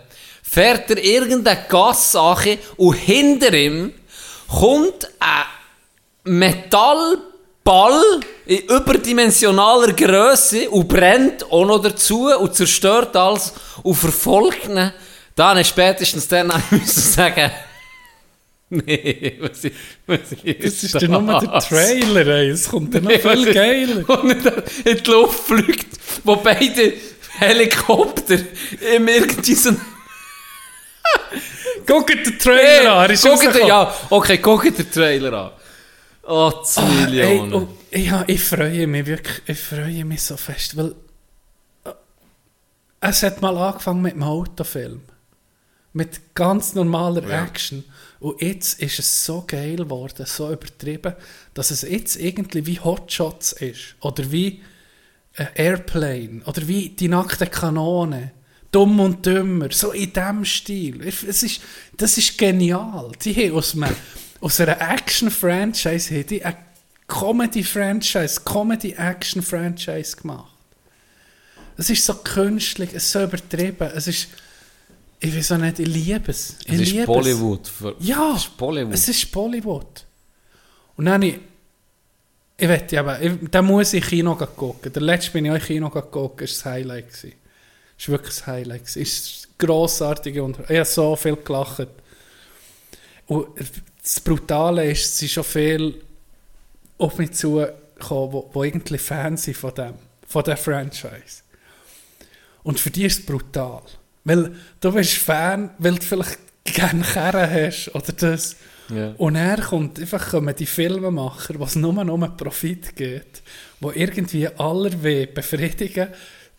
fährt er irgendeine Gasse an und hinter ihm kommt ein Metallball in überdimensionaler Größe und brennt auch noch dazu und zerstört alles und verfolgt ihn. Dann ist spätestens dann müssen sagen, nee, was ist, was ist Das ist ja nur der Trailer, ey. Es kommt dann noch viel geiler. und er in die Luft fliegt, wo beide Helikopter im irgendwie so... Guckt den Trailer an, er ist guckt den, ja, okay, guckt den Trailer an. Oh, 2 Ey, Millionen. und, ja, ich freue mich wirklich, ich freue mich so fest, weil äh, es hat mal angefangen mit einem Autofilm. Mit ganz normaler Action. Und jetzt ist es so geil geworden, so übertrieben, dass es jetzt irgendwie wie Hotshots ist. Oder wie ein Airplane. Oder wie die nackte Kanone. Dumm und dümmer. So in diesem Stil. Es ist, das ist genial. Die haben aus, einem, aus einer Action-Franchise die eine Comedy-Franchise, Comedy-Action-Franchise gemacht. Es ist so künstlich, es ist so übertrieben. Es ist, ich weiß auch nicht, ich liebe es. Ich es ist liebe Bollywood. Für- Ja, Es ist Bollywood. es ist Bollywood. Und dann ich, ich wette aber, da muss ich Kino gucken. Der letzte bin ich auch in Kino gucken, das war das Highlight. gewesen. War wirklich das Highlight. Es ist grossartig und ich habe so viel gelacht. Und das Brutale ist, es sind schon viel auf mich zugekommen, wo irgendwie Fans sind von dem, von der Franchise. Und für die ist es brutal. Weil du bist Fan, weil du vielleicht gerne Kerren hast oder das. Ja. Und er kommt einfach kommen die Filmemacher, was nur noch um Profit geht, wo irgendwie allerweh befriedigen,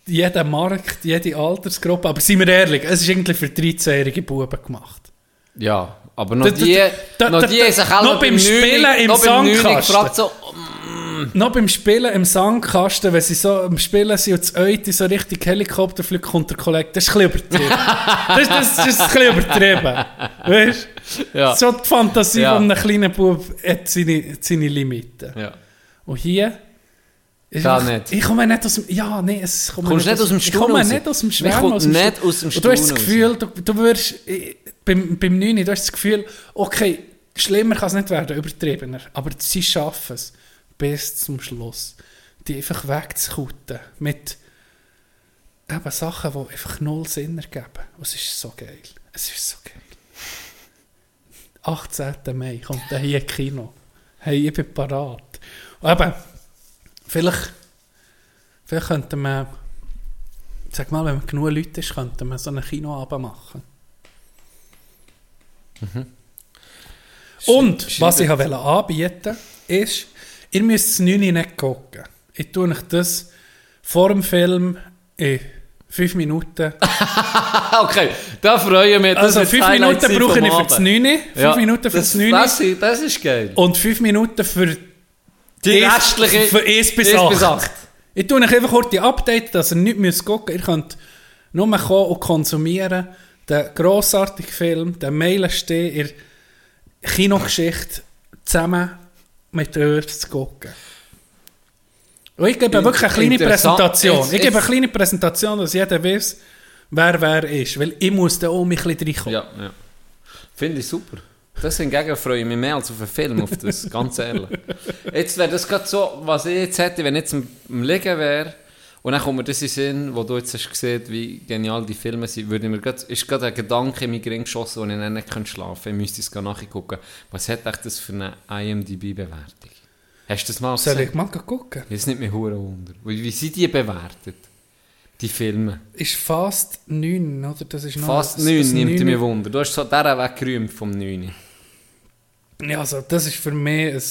jeden Markt, jede Altersgruppe. Aber seien wir ehrlich, es ist irgendwie für 13-jährige Buben gemacht. Ja, aber noch Da- die, da- noch da- die sich noch beim Spielen im noch Sandkasten. so, Noch beim Spielen im Sandkasten, wenn sie so am Spielen sind und das Eute so richtig Helikopter fliegt, kommt der Kollege, das ist ein bisschen übertrieben. das, das, das ist ein bisschen übertrieben. Weißt du? ja. So die Fantasie Ja. von einem kleinen Bub hat seine, seine Limiten. ja. Und hier... einfach- nicht. Ich komme nicht aus dem... Ja, nee, es kommt Kommst nicht aus dem Ich Stuhl komme raus? nicht aus dem Schwärmen. aus dem nicht Stuhl. aus dem Und du hast das Stuhl. Gefühl, du, du wirst... Beim, beim 9, du hast das Gefühl, okay, schlimmer kann es nicht werden, übertriebener. Aber sie schaffen es bis zum Schluss. Die einfach wegzukutten mit eben Sachen, die einfach null Sinn ergeben. Und es ist so geil. Es ist so geil. 18. Mai kommt hier Kino. Hey, ich bin parat. Und eben, vielleicht, vielleicht könnte man, sag mal, wenn man genug Leute ist, könnte man so einen Kinoabend machen. Und, was ich wollte anbieten, ist, ihr müsst das 9 nicht gucken. Ich tue euch das vor dem Film in 5 Minuten. Okay, da freue ich mich. Das Also wird 5 das Highlight Minuten brauche ich für das Abend. 9. 5 Ja, Minuten für das, das 9. Das, ist- das ist geil. Und 5 Minuten für Die eins- restliche... Für 1 bis eins 8. bis acht. Ich tue euch einfach kurz die Update, dass ihr nicht müsst gucken müsst. Ihr könnt nur kommen und konsumieren. Den grossartigen Film, den Meilenstein in der Kinogeschichte zusammen mit euch zu gucken. Und ich gebe wirklich eine kleine. Präsentation. Ich gebe eine kleine Präsentation, dass jeder weiß, wer wer ist. Weil ich muss da auch ein bisschen reinkommen. Ja, ja. Finde ich super. Das hingegen freue ich mich mehr als auf einen Film, auf das, ganz ehrlich. Jetzt wäre das gerade so, was ich jetzt hätte, wenn ich jetzt am, am Liegen wäre, und dann kommt mir das in den Sinn, wo du jetzt hast gesehen, wie genial die Filme sind, würde mir grad, ist gerade ein Gedanke in mich Gehirn geschossen, wo ich dann nicht schlafen könnte. Ich müsste es nachgucken. Was hat echt das für eine IMDb-Bewertung? Hast du das mal Soll gesehen? ich mal gucken? Das nimmt mich hure Wunder. Wie, sind die bewertet? Die Filme? Ist fast 9, oder? Das ist Fast ein- 9 ein nimmt Neun- mich Wunder. Du hast so der weggerühmt vom 9. Ja, also das ist für mich ein...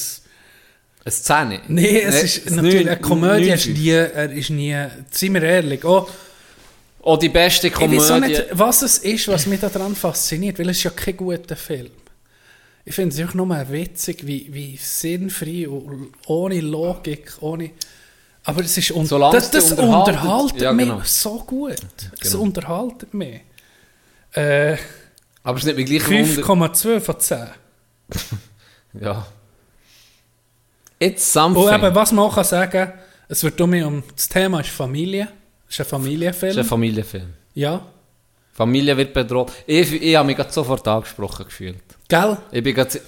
Eine Szene? Nee, es ist natürlich, eine Komödie ist nie... er ist nie, seien wir ehrlich, oh, Oh, die beste ich weiß auch Komödie. nicht, was es ist, was mich daran fasziniert, weil es ist ja kein guter Film. Ich finde es einfach nur witzig, wie, wie sinnfrei, und ohne Logik, ohne... Aber es ist un Solange das, das unterhaltet. Ja, mich genau. so gut. Es Genau. unterhaltet mich. Äh, Aber es nimmt mich gleich Wunder. 5,2 von 10. Ja. It's something. Und eben, was man auch kann sagen es wird um, mich um das Thema ist Familie. Es ist ein Familienfilm. Das ist ein Familienfilm. ja. Familie wird bedroht. Ich, ich habe mich gerade sofort angesprochen gefühlt. Gell? Ich bin gerade...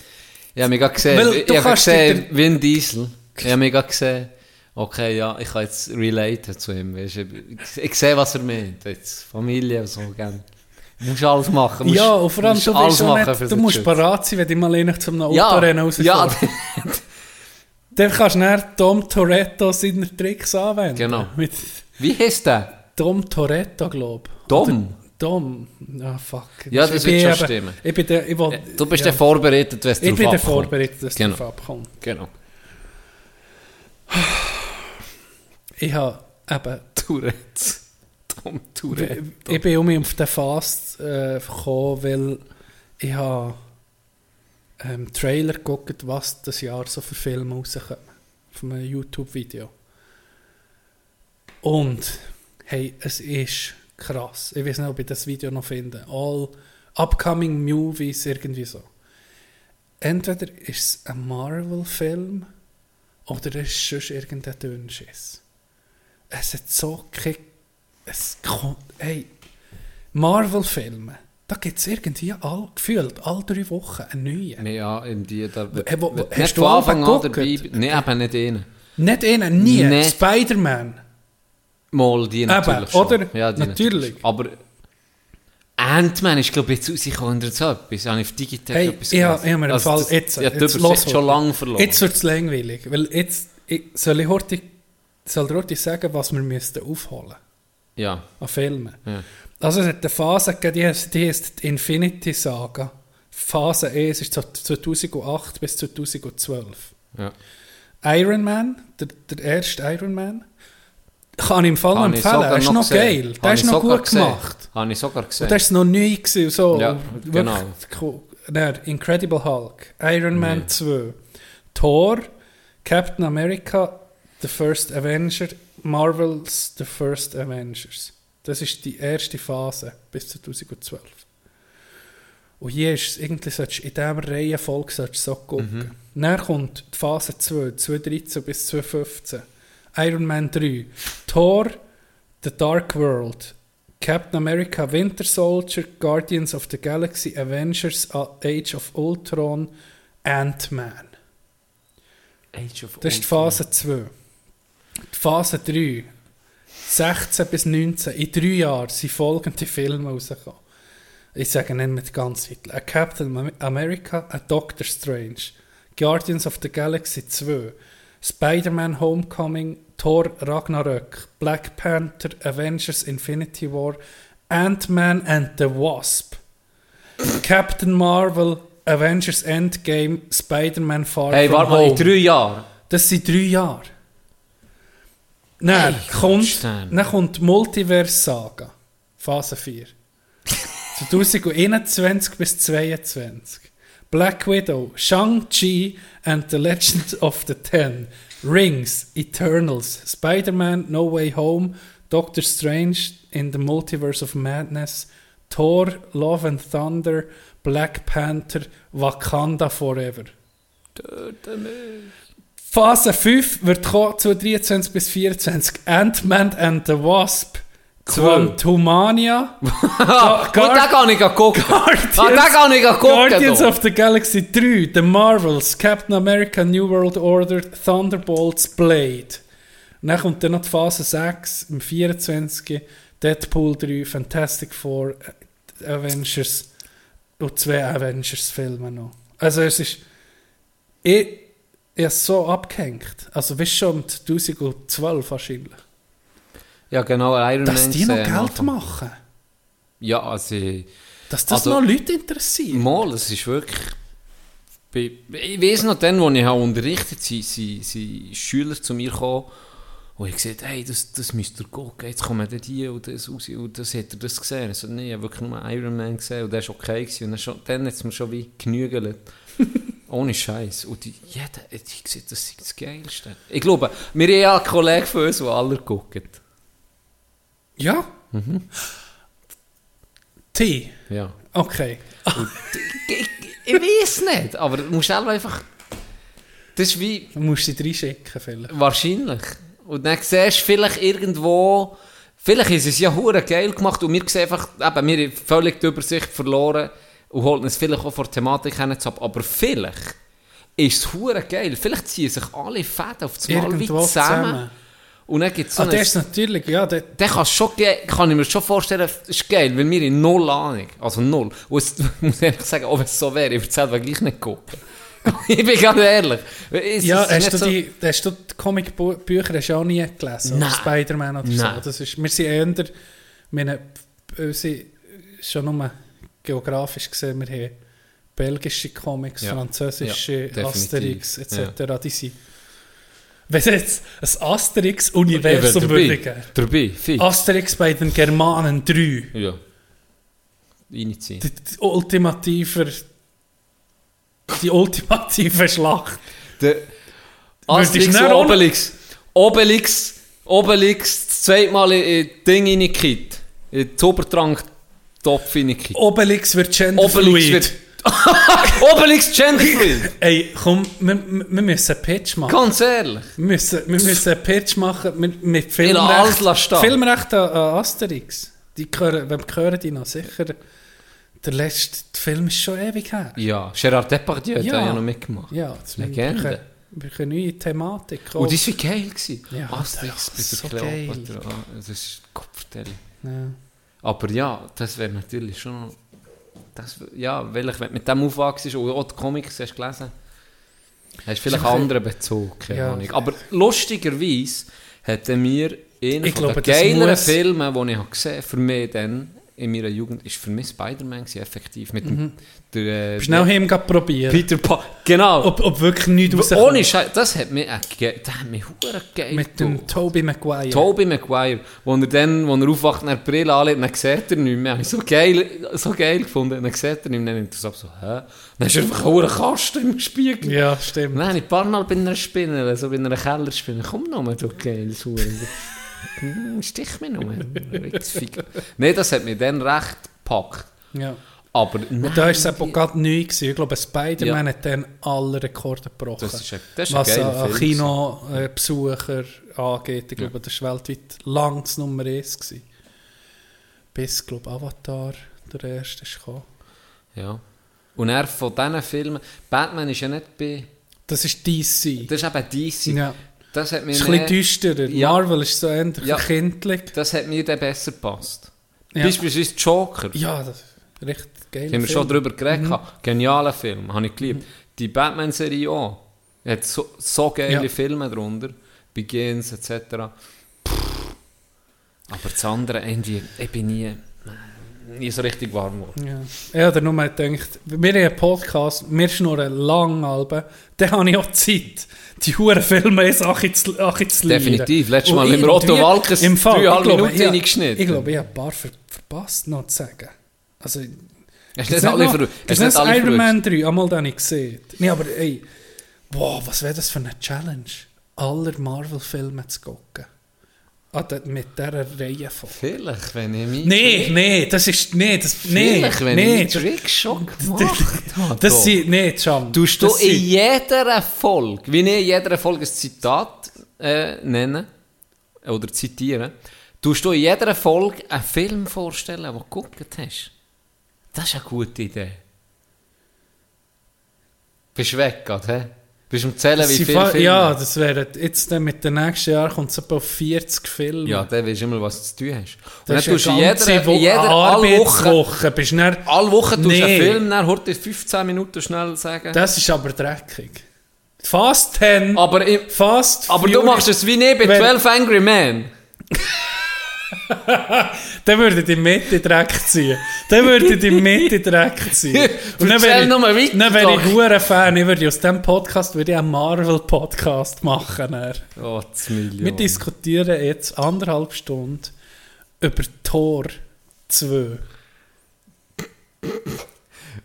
Ich habe mich gerade gesehen... Weil ich ich habe gesehen, dich- Vin Diesel. Ich habe mich gerade gesehen... Okay, ja, ich kann jetzt relaten zu ihm. weisst du. Ich, ich sehe, was er meint. Jetzt Familie so, gell. Musst alles machen. musst- Ja, und vor allem, du, alles machen nicht, du musst parat sein, wenn du mal einer zum Ja, Autorennen rausfährst. ja, Dann kannst du dann Tom Toretto seine Tricks anwenden. Genau. Mit wie heißt der? Tom Toretto, glaube ich. Tom? Tom. Ah, fuck. Ja, das Ich wird schon eben- stimmen. Ich bin der, ich will, Du bist ja. ja vorbereitet, wenn es Ich drauf bin der vorbereitet, dass Genau. es drauf abkommt. Genau. Ich habe eben... Tourette. Tom Tourette. Ich bin um auf den Fast äh, gekommen, weil ich habe ähm, Trailer geguckt, was das Jahr so für Filme rauskommen. Von einem YouTube-Video. Und, hey, es ist krass. Ich weiß nicht, ob ich das Video noch finde. All upcoming movies, irgendwie so. Entweder ist es ein Marvel-Film oder es ist sonst irgendein Dünnschiss. Es hat so kein es kommt, hey, Marvel-Filme, da gibt es irgendwie all, gefühlt alle drei Wochen einen neuen. Ja, in die, da Hey, wo- wo- hast du Anfang an dabei. Nein, eben nicht einen. Nicht einen, nie. Nicht. Spider-Man. Mal die natürlich Eben, schon. oder? Ja, die Natürlich. Aber Ant-Man ist, glaube ich, jetzt rausgekommen oder so etwas. Habe ich auf Digitech Hey, etwas ich habe mir im Fall das- jetzt, Ja, die Übersicht schon lange verloren. Jetzt wird es langweilig, weil jetzt ich, soll ich heute soll sagen, was wir müssten aufholen ja, an Filmen. ja. Also es hat eine Phase gegeben, die heisst, die heisst die Infinity Saga. Phase 1 ist so 2008 bis 2012. ja. Iron Man, der, der erste Iron Man, kann ich im Fall noch empfehlen. Er ist noch gesehen. geil. Der ist noch gut gesehen. gemacht. Habe ich sogar gesehen. Und das war noch neu gewesen so. Ja, genau. cool. Dann Incredible Hulk, Iron Man Nee. 2, Thor, Captain America, The First Avenger, Marvel's The First Avengers. Das ist die erste Phase bis 2012. Und hier ist es irgendwie, in dieser Reihenfolge solltest du so gucken. Dann kommt die Phase 2, 2013 bis 2015. Iron Man 3, Thor, The Dark World, Captain America, Winter Soldier, Guardians of the Galaxy, Avengers, Age of Ultron, Ant-Man. Age of Das ist die Ultron. Phase 2. Die Phase 3, 16 bis 19, in drei Jahren sind folgende Filme rausgekommen. Ich sage nicht mit ganz Titel. A Captain America, A Doctor Strange, Guardians of the Galaxy 2, Spider-Man Homecoming, Thor Ragnarök, Black Panther, Avengers Infinity War, Ant-Man and the Wasp, Captain Marvel, Avengers Endgame, Spider-Man Far Hey, From warte mal, in drei Jahren. Das sind drei Jahre. Dann, Hey, kommt, dann kommt Multiverse Saga, Phase 4. 2021 bis 22. Black Widow, Shang-Chi and the Legend of the Ten, Rings, Eternals, Spider-Man No Way Home, Doctor Strange in the Multiverse of Madness, Thor, Love and Thunder, Black Panther, Wakanda Forever. Phase 5 wird kommen zu 23 bis 24. Ant-Man and the Wasp. Quantumania. Ah, und den kann ich gucken. Guardians, Ah, den kann ich gucken. Guardians da. of the Galaxy 3. The Marvels. Captain America New World Order. Thunderbolts. Blade. Dann kommt dann noch die Phase 6 im 24. Deadpool 3. Fantastic Four. Avengers. Und zwei Avengers-Filme noch. Also es ist... Ich, ich habe so abgehängt. Also weißt schon um 2012 wahrscheinlich. Ja, genau, Iron Man Dass die noch Geld machen. Ja, also... Dass das Also- noch Leute interessiert. Mal, es ist wirklich... Ich weiß noch, dann, als ich unterrichtet habe, sind, sind Schüler zu mir gekommen und ich gesagt, hey, das, das müsst ihr gucken, jetzt kommen dann die und das raus und das hat er das gesehen. Ich so, nee, ich habe wirklich nur Iron Man gesehen und der war okay gewesen. und dann, schon, dann hat es mir schon wie genügelt. Ohne Scheiß. Und die, jeder hat gesagt, das ist das Geilste. Ich glaube, wir haben ja einen Kollegen von uns, der alle gucken. Ja. Mhm. T. Ja. Okay. Ich, ich weiß nicht, aber du musst einfach... Das ist wie... Du musst sie reinschicken vielleicht. Wahrscheinlich. Und dann siehst du vielleicht irgendwo, vielleicht ist es ja hure geil gemacht und wir sehen einfach, eben, wir haben völlig die Übersicht verloren und holen es vielleicht auch vor der Thematik hin ab, aber vielleicht ist es hure geil, vielleicht ziehen sich alle Fäden auf das Mal wie zusammen, zusammen. und dann gibt es so Ah, das ist natürlich, ja, der, dann kann's schon kann ich mir schon vorstellen, ist geil, weil wir in null Ahnung, also null, und es, ich muss ehrlich sagen, ob es so wäre, ich würde selber gleich nicht gucken. ich bin ganz ehrlich. Es ja, hast du, so- die, hast du die Comicbücher auch nie gelesen? Nein. Spider-Man oder Nein. so? Das ist, wir sind eher, meine, unsere, schon nur geografisch gesehen, wir haben belgische Comics, Ja. französische, Ja. Asterix etc. Die sind, wenn es jetzt ein Asterix-Universum würde geben. Dabei, fix. Asterix bei den Germanen 3. Ja. Reinziehen. Die, die ultimative, die ultimative Schlacht. Der Asterix und Obelix. Obelix, Obelix, das zweite Mal in in Ding reingekippt. In den Zaubertrank-Topf reingekippt. Obelix wird Obelix genderfluid. wird... Obelix genderfluid. Ey, komm, wir, wir müssen einen Pitch machen. Ganz ehrlich. Wir müssen, wir müssen einen Pitch machen mit, mit Ich Filmrecht, stehen. Filmrecht an, an Asterix. Die gehören, wenn wir hören die noch sicher. Der letzte Film ist schon ewig her. Ja, Gérard Depardieu hat Ja. noch mitgemacht. Ja, das Legende. Wir können, neue Thematik. Und das war geil. Gewesen. Ja, Asterix das ist so geil. Ah, Das ist Kopfverteilung. ja. Aber ja, das wäre natürlich schon. Das, ja, weil ich, wenn du mit dem aufwachst und auch die Comics hast gelesen, hast du vielleicht einen anderen Bezug, keine Ja. Ahnung. Aber lustigerweise hat er mir einer den geileren muss- Filme, die ich habe gesehen für mich dann in meiner Jugend, ist für mich Spider-Man effektiv. Mit dem, der, äh, Schnell heim probieren. Peter Pan. Genau. Ob, ob wirklich nichts rauskommt. Ohne Scheiß, das hat mich, äh, das hat mich geil Mit dem. Tobey Maguire. Tobey Maguire, wo er dann, wo er aufwacht und er Brille anlegt, dann sieht er nicht mehr. Habe ich so geil, so geil gefunden. Dann sieht er nicht mehr, dann nimmt es ab so, hä? Dann ist einfach ein Kasten im Spiegel. Ja, stimmt. Nein, ein paar Mal bei einer Spinne, so bei einer Kellerspinne. Komm nochmal, du geiles Hure. Hm, Stich mich nochmal. Nein, das hat mich dann recht gepackt. Ja. Aber Und da war es eben gerade neu. Gewesen. Ich glaube, Spider-Man Ja. hat dann alle Rekorde gebrochen. Das ist ein- das ist ein Was Film Kinobesucher angeht. Ich glaube, das war weltweit lang das Nummer 1. Gewesen. Bis, glaube Avatar der erste ist gekommen. Ja. Und er von diesen Filmen, Batman ist ja nicht bei, Das ist DC. das ist eben DC. ja. Das hat mir Das ist ein bisschen düsterer. Ja. Marvel ist so eher Ja. kindlich. Das hat mir dann besser gepasst. Ja. Beispielsweise Joker. Ja, das recht geil. haben wir schon darüber geredet. Mhm. Genialer Film, habe ich geliebt. Die Batman-Serie auch. Hat so, so geile Ja. Filme drunter. Begins etc. Pff. Aber das andere, irgendwie, ich bin nie, nie so richtig warm geworden. Ja. Ich habe nur mal gedacht, wir haben einen Podcast, wir schnurren lang Alben, dann habe ich auch Zeit, die huren Filme jetzt lernen. Definitiv. Letztes Mal irgendwie- Otto Walkes im dreieinhalb ich glaube, Minuten reingeschnitten. Ich glaube, ich habe ein paar ver verpasst noch zu sagen. Also, Hast du nicht alle ver- hast nicht nicht alle Iron? Man 3, einmal den ich gesehen. Nee, aber ey, boah, was wäre das für eine Challenge? Aller Marvel-Filme zu gucken. Ah, da- mit dieser Reihe von. Vielleicht, wenn ich mich... Nee, nee, das ist. Nee, das. Nee, Vielleicht, wenn nee. ich meinen Trick schon gemacht habe. Das sind. Nee. Tust du das in jeder Folge, wie ich in jeder Folge ein Zitat äh, nennen oder zitieren, tust du in jeder Folge einen Film vorstellen, den du geguckt hast. Das ist eine gute Idee. Bist du weg gerade, hä? Bist du am Zählen, wie Sie viele Filme? Ja, das wäre jetzt dann mit den nächsten Jahren kommt es etwa auf 40 Filme. Ja, dann weißt du immer, was du zu tun hast. Und das dann tust du jeder, jeder eine alle Woche, Arbeitswoche. Bist du dann, alle Woche tust du Nee. einen Film, dann heute 15 Minuten schnell sagen. das ist aber dreckig. Fast 10. aber im, Fast aber du machst es wie ich bei Wenn- 12 Angry Men. Dann würde die Mitte Dreck ziehen. Dann würde die Mitte Dreck ziehen. Und dann wäre ich, dann wäre ich hure Fan. Ich würde aus diesem Podcast würde ich einen Marvel-Podcast machen. dann. Oh. Wir diskutieren jetzt anderthalb Stunden über Tor 2.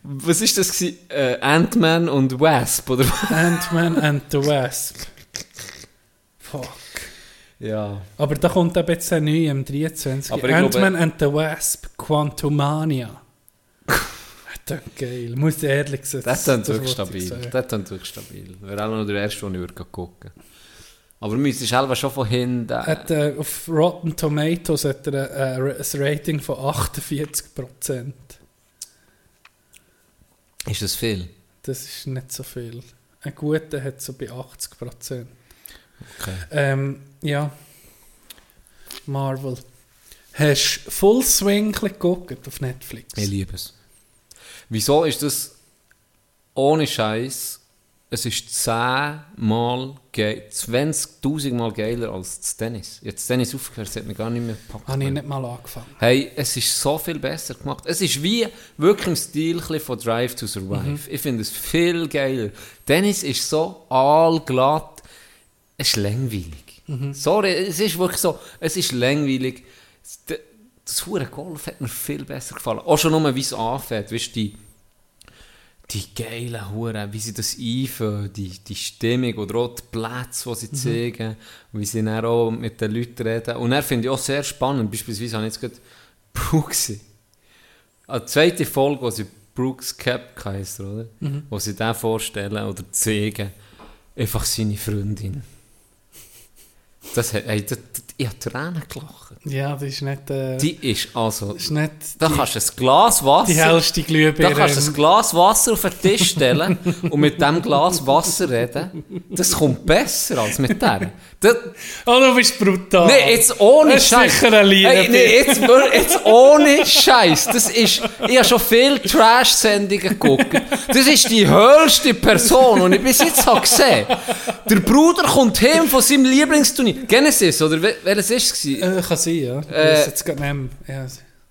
Was ist das? Äh, Ant-Man und Wasp, oder was? Ant-Man and the Wasp. Fuck. Ja. Aber da kommt eben jetzt ein neu am 23. Aber ich glaube- Ant-Man and the Wasp Quantumania. das ist geil. Muss ich ehrlich sagen. Das klingt das wirklich stabil. Das klingt wirklich stabil. Wäre auch noch der erste, den ich würde gucken Aber wir müssen selber schon von hinten... Hat, äh, auf Rotten Tomatoes hat er äh, ein Rating von 48%. ist das viel? Das ist nicht so viel. Ein guter hat so bei 80%. Okay. Ähm, ja. Marvel. Hast du Full Swing geguckt auf Netflix? Ich liebe es. Wieso ist das ohne Scheiß? Es ist zehnmal geil, 20.000 Mal geiler als das Tennis. Jetzt Tennis aufgehört, das hat mich gar nicht mehr gepackt. Habe ich nicht mal angefangen. Hey, es ist so viel besser gemacht. Es ist wie wirklich im Stil von Drive to Survive. Mhm. Ich finde es viel geiler. Tennis ist so allglatt. Es ist langweilig. Mhm. Sorry, es ist wirklich so. Es ist langweilig. Das, hure Golf hat mir viel besser gefallen. Auch schon nur, wie es anfängt. Weißt du, die, die geilen Huren, wie sie das einführen, die, die Stimmung oder auch die Plätze, die sie Mhm. zeigen, wie sie dann auch mit den Leuten reden. Und er finde ich auch sehr spannend. Beispielsweise habe ich jetzt gerade Brooks. Eine zweite Folge, wo sie Brooks Cap heisst, oder? Mhm. Wo sie den vorstellen oder zeigen. Einfach seine Freundin. Das, hat- ey, das, das, ich habe Tränen gelacht. Ja, das ist nicht, äh, Die ist also... das ist nicht Da die, kannst du ein Glas Wasser... die hellste Glühbirne. Da kannst du ein Glas Wasser auf den Tisch stellen und mit dem Glas Wasser reden. Das kommt besser als mit. Das, Oh, du bist brutal. nee, jetzt ohne Das ist Scheiß. sicher eine Liebe. Hey, nee, jetzt, jetzt ohne Scheiß. Das ist, ich habe schon viele Trash-Sendungen geguckt. Das ist die höchste Person, die ich bis jetzt habe gesehen. Der Bruder kommt heim von seinem Lieblingsturnier. Genesis, oder welches war es? gewesen? Äh, kann sein, ja. Äh, jetzt gerade nicht mehr. Ja.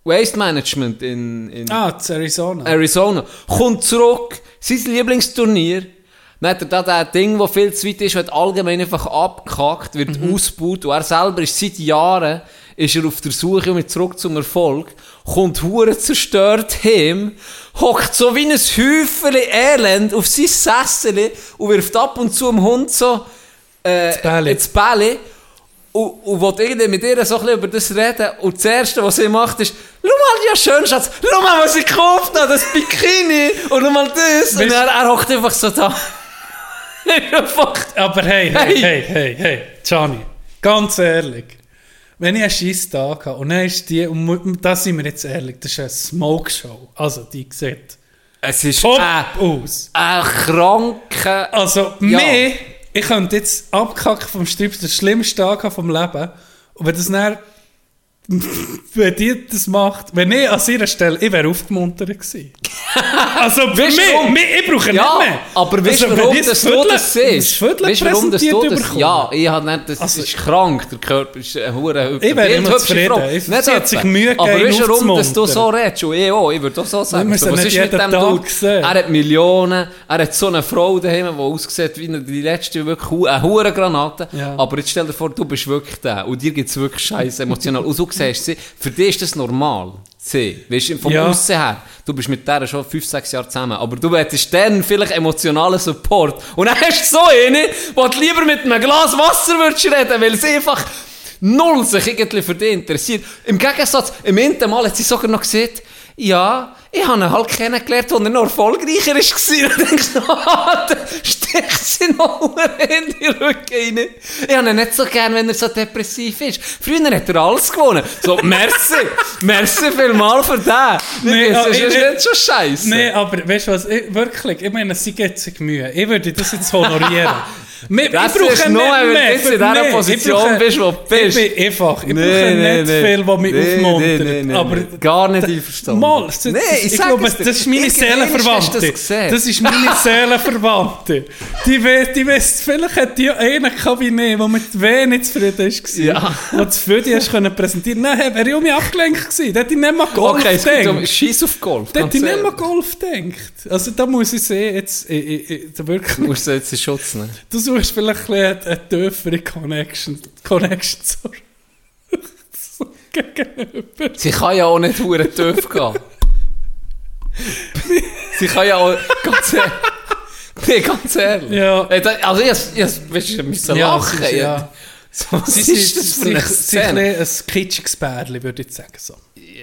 Waste Management in, in Ah, Arizona. Arizona. Kommt zurück, sein Lieblingsturnier. Dann hat er da das Ding, das viel zu weit ist, wird allgemein einfach abgehackt, wird ausgebaut. Und er selber ist seit Jahren ist er auf der Suche mit zurück zum Erfolg, kommt hure zerstört heim, hockt so wie ein Häufchen Elend auf sein Sessel und wirft ab und zu dem Hund so äh, Bälle. ins Bälle und, und will irgendwie mit ihr so ein bisschen über das reden. Und das Erste, was sie macht, ist, schau mal, ja schön, Schatz, schau mal, was ich gekauft habe, das Bikini und schau mal das. Und er, er hockt einfach so da. Aber hey, hey, Hey. hey, hey, Gianni, ganz ehrlich. Wenn ich einen scheiß Tag habe und dann ist die, und da sind wir jetzt ehrlich, das ist eine Smoke-Show. Also, die sieht es ist top aus. ein kranker... Also, mehr, ich könnte jetzt abkacken vom Strip, der schlimmste Tag vom Leben. Und wenn das dann, wenn die das macht, wenn ich an ihrer Stelle, ich wäre aufgemuntert gewesen. also, für Weißt mich, ich brauche Ja, nicht mehr. aber weißt Also, warum dass du das siehst? das Weißt warum dass du das... Ja, ich habe nicht... Das Also- ist krank, der Körper ist ein hure Ich wäre immer zufrieden. Ich- sie hat sich Mühe Aber gegeben, weißt du, warum dass du so redest? Und ich auch, ich würde auch so sagen. So, was ist mit dem Dude? Er hat Millionen, er hat so eine Frau daheim, die aussieht wie eine- die letzte wirklich eine hure Granate. Aber jetzt stell dir vor, du bist wirklich der und dir geht es wirklich scheiße emotional. Und du siehst sie, für dich ist das normal. Sie, weißt du, vom Ja. Aussen her, du bist mit der schon 5, 6 Jahre zusammen, aber du hättest dann vielleicht emotionalen Support. Und dann hast du so eine, die du lieber mit einem Glas Wasser würdest reden, weil sie einfach null sich irgendwie für dich interessiert. Im Gegensatz, im ersten Mal hat sie sogar noch gesagt, ja, ich habe ihn halt kennengelernt, als er noch erfolgreicher war. Und denkst du, ah, sticht sie noch in die Rücken rein. Ich habe ihn nicht so gern, wenn er so depressiv ist. Früher hat er alles gewonnen. So, merci. merci vielmal für den. Nee, das ist ich- das ist nicht schon scheiße. Nee, aber weißt du was, ich, wirklich, ich meine, sie gibt sich Mühe. Ich würde das jetzt honorieren. Wir- Das ich brauche ist nicht nur, weil du mehr. in dieser Position brauche- bist, wo du bist. Ich bin einfach. Ich Nee, brauche nee, nicht nee. viel, was mich Nee, aufmuntert. nee, nee, aber. Gar nicht einverstanden. Mal, das, Nee, ich ich glaube, das ist meine Seelenverwandte. das ist meine Seelenverwandte. Die die weiss, vielleicht hat die einen Kabinett, der mit wenig zufrieden war. Ja. Für dich hast können präsentieren Nein, wäre ich um mich abgelenkt gewesen. Da hätte ich nicht mal Golf Okay, gedacht. Scheiß auf Golf. Da hätte ich nicht mal Golf gedacht. Also da muss ich sehen, jetzt, ich, ich, da wirklich, Du musst jetzt in Schutz nehmen. Du suchst vielleicht ein eine tiefere Connection, Connection so gegenüber. Sie kann ja auch nicht hure tief gehen. Sie kann ja auch... Ganz ehrlich. Nee, ganz ehrlich. Ja. Äh, Also ich, ich, ich müssen Ja, lachen. ist- ja. So, was Sie ist das für eine Szene? ein kitschiges Bärli, würde ich sagen. So.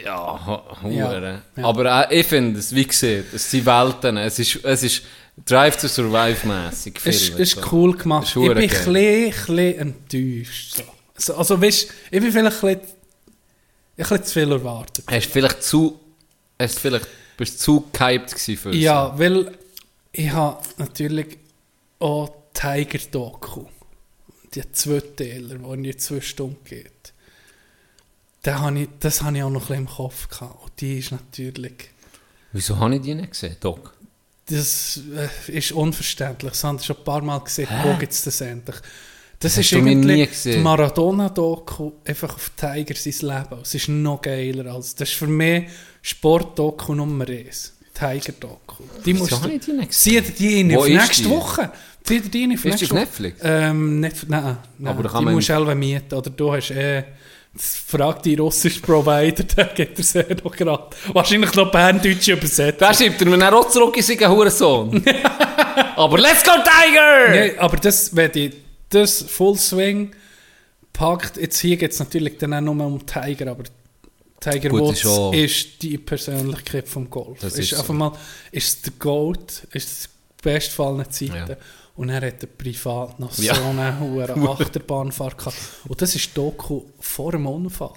Ja, hure. ja. Aber äh, ich finde es, wie gesagt, es sind Welten. Es ist, es ist Drive to Survive mäßig. Es ist, ist cool gemacht. Ist ich bin ein bisschen, enttäuscht. So. Also, also weißt, ich bin vielleicht ein bisschen, ein bisschen zu viel erwartet. Hast du vielleicht zu... Hast du vielleicht... Bist zu gehypt für Ja, weil ich habe natürlich auch Tiger-Doku. Die Zweiteiler, die in die zwei Stunden geht. Da habe ich, das habe ich auch noch ein bisschen im Kopf gehabt. Und die ist natürlich... Wieso habe ich die nicht gesehen, Doc? Das äh, ist unverständlich. Das haben wir schon ein paar Mal gesehen. Wo gibt es das endlich? Das, hast ist irgendwie die Maradona-Doku einfach auf Tiger sein Leben. Es ist noch geiler als... Das ist für mich Sport-Doku Nummer 1. Tiger-Doku. Die musst habe du... ich die? Sieh dir die in auf ist nächste die? Woche. Sieh dir die in auf Ist die nächste auf Woche. Netflix? Ähm, nicht, nein, nein. Aber da kann die man- musst du selber mieten. Oder du hast eh... Frag die russischen Provider, der geht er sehr noch gerade. Wahrscheinlich noch Berndeutsch übersetzt. Da schreibt er mir dann auch zurück in seinen Hurensohn. Aber let's go Tiger! Ja, aber das, wenn die, das Full Swing packt, jetzt hier geht es natürlich dann auch nur um Tiger, aber Tiger Gut, Woods ist ist die Persönlichkeit vom Golf. Das ist ist einfach so. mal, ist der Goat, ist das beste Fall aller Zeiten. Ja. Und er hat er privat noch Ja. so eine hohe Achterbahnfahrt gehabt. Und das ist Doku vor dem Unfall.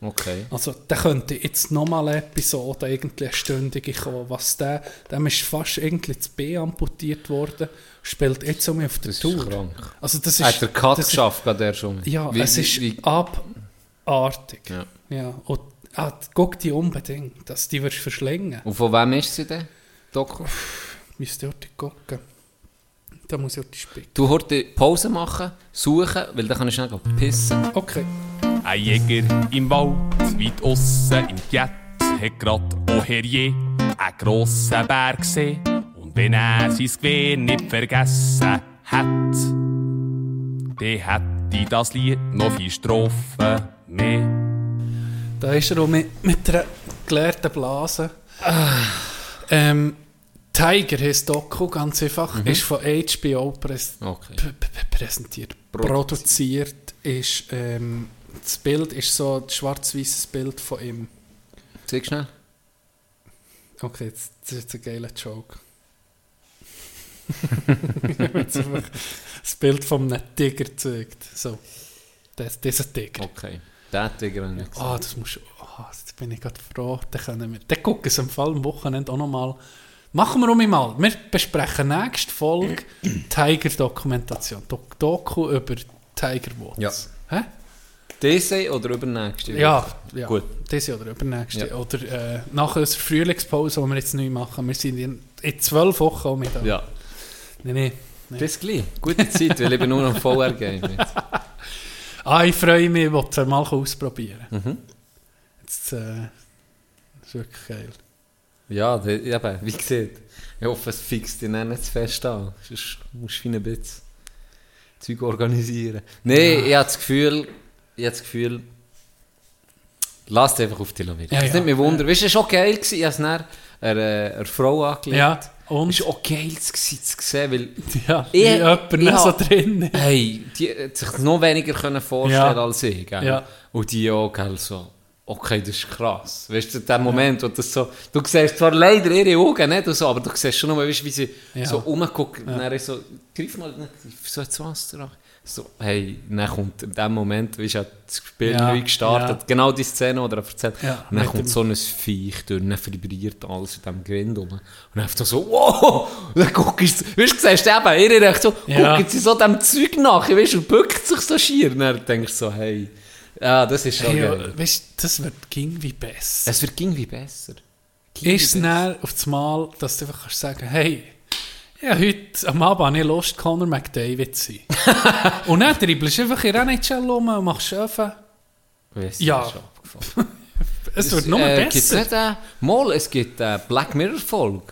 Okay. Also, der könnte jetzt nochmal eine Episode, irgendwie eine stündige kommen, was der, dem ist fast irgendwie das B amputiert worden, spielt jetzt um auf der Das ist Tour. krank. Also, das ist, Hat der Cut das ist- geschafft, gerade der schon? Ja, Wie- es wie- ist wie- abartig. Ja. Ja. Und ah, guck die unbedingt, dass die wirst verschlingen. Und von wem ist sie denn? Doku? Müsst ihr dort gucken. Da muss ich die Spick. Du heute Pause machen, suchen, weil dann kann ich schnell pissen. Okay. Ein Jäger im Wald, weit aussen im Jet, hat grad auch Herrje einen grossen Berg gesehen. Und wenn er sein Gewehr nicht vergessen hat, dann hätte das Lied noch vier Strophen mehr. Da ist er auch mit, mit einer geleerten Blase. Ähm, Tiger heisst Doku, ganz einfach. Ist von HBO präs Okay. präsentiert. Produziert ist, ähm, das Bild ist so ein schwarz-weißes Bild von ihm. Zeig schnell. Okay, jetzt, das ist jetzt ein geiler Joke. Jetzt einfach das Bild von einem Tiger gezeigt. So, das, dieser Tiger. Okay. Der Tiger habe ich. Ah, das muss. Ah, jetzt bin ich gerade froh. Dann können wir. Dann gucken wir am Fall am Wochenende auch nochmal. Machen wir um mal. Wir besprechen nächste Folge Tiger-Dokumentation. Dok Doku über Tiger Woods. Ja. Hä? Diese oder übernächste? Ja, ja. Gut. Diese oder übernächste. Ja. Oder äh, nach unserer Frühlingspause, die wir jetzt neu machen. Wir sind in, in zwölf Wochen auch mit. Ja. Nein, nein. Bis gleich. Gute Zeit, weil ich bin nur noch VR-Game jetzt. Ah, ich freue mich, ich will es mal ausprobieren. Mhm. Jetzt, äh, das ist wirklich geil. Ja, eben, wie gesagt. Ich hoffe, es fixt dich dann nicht zu fest an. Sonst musst du wie ein bisschen Zeug organisieren. Nein, ich habe das Gefühl, ich habe das Gefühl, lass dich einfach auf die Lawine. Ja, das ja. nimmt mich Wunder. Weißt du, es war auch geil, gewesen, ich habe es dann einer, einer Frau angelegt. Ja, und? Es war auch geil gewesen, zu sehen, weil Ja, Ich- wie jemand ich nicht so drin ist. Hey, die hat sich noch weniger können vorstellen Ja. als ich. Gell? Ja. Und die auch, gell, so, okay, das ist krass. Weißt du, der Moment, wo das so, du siehst zwar leider ihre Augen nicht so, aber du siehst schon nur, weißt, wie sie Ja. so rumguckt. Und dann so, greif mal, so ins Wasser an. So, hey, dann kommt in dem Moment, wie ja das Spiel Ja, neu gestartet, ja. genau die Szene, oder er erzählt. Ja, und dann kommt so ein Viech durch, dann vibriert alles in diesem Grind rum. Und dann einfach so, wow! Und dann guckst du, weißt du, siehst du eben, ihre Reaktion, Ja. gucken sie so dem Zeug nach, weißt du, und bückt sich so schier. Und dann denkst du so, hey, ja, das ist schon Hey, geil. weißt du, das wird ging wie besser. Es wird irgendwie besser. Ging Ist es wie besser. dann auf das Mal, dass du einfach kannst sagen hey, ja, heute am Abend habe ich Lust, Conor McDavid zu sein. und dann dribbelst du einfach in NHL rum und machst. Weiss, Ja. das ist abgefahren. Es wird nur äh, Gibt's besser. nicht, äh, mal, es gibt eine Black Mirror-Folge,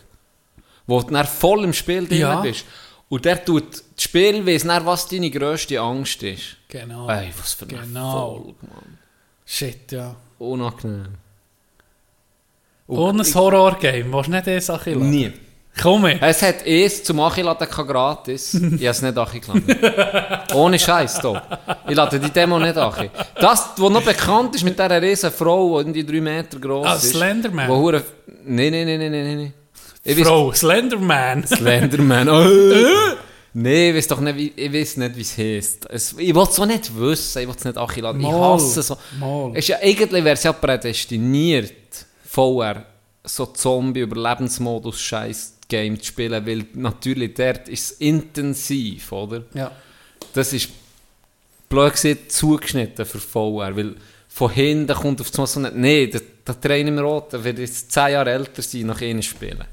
wo du dann voll im Spiel drin Ja. bist. Und der tut das Spiel, weiss dann, was deine grösste Angst ist. Genau. Ey, was für eine Genau. Folge, Mann. Shit, ja. Unangenehm. Und ein Horror-Game, willst du nicht diese Sache lassen? Nie. Komm her. Es hat es zum Achilade gratis. ich habe es nicht angeladen. Ohne Scheiß, da. Ich lade die Demo nicht an. Das, was noch bekannt ist mit dieser riesen Frau, die drei Meter groß Ah, ist. Slenderman. Wo hure... Nein, nein, nein, nein, nein. Ich Frau, Slenderman. Slenderman. Oh. Nee, ich weiß doch nicht, wie, ich weiß nicht, wie es heisst. Es, ich will es auch nicht wissen, ich will es nicht anladen. Ich hasse so. mal. Ist ja, eigentlich wäre es ja prädestiniert, vorher so Zombie-Überlebensmodus scheiß Game zu spielen, weil natürlich dort ist es intensiv, oder? Ja. Das ist blöd gesagt zugeschnitten für VR, weil von hinten kommt auf das so nicht, nee, da, da trainen wir auch, da wird jetzt 10 Jahre älter sein, nach ihnen spielen.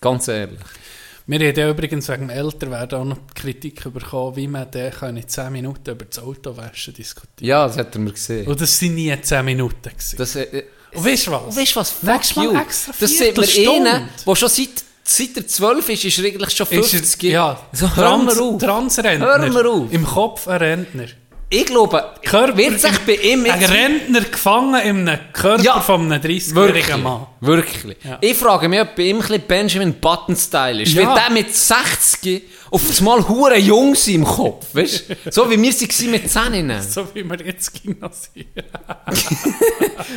Ganz ehrlich. Wir haben ja übrigens wegen dem Älterwerden auch noch die Kritik bekommen, wie man den kann in 10 Minuten über das Autowaschen diskutieren Ja, das hat er mir gesehen. Und das sind nie 10 Minuten. Gewesen. Das, äh, Und weißt du was? Und weißt du was? Fuck Mal you. extra Das sieht Viertelstunde. einen, der schon seit, seit er 12 ist, ist er eigentlich schon Ist 50. er, ja, So, hör auf. Transrentner. Hör mir auf. Im Kopf ein Rentner. Ich glaube, Körper- wird sich bei ihm Ein jetzt... Rentner gefangen in einem Körper Ja, von einem 30-jährigen Wirklich, Mann. wirklich. Ja. Ich frage mich, ob bei ihm ein Benjamin Button-Style ist. Ja. Wird der mit 60 auf das Mal hure jung sein im Kopf, weißt? So wie wir sie mit 10. So wie wir jetzt sind.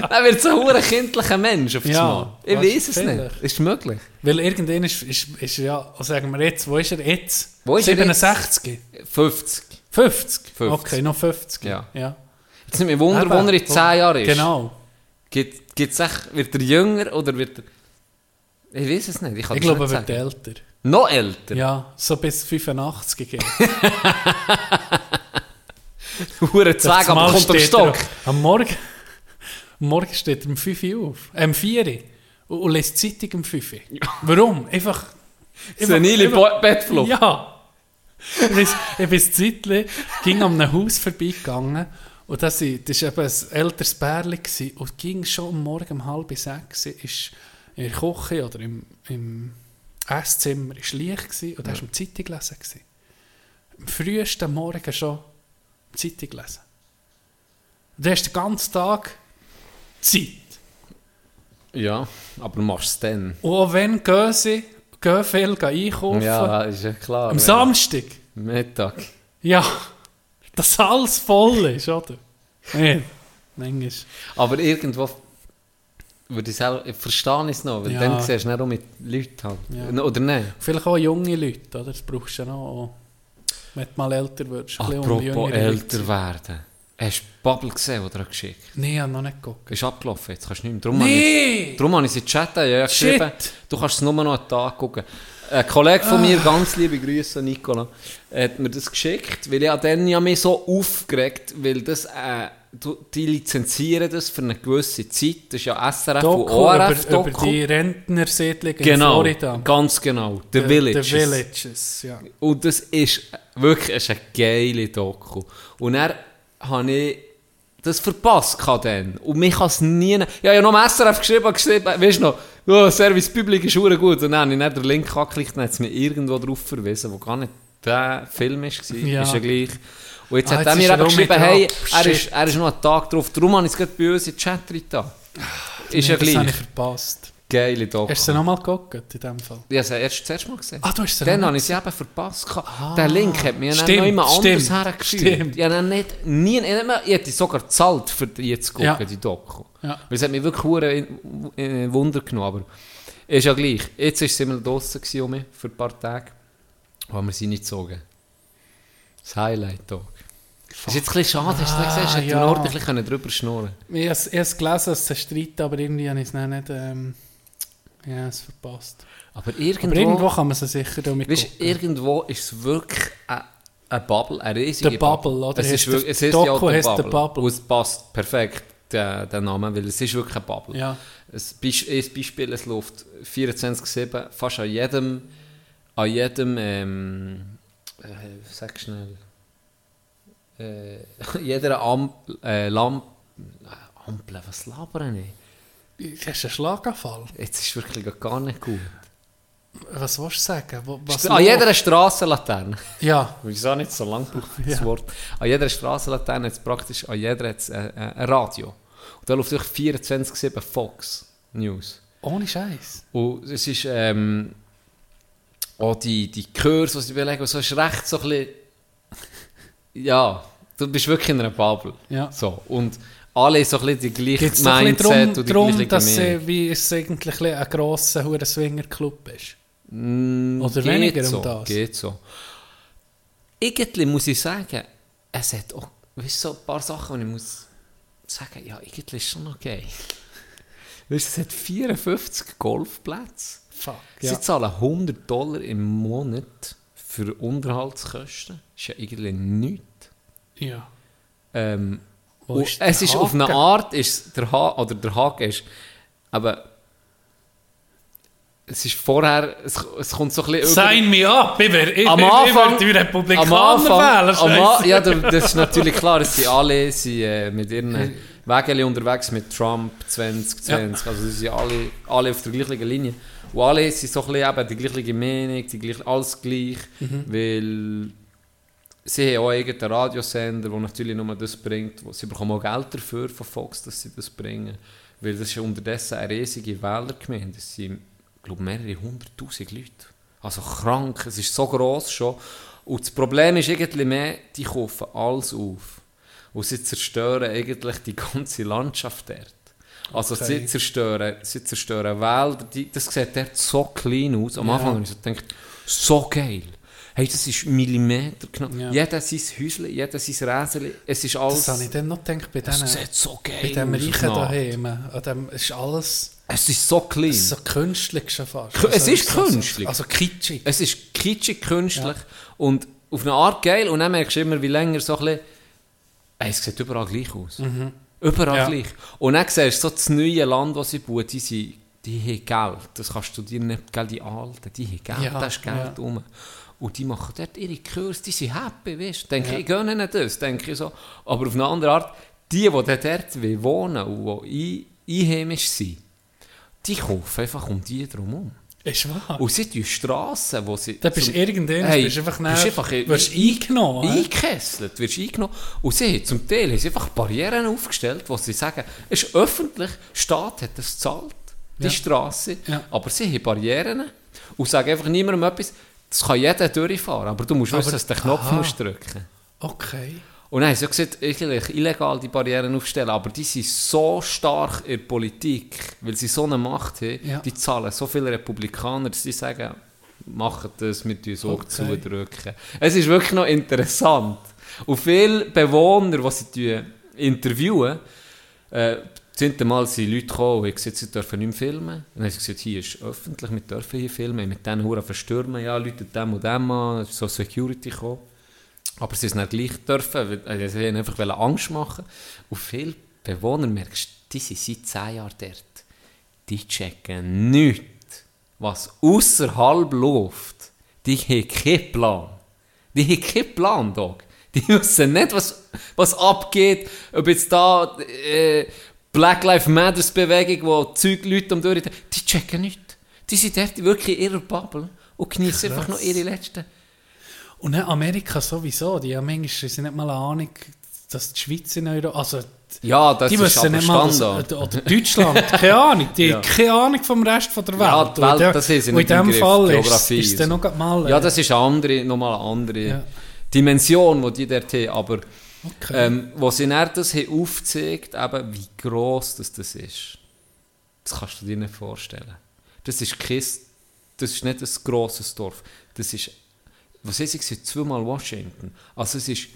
Er wird so ein hure kindlicher Mensch auf das Ja, Mal. Ich weiß es nicht. Ist möglich. Weil irgendwann ist, ist, ist ja, sagen wir jetzt, wo ist er jetzt? Wo ist er 67? 50. 50? 50. Okay, noch 50. Ja. ja. Jetzt nicht mehr Wunder, wo er in 10 Jahren ist. Genau. Gibt, gibt's echt, wird er jünger oder wird er... Ich weiß es nicht. Ich, Ich glaube, er wird älter. Noch älter? Ja, so bis 85 geht. Hure Zweig, aber kommt am Stock. Am Morgen, am Morgen steht er um 5 Uhr auf. Äh, um 4 Uhr. Und, und liest die Zeitung um 5 Uhr. Warum? Einfach... Senile einfach- Bettflucht. Ja. Ich bin, ich bin ein Zeitchen, ging an einem Haus vorbeigegangen und das, war- eben ein älteres Pärchen und ging schon am Morgen um halb sechs, ist in der Küche oder im, im Esszimmer ist Licht gewesen, und da ja. Zeitung lesen. Gewesen. Am frühesten Morgen schon Zeitung lesen. Und du hast den ganzen Tag Zeit. Ja, aber machst es dann. Und auch wenn gehen sie, gehen gehen einkaufen, Ja, ist ja klar. am ja. Samstag, Mittag. Ja, dass alles voll ist, oder? Manchmal. Aber irgendwo würde ich selber, ich verstehe es noch, weil Ja. dann siehst du nicht auch mit Leuten halt. Ja. Oder nicht? Vielleicht auch junge Leute, oder? Das brauchst du ja noch. Wenn du mal älter wirst. Apropos Leute älter sein. werden. Hast du Bubble gesehen, oder geschickt? Nein, ich habe noch nicht geguckt. Ist abgelaufen, jetzt kannst du nicht mehr. Darum Nee! habe ich, darum habe ich sie in den Chat ja, geschrieben, du kannst es nur noch einen Tag gucken. Ein Kollege von Ah. mir, ganz liebe Grüße, Nicola, hat mir das geschickt, weil ich dann ja mich so aufgeregt, weil das, äh, die lizenzieren das für eine gewisse Zeit, das ist ja SRF Doku und ORF über, über Doku. die Rentnersiedlung in genau, Florida. ganz genau, The, Villages. The Villages, ja. Und das ist wirklich ist eine geile Doku. Und er habe ich das verpasst dann. Und mich kann es nie... Ja, ich habe noch am SRF geschrieben, geschrieben weißt du noch, oh, Service Public ist verdammt gut. Und dann habe ich nicht den Link angeklickt und hat es mir irgendwo drauf verwiesen, wo gar nicht der Film ist, war. Ja. Ist ja gleich. Und jetzt Ah, hat jetzt er mir eben geschrieben, hey, er ist, er ist noch einen Tag drauf. Darum habe ich es gerade bei uns in den Chat reingetan. Ist ja Nee, Das habe ich gleich. verpasst. Geile Doku. Hast du sie nochmal geguckt in dem Fall? Ich habe sie erst zuerst mal gesehen. Ah, du hast sie Dann habe nicht ich sie eben verpasst. gehabt. Der Link hat dann Stimmt, noch immer anders stimmt. Ich habe nicht, nie, ich, habe- ich hätte sogar gezahlt, für die zu gucken, Ja. die Doku. Ja. Weil es hat mich wirklich hure in, in Wunder genommen. Aber ist ja gleich. Jetzt war sie immer draussen gewesen um für ein paar Tage. Aber wir sind nicht gezogen. Das Highlight-Tag. Ist jetzt ein bisschen schade, hast du nicht gesehen? Ich hätte ja. ja. ordentlich können drüber schnurren es ich habe es gelesen, dass sie streiten, aber irgendwie habe ich es nicht... Ähm, ja, es verpasst. Aber irgendwo, Aber irgendwo kann man sie sicher damit weißt, irgendwo ist es wirklich eine, eine Bubble, eine riesige The Bubble, oder? Es ist, wirklich, es ist Doku ja heisst The Bubble. Bubble. Und es passt perfekt, der, der Name, weil es ist wirklich eine Bubble. Ja. Beis- ein Beispiel, es läuft 24-7, fast an jedem, an jedem, ähm, äh, sag schnell, äh, jeder Am äh, Lamp, äh, Ampel, was labern ich? Du hast einen Schlaganfall. Jetzt ist wirklich gar nicht gut. Was willst du sagen? Was an jeder Strassenlaterne. Ja, Wieso nicht so lang braucht das Ja. Wort? An jeder Strassenlaterne hat es praktisch, an jeder hat's, äh, äh, ein Radio. Und da läuft durch 24-7 Fox News. ohne Scheiß. Und es ist ähm, auch die, die Chörs, die sie belegen, so ist recht so ein bisschen, ja, du bist wirklich in einer Bubble. Ja. So, und alle so ein bisschen die gleiche ein Mindset bisschen und die drum, gleiche dass sie, wie es eigentlich ein, grosser hure Swingerclub ist? Mm, Oder weniger um so, das? Geht so. Irgendwie muss ich sagen, es hat auch weißt, so ein paar Sachen, die ich muss sagen, ja, irgendwie ist schon geil. Weißt, es hat 54 Golfplätze. Fuck, Sie ja. zahlen 100 Dollar im Monat für Unterhaltskosten. ist ja irgendwie nichts. ja. Ähm, ist es ist auf eine? Art, ist der ha oder der Haken ist, aber es ist vorher, es, es kommt so ein bisschen... Sign me up! Ich wäre ich, am ich- ich Anfang, wär die Republikaner am Anfang, wählen, am ja, da- das ist natürlich klar, es sind alle sind, äh, mit ihren Wägeln unterwegs mit Trump 2020, also sie sind alle, alle auf der gleichen Linie. Und alle sind so ein bisschen eben die gleiche Meinung, die gleiche, alles gleich, Mhm. weil sie haben auch einen eigenen Radiosender, der natürlich nur das bringt. Wo, sie bekommen auch Geld dafür von Fox, dass sie das bringen. Weil das ist unterdessen eine riesige Wählergemeinde. Es sind, ich glaube, mehrere hunderttausend Leute. Also krank, es ist so gross schon. Und das Problem ist irgendwie mehr, die kaufen alles auf. Und sie zerstören eigentlich die ganze Landschaft dort. Also Okay. sie zerstören, sie zerstören Wälder, die, das sieht dort so klein aus. Am. Anfang habe ich so gedacht, so geil. Hey, das ist Millimeter genau. Ja. Jeder sein Häuschen, jeder sein Räseli, es ist alles... Das habe ich dann noch gedacht, bei es denen, sieht so geil bei dem Reichen daheim. An dem ist alles Es ist so klein. es ist so künstlich schon fast. K- es ist so- künstlich. Also kitschig. Es ist kitschig, künstlich und auf eine Art geil. Und dann merkst du immer, wie länger so ein bisschen, ey, es sieht überall gleich aus. Überall Mhm. Ja. gleich. Und dann siehst du so das neue Land, das sie bauen, die, sind, die haben Geld. Das kannst du dir nicht, gell, die Alten, die haben Geld, Ja, da ist Geld ja. rum. Und die machen dort ihre Kurse, die sind happy, weißt du. Denke ich, ich gönne das, denke ich so. Aber auf eine andere Art, die, die dort wohnen und die einheimisch sind, die kaufen einfach um die drumherum. Ist wahr. Und sie die Strassen, wo sie... Da bist du irgendwann, Hey, bist einfach, bist näher- einfach wirst eingenommen. Eingekesselt, wirst eingenommen. Und sie haben zum Teil haben sie einfach Barrieren aufgestellt, wo sie sagen, es ist öffentlich, der Staat hat das gezahlt, die Ja. Straße, Ja. aber sie haben Barrieren und sagen einfach niemandem etwas, das kann jeder durchfahren, aber du musst Aber- wissen, dass du den Knopf aha. musst drücken Okay. Und dann haben sie gesagt, eigentlich illegal die Barrieren aufstellen, aber die sind so stark in der Politik, weil sie so eine Macht haben, Ja. die zahlen so viele Republikaner, dass sie sagen, machen das mit uns auch Okay. zudrücken. Es ist wirklich noch interessant. Und viele Bewohner, die sie interviewen, äh, sind Mal sind Leute gekommen und haben gesagt, sie dürfen nicht mehr filmen. Und dann haben sie gesagt, hier ist öffentlich, wir dürfen hier filmen, mit diesen Huren verstürmen, ja, Leute dem und dem an, so Security gekommen. Aber sie es nicht gleich dürfen, weil äh, sie einfach Angst machen. Und viele Bewohner, merkst du, die sind seit 10 Jahren dort. Die checken nichts, was außerhalb läuft. Die haben keinen Plan. Die haben keinen Plan, Dog. Die wissen nicht, was, was abgeht, ob jetzt da äh, Black Lives Matters Bewegung, wo Zeug Leute um durch, die checken nichts. Die sind dort wirklich in ihrer Bubble und genießen einfach noch ihre letzten... Und Amerika sowieso, die haben manchmal sie nicht mal eine Ahnung, dass die Schweiz in Euro... Also, Ja, das die ist wissen nicht mal, Standard. was, oder Deutschland, keine Ahnung, die Ja. keine Ahnung vom Rest von der Welt. Ja, die Welt, der- das nicht in im dem Griff, Fall ist, Geografie ist es so. noch mal... Ja, äh, das ist eine andere, nochmal eine andere Ja. Dimension, die die dort haben. Aber Okay. ähm, wo sie dann das haben aufgezeigt eben, wie gross das, das ist, das kannst du dir nicht vorstellen. Das ist kein, das ist nicht ein grosses Dorf. Das ist, was ist es, zweimal Washington. Also es ist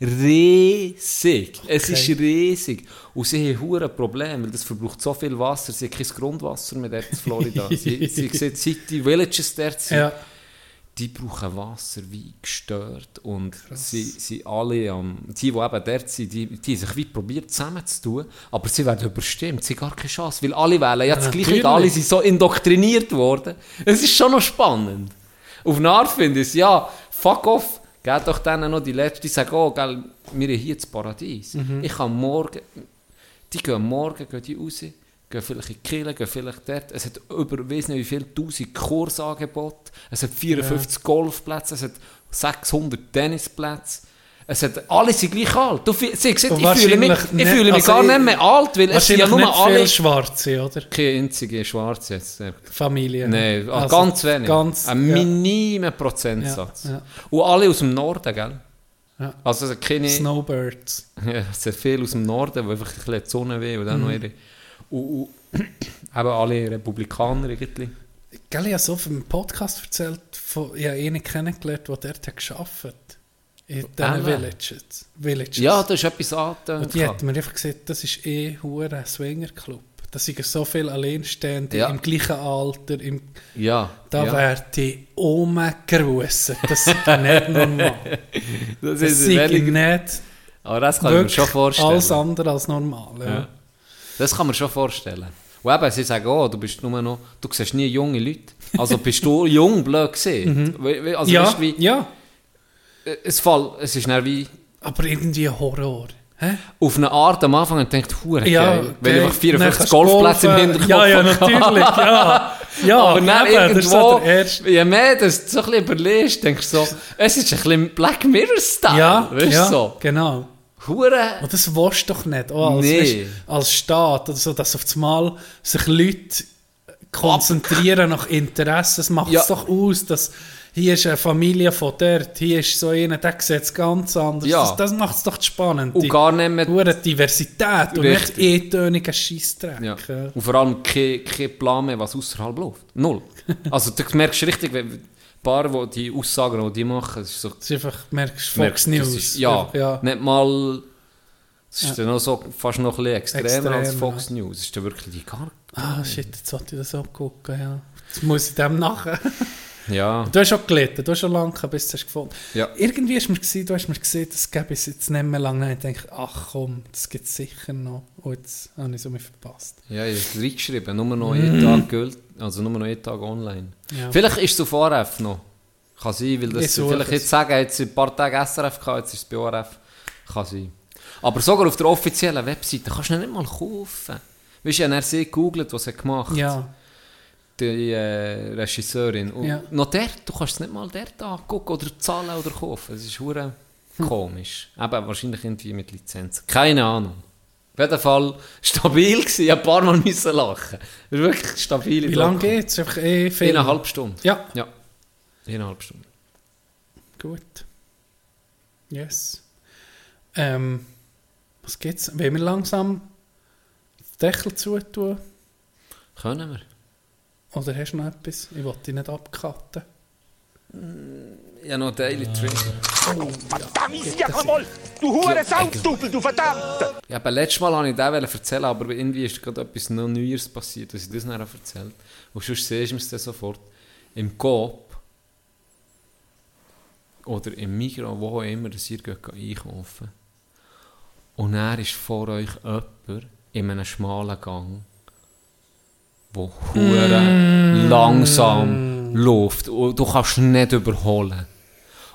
riesig. Es Okay. ist riesig. Und sie haben hure Probleme, weil das verbraucht so viel Wasser. Sie haben kein Grundwasser mehr dort in Florida. sie, sie sehen, die Villages dort ja. Die brauchen Wasser wie gestört und sie sind alle am, die, die eben dort sind, die, die haben sich wie probiert zusammenzutun, aber sie werden überstimmt, sie haben gar keine Chance, weil alle wählen ja das Gleiche, alle sind so indoktriniert worden. Es ist schon noch spannend. Auf eine Art finde ich es, ja, fuck off, geht doch denen noch die Letzten, die sagen, oh, gell, wir sind hier das Paradies. Mhm. Ich kann morgen, die gehen morgen gehen die raus, gehen vielleicht in die Kirche, gehen vielleicht dort. Es hat überwiesen, wie viele tausend Kursangebote. Es hat 54 Golfplätze, es hat 600 Tennisplätze. Es hat, alle sind gleich alt. Du, sie gesagt, ich fühle mich, ich fühle mich nicht- gar also nicht mehr alt, weil es sind ja nur nicht alle... viele Schwarze, oder? Keine einzige Schwarze jetzt. Familie. Nein, ah, Also, ganz wenig. Ganz, Ein ja. minimer Prozentsatz. Ja, ja. Und alle aus dem Norden, gell? Ja. Also keine... Snowbirds. Ja, es sind viele aus dem Norden, die einfach ein bisschen die Sonne will und dann noch ihre... Und, und eben alle Republikaner irgendwie. Gell, ich habe so auf einem Podcast erzählt, von, ich habe einen kennengelernt, der dort hat gearbeitet In diesen Ah, Villages. Villages. Ja, das ist etwas angetönt. Und die hat mir einfach gesagt, das ist eh ein Swingerclub. Da sind so viele Alleinstehende Ja. im gleichen Alter. Im, Ja. da ja. werden die umgerussen. Das ist nicht normal. Das Das ist ist wenig, nicht aber das kann ich mir schon vorstellen. alles andere als normal. Ja. Das kann man schon vorstellen. Und eben, sie sagen, oh, du bist nur noch, du siehst nie junge Leute. Also bist du jung blöd gesehen. We- Also Mhm. ja, weißt, wie, ja, äh, es, fall, es ist dann wie aber irgendwie ein Horror. Hä? auf eine Art am Anfang und denkt, hure Ja, geil. Weil geil. einfach 54 Dann kannst du Golfplätze im. Hinterkopf Ja, ja, natürlich, ja. Ja, aber dann eben, das irgendwo, erste- je mehr du so ein bisschen überlegst, denkst du so, es ist ein bisschen Black Mirror-Style. Ja, weißt ja so? genau. Hure. Und das willst du doch nicht, auch als, Nee. weisst, als Staat, oder so, dass auf einmal sich Leute konzentrieren nach Interessen. Das macht Ja. es doch aus, dass hier ist eine Familie von dort, hier ist so einer, der sieht es ganz anders. Ja. Das, das macht es doch spannend. Und gar nicht mehr Hure Diversität und Richtig. nicht eintöniger Scheissdreck. Ja. Ja. Und vor allem kein, kein Plan mehr, was außerhalb läuft. Null. Also du merkst richtig, wenn paar, die die Aussagen, die die machen, das ist so... Das ist einfach, merkst du, merkst, Fox das News. Ist, ja, ja. nicht mal... Das ist Ja. dann so, fast noch ein bisschen extremer Extrem, als Fox News. Das ist dann wirklich die gar... Ah, shit, jetzt sollte ich das auch gucken, ja. Jetzt muss ich dem nachher. Ja, Du hast schon gelitten, du hast schon lange bis du es hast gefunden Ja. Irgendwie hast du mir gesehen, du hast mir gesehen, das gäbe es jetzt nicht mehr lange. Ich denke, ach komm, das gibt es sicher noch. Und jetzt habe ich es mich verpasst. ja, ich habe es reingeschrieben. Nur noch jeden Tag gilt, also nur noch jeden Tag online. Ja. Vielleicht ist es auf ORF noch. Kann sein, weil das vielleicht jetzt sagen, jetzt ein paar Tage SRF gehabt, jetzt ist es bei ORF. Kann sein. Aber sogar auf der offiziellen Webseite kannst du nicht mal kaufen. Weißt du, ich habe sie gegoogelt, was er gemacht hat. Ja, Die äh, Regisseurin. Und Ja. noch dort, du kannst es nicht mal dort angucken oder zahlen oder kaufen. Es ist hure komisch. Eben wahrscheinlich irgendwie mit Lizenz. Keine Ahnung. Auf jeden Fall stabil gewesen. Ein paar Mal müssen lachen. Wirklich stabil. wie lange geht es? Einfach eh viel. Eineinhalb Stunden. Ja, Ja. Eineinhalb Stunden. gut. Yes. Ähm, was gibt's? Wollen wir langsam den Deckel zutun? Können wir? Oder hast du noch etwas? Ich wollte dich nicht abcutten. Ich habe noch Daily Trigger. Du hure Sautstubel, du Verdammte! Ja, aber letztes Mal wollte ich den erzählen, aber irgendwie ist gerade etwas noch Neues passiert, dass ich das nicht erzählt Und sonst siehst du es dann sofort. Im Coop oder im Migros, wo auch immer, dass ihr geht einkaufen Und er ist vor euch jemand in einem schmalen Gang, wo hure langsam läuft. Und du kannst nicht überholen.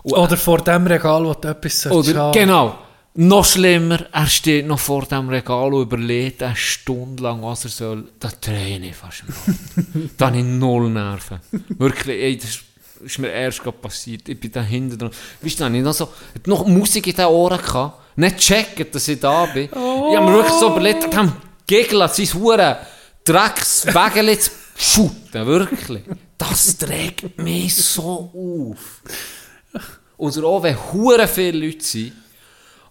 Und Oder vor dem Regal, wo du etwas oder, genau. Noch schlimmer, er steht noch vor dem Regal und überlegt eine Stunde lang, was er soll. Da träne ich fast im Da habe ich null Nerven. Wirklich, ey, das ist mir erst gerade passiert. Ich bin da hinten dran. Weißt du, ich noch, so, noch Musik in den Ohren gehabt. Nicht checken, dass ich da bin. Ich habe mir wirklich so überlegt, Gegel an sein Huren Dreckswägel zu schütten. Wirklich. Das trägt mich so auf. Oder auch wenn hure viele Leute sind.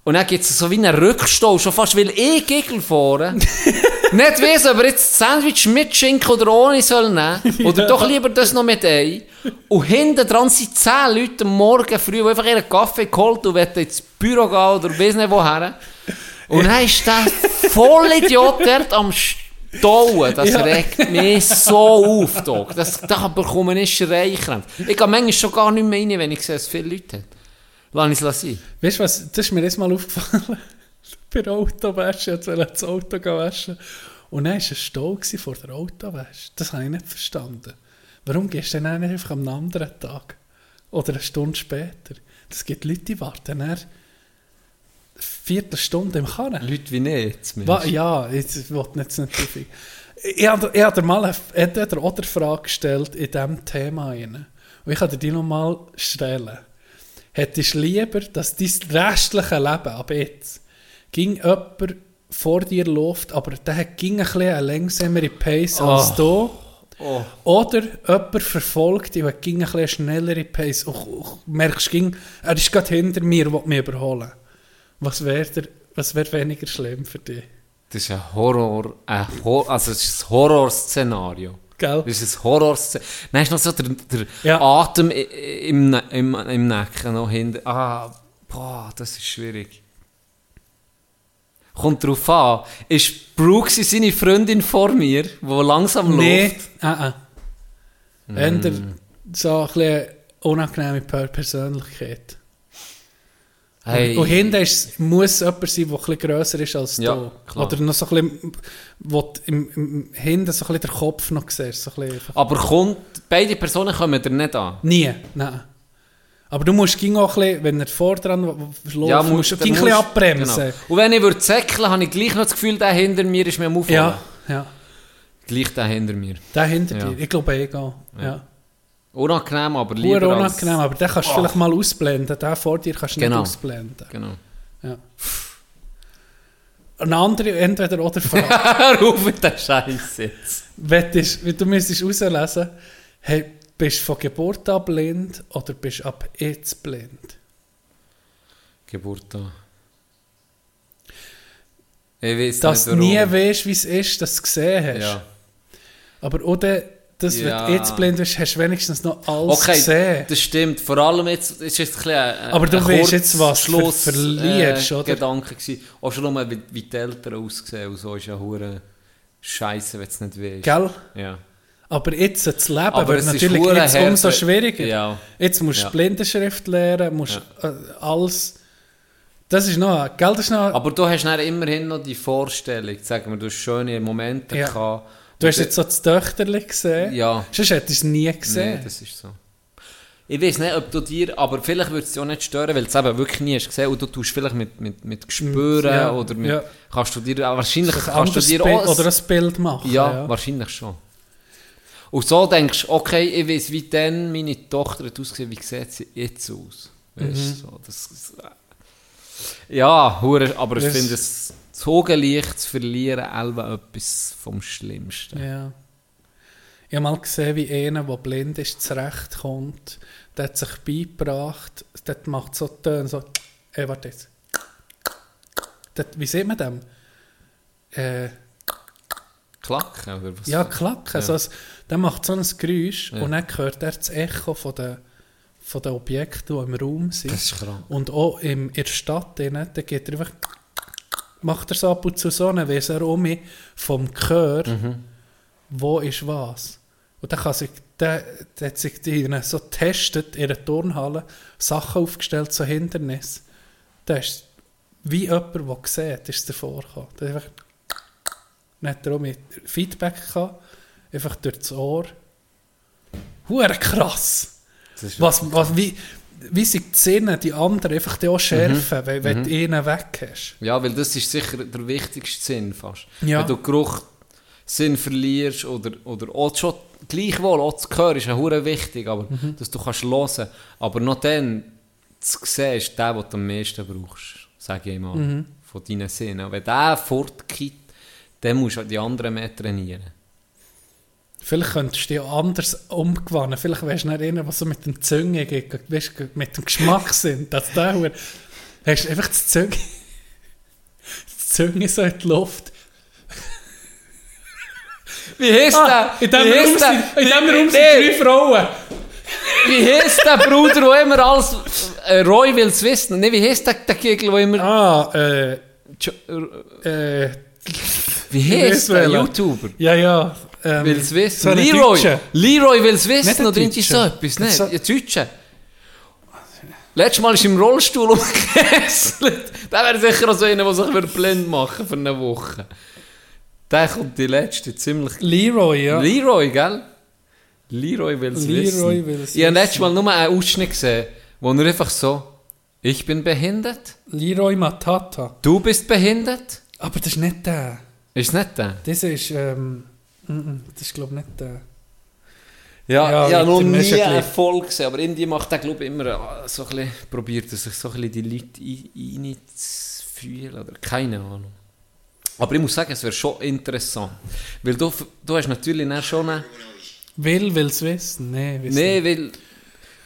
Und dann gibt es so wie einen Rückstau, schon fast will ich Gigel fahren. Nicht weiss, ob er jetzt das Sandwich mit Schinken oder ohne soll nehmen. Oder doch lieber das noch mit ein. Und hinten dran sind zehn Leute am Morgen früh, die einfach ihren Kaffee geholt und wollen ins Büro gehen oder weiss nicht woher. Und dann ist der Vollidiot dort am Stauen. Das regt mich so auf, Doc. Das, da bekomme ich Schreikrämpfe. Ich gehe manchmal schon gar nicht mehr rein, wenn ich sehe, dass viele Leute hat. Lass es sein. Weißt du was, das ist mir jetzt mal aufgefallen. Bei der Autowäsche, jetzt wollte das Auto waschen. Und dann war ein Stau vor der Autowäsche. Das habe ich nicht verstanden. Warum gehst du dann einfach am anderen Tag? Oder eine Stunde später? Das gibt Leute, die warten dann Viertelstunde im Karren. Leute wie nicht. Wa- Ja, ich wollte jetzt nicht zu viel. Ich habe dir mal eine, entweder oder Frage gestellt in diesem Thema. Rein. Und ich kann dir die nochmal stellen. Hättest du lieber, dass dein restliche Leben ab jetzt ging jemand vor dir läuft, aber der hat ging ein bisschen eine langsamere Pace als du? Oder jemand verfolgt dich und ging ein bisschen schnellere Pace und, merkst, ging, er ist gerade hinter mir will mich überholen. Was wäre was wär weniger schlimm für dich? Das ist ein Horror, ein Hor also es ist ein Horrorszenario. Gell? Das ist ein Horrorszenario. Dann ist noch so der, der Ja. Atem i- im, Ne- im, im Nacken noch hinten. Ah, boah, das ist schwierig. Kommt drauf an. Ist Brooks seine Freundin vor mir, die langsam Nee, läuft? ah, ah. Eher so ein bisschen unangenehme Per- Persönlichkeit. Hey. Und hinten ist, muss jemand sein, der bisschen grösser ist als Ja, du. klar. Oder noch so ein bisschen, wo du im, im, hinten so ein bisschen den Kopf noch siehst. So. Aber kommt, beide Personen kommen dir nicht an. Nie, nein. Aber du musst ging auch ein bisschen, wenn er vor dran läuft, Ja, musst, musst du ein bisschen musst- abbremsen. Genau. Und wenn ich würde zäckeln, habe ich gleich noch das Gefühl, der hinter mir ist mir am Aufholen. Ja, ja. Gleich der hinter mir. Der hinter Ja. dir. Ich glaube, ich gehe. Ja. Unangenehm, aber Pur lieber unangenehm, aber den kannst du vielleicht mal ausblenden. Den vor dir kannst du Genau. nicht ausblenden. als... Genau. Ja. Eine andere Entweder-Oder Frage. Hör auf mit der Scheiß jetzt. Wie du müsstest herauslesen, hey, bist du von Geburt an blind oder bist du ab jetzt blind? Geburt da. Ich weiß Dass nicht du nie weißt, wie es ist, dass du es gesehen hast. Ja. Aber oder, dass Ja. wenn du jetzt blind bist, hast du wenigstens noch alles Okay, gesehen. das stimmt. Vor allem jetzt ist jetzt ein bisschen ein, Aber du ein weißt jetzt, was du Kurzschluss, verlierst, äh, oder? Gedanke gewesen. Auch schon nur, wie, wie die Eltern aussehen und so ist ja hure Scheiße, wenn es nicht weißt. Gell? Ja. Aber jetzt das Leben Aber wird es ist natürlich jetzt umso schwieriger. Ja. Jetzt musst du Ja. Blindenschrift lernen, musst äh, alles... Das ist noch... Gell, das ist noch... Aber du hast dann immerhin noch die Vorstellung, sagen wir, du hast schöne Momente Ja. gehabt. Du hast jetzt so das Töchterchen gesehen. Ja. Sonst hättest du es nie gesehen. Nee, das ist so. Ich weiß nicht, ob du dir, aber vielleicht würde es dich auch nicht stören, weil du es eben wirklich nie hast gesehen und du tust vielleicht mit, mit, mit Gespüren Ja, oder mit, ja. kannst du dir, ah, wahrscheinlich ein kannst du dir auch... oder ein Bild machen. ja, ja. wahrscheinlich schon. Und so denkst du, okay, ich weiß, wie dann meine Tochter hat ausgesehen, wie sieht sie jetzt aus? Weißt, Mhm. so, das, ja, hure, aber ich finde es das Augenlicht zu verlieren, Elva etwas vom Schlimmsten. Ja. Ich habe mal gesehen, wie einer, der blind ist, zurechtkommt. Der hat sich beigebracht, der macht so Töne, so, äh, warte jetzt. Wie sieht man dem? Äh, Klacken oder was? ja, klacken. Ja. So, ein- der macht so ein Geräusch Ja. und dann hört er das Echo von den, von den Objekten, die im Raum sind. Das ist krank. Und auch im, in der Stadt, drin, da geht er einfach, macht er so ab und zu so, dann weiss er um mich vom Chör, Mhm. wo ist was. Und dann kann sich, der, der hat sich die so getestet in der Turnhalle, Sachen aufgestellt, so Hindernis. Da ist wie jemand, der sieht, ist vorgekommen. Der hat einfach, dann hat er auch mit Feedback gehabt, einfach durch das Ohr. Hure krass! Was, was, wie, wie sich die Sinne, die anderen, einfach die auch schärfen, wenn, wenn Mhm. du einen weg hast. Ja, weil das ist sicher der wichtigste Sinn fast. Ja. Wenn du Geruch Sinn verlierst oder, oder auch schon gleichwohl, auch zu hören ist ja wichtig, aber Mhm. dass du kannst hören. Aber noch dann zu sehen ist der, den du am meisten brauchst, sage ich mal, Mhm. von deinen Sinnen. Wenn der fortgeht, dann musst du die anderen mehr trainieren. Vielleicht könntest du dich auch anders umgewannen. Vielleicht wärst du nicht einer, der so mit dem Zunge geht, weißt, du, mit dem Geschmack sind. Der Hure- hast du einfach das Zunge, das Zunge so in die Luft. Wie heisst Ah, in der? diesem Wie Raum, sind, in diesem Raum sind drei Frauen. Wie heisst der Bruder, der immer alles... Äh, Roy will es wissen. Nee, wie heisst der, der Kegel, der immer... Ah, äh, Jo- äh, Wie weiss der. YouTuber? ja, ja. Ähm, Will es wissen? so ein Leroy! Deutscher. Leroy will es Nicht wissen, ein oder irgendwie so Deutscher. etwas, ne? So- Ja, Deutsche. Letztes Mal ist im Rollstuhl umgekesselt. Der wäre sicher auch so einer, der sich blind machen für eine Woche. Der kommt die letzte ziemlich... Leroy, ja. Leroy, gell? Leroy will es wissen. Leroy will es Ich habe letztes wissen. Mal nur einen Ausschnitt gesehen, wo er einfach so... Ich bin behindert, Leroy Matata. du bist behindert. Aber das ist nicht der. Ist nicht der? Das ist, ähm, mm, das ist glaube ich nicht der. Ja, Ja, habe mit noch nie einen Erfolg gesehen, aber irgendwie macht er, glaube ich, immer äh, so ein bisschen, probiert er sich so ein bisschen die Leute ein- reinzufühlen, oder keine Ahnung. Aber ich muss sagen, es wäre schon interessant, weil du, du hast natürlich dann schon eine, Will will es wissen? Nee, wissen nee, weil,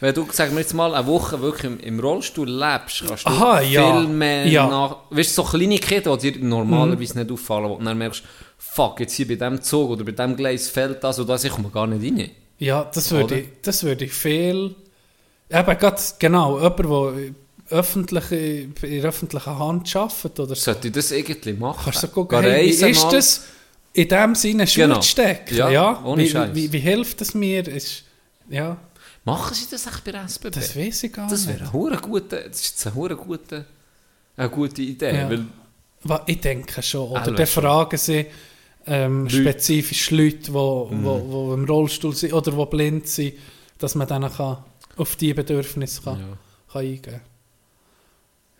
wenn du, sagen wir jetzt mal, eine Woche wirklich im, im Rollstuhl lebst, kannst du Aha, ja. viel mehr Ja. Mhm. nach, weißt du, so kleine Kinder, die dir normalerweise nicht auffallen, wo du dann merkst, fuck, jetzt hier bei diesem Zug oder bei diesem Gleis fällt das und das, ich komme gar nicht rein. Ja, das würde Oder? ich, das würde ich viel. Eben, gerade, genau, jemand, der öffentlich, in der öffentlichen Hand arbeitet oder so. Sollte ich das irgendwie machen? Kannst du gucken, hey, wie ist mal? das in dem Sinne Schuhe Genau. stecken? Ja, Ja, ohne wie, Scheiß. wie, wie hilft es mir? Ist, ja, Machen sie das echt bei SBB? das weiß ich gar Das nicht. wäre eine hure gute, das ist eine gute, eine gute Idee, Ja. weil Ich denke schon. Oder dann fragen sie ähm, Leute. spezifisch Leute, die wo, Mhm. wo, wo im Rollstuhl sind oder die blind sind, dass man dann kann auf diese Bedürfnisse kann, Ja. kann eingehen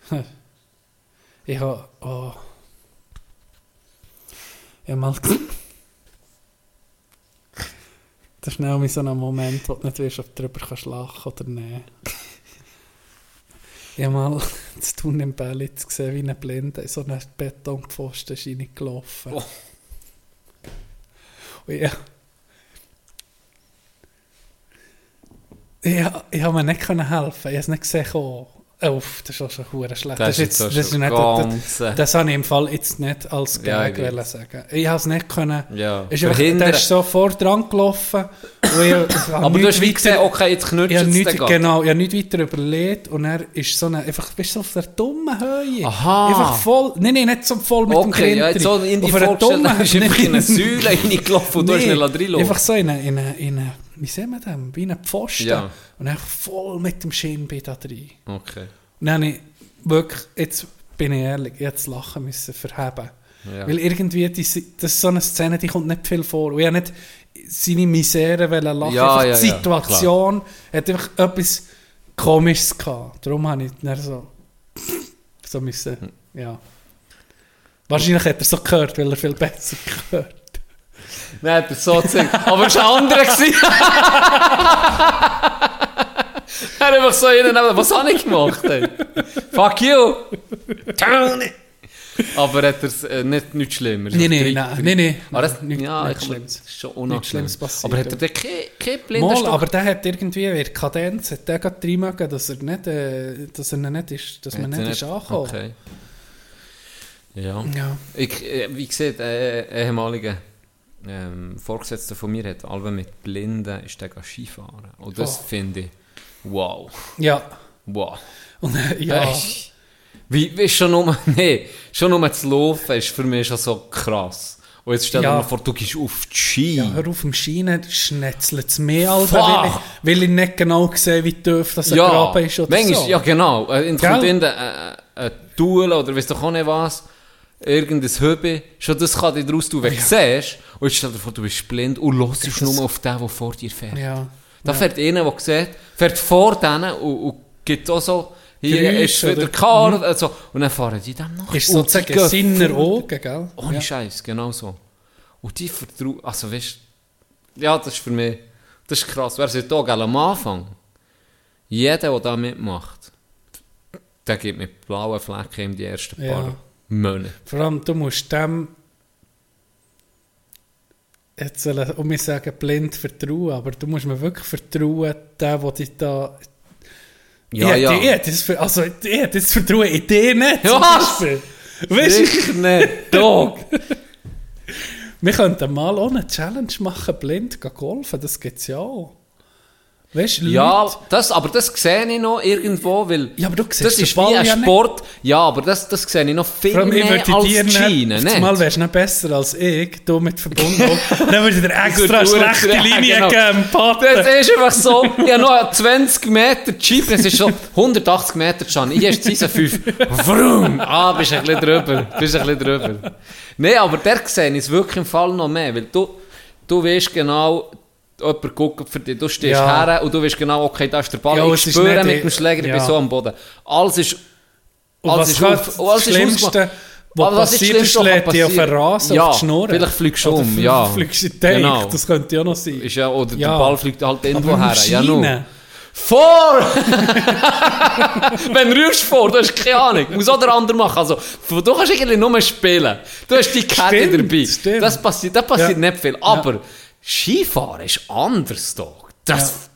kann. Ich habe... Oh. Ich habe mal... Das ist schnell so ein Moment, wo du nicht weißt, ob du darüber kannst lachen oder nicht. Ich habe mal zu tun im Bellitz gesehen, wie ein Blinder in so einen Betonpfosten ist reingelaufen. Oh. Und ja. Ja, ich habe mir nicht können helfen. Ich habe es nicht gesehen. Uff, das ist auch schon hure schlecht. Das ist jetzt auch schon nicht, das, das habe ich im Fall jetzt nicht als Ja, Gag ich weiß. sagen. Ich habe es nicht können. Ja, Ist einfach, der ist so vor dran gelaufen. ich, habe Aber du hast wie gesehen, okay, jetzt knutscht es nicht, genau, ich habe nicht weiter überlegt und er ist so eine, einfach, bist du auf der dummen Höhe. Aha. Einfach voll, nein, nein, nicht so voll mit dem Okay, ja, so in die Auf einer Vorstellung, dummen- da ist einfach in eine. Säule reingelaufen und du hast reinlaufen. Einfach so in eine, in eine, in eine wie sehen wir das, wie ein Pfosten. Ja. Und einfach voll mit dem Schienbein da drin. Okay. Und dann habe ich wirklich, jetzt bin ich ehrlich, ich das Lachen müssen verheben. Ja. Weil irgendwie, die, das ist so eine Szene, die kommt nicht viel vor. Und ich nicht seine Misere lachen. Ja, ja, die ja, Situation hat einfach etwas Komisches gehabt. Darum habe ich dann so, so müssen, ja. Wahrscheinlich hat er so gehört, weil er viel besser gehört. Nein, hat er so gesagt. Aber es war ein anderer. er hat einfach so innen, was habe ich gemacht? Ey? Fuck you! Tony! Aber hat er äh, nicht, nicht schlimmer? Nein, nein, nein, Aber das, nein, ja, nichts ich Schlimmes. Schon unangenehm. Passiert, Aber hat er ja. den kein, kein Mal, aber der hat irgendwie in der Kadenz, hat der gerade reinmögen, dass er nicht, äh, dass er nicht ist, dass man er nicht ist angekommen. Okay. Ja. Ja. Ich, äh, wie gesagt, äh, ehemaliger ähm, Vorgesetzter von mir hat alle mit Blinden ist der Skifahren. Und das Oh. finde ich, wow. Ja. Wow. Und, äh, ja. Hey. Wie, wie schon nur, nee, schon nur zu laufen ist für mich schon so krass. Und jetzt stell dir Ja. mal vor, du gehst auf die Ski. Ja, hör auf dem Schienen schnetzelt es mehr, Alter, weil, ich, weil ich nicht genau sehe, wie tief das ein ja, Graben ist oder manchmal, so. ja genau. Äh, kommt in der, äh, ein Tool oder weiss doch auch nicht was, irgendein Hobby, schon das kann dich daraus tun, wenn du siehst. Und jetzt stell dir vor, du bist blind und hörst Das- nur auf den, der vor dir fährt. Ja. Da Ja. fährt einer, der sieht, fährt vor denen und, und gibt auch so, hier Geräusche ist wieder Car, Mhm. also, und dann fahren die dem nach. Ist sozusagen seiner Augen, gell? Ohne Ja. Scheiß, genau so. Und die vertrauen, also weißt ja, das ist für mich, das ist krass. Wer sagt da, gell, am Anfang, jeder, der da mitmacht, der gibt mit blauen Flecken in die ersten Ja. Monate. Vor allem, du musst dem jetzt soll ich um mich sagen, blind vertrauen, aber du musst mir wirklich vertrauen, der, der dich da... Ja, ich, ja. Ich, ich, also, ich hätte das Vertrauen in dir nicht, Was? Weißt Sicher nicht, Dog. Wir könnten mal auch eine Challenge machen, blind golfen, das gibt es ja auch. Weißt du, Ja, das, aber das sehe ich noch irgendwo, weil Ja, aber du siehst das den ist Ball wie ein ja nicht. Sport. Ja, aber das, das sehe ich noch viel Vor allem, ich mehr würde als dir die Schiene. nicht, mal wärst du nicht besser als ich, du mit Verbundung, dann würde ich dir extra würde schlechte dir- Linie genau. geben. Das ist einfach so, ich habe noch 20 Meter Jeep, es ist schon 180 Meter schon. Ich habe Season 5. Vroom! Ah, bist ein bisschen drüber. Bist ein bisschen drüber. Nein, aber der sehe ich es wirklich im Fall noch mehr, weil du, du weißt genau, jemand guckt für dich, du stehst Ja. her und du weißt genau, okay, da ist der Ball, Ja, ich spüre mit dem Schläger, ich ja. bin so am Boden. Alles ist, Und alles was ist auf- das alles ist Schlimmste, was was das passiert, ist, schlägt dich auf den? Rasen, Ja, auf die Schnur. vielleicht fliegst du Oder um, ja. fliegst du in den Genau. das könnte ja noch sein. ist ja, oder Ja. der Ball fliegt halt irgendwo Aber her. Ja, nur. Vor! Wenn du rufst vor, du hast keine Ahnung. Muss auch der andere machen. Also, du kannst eigentlich nur spielen. Du hast die Kette dabei. stimmt. Das passiert, das passiert Ja. nicht viel. Aber Skifahren ist anders da. Das,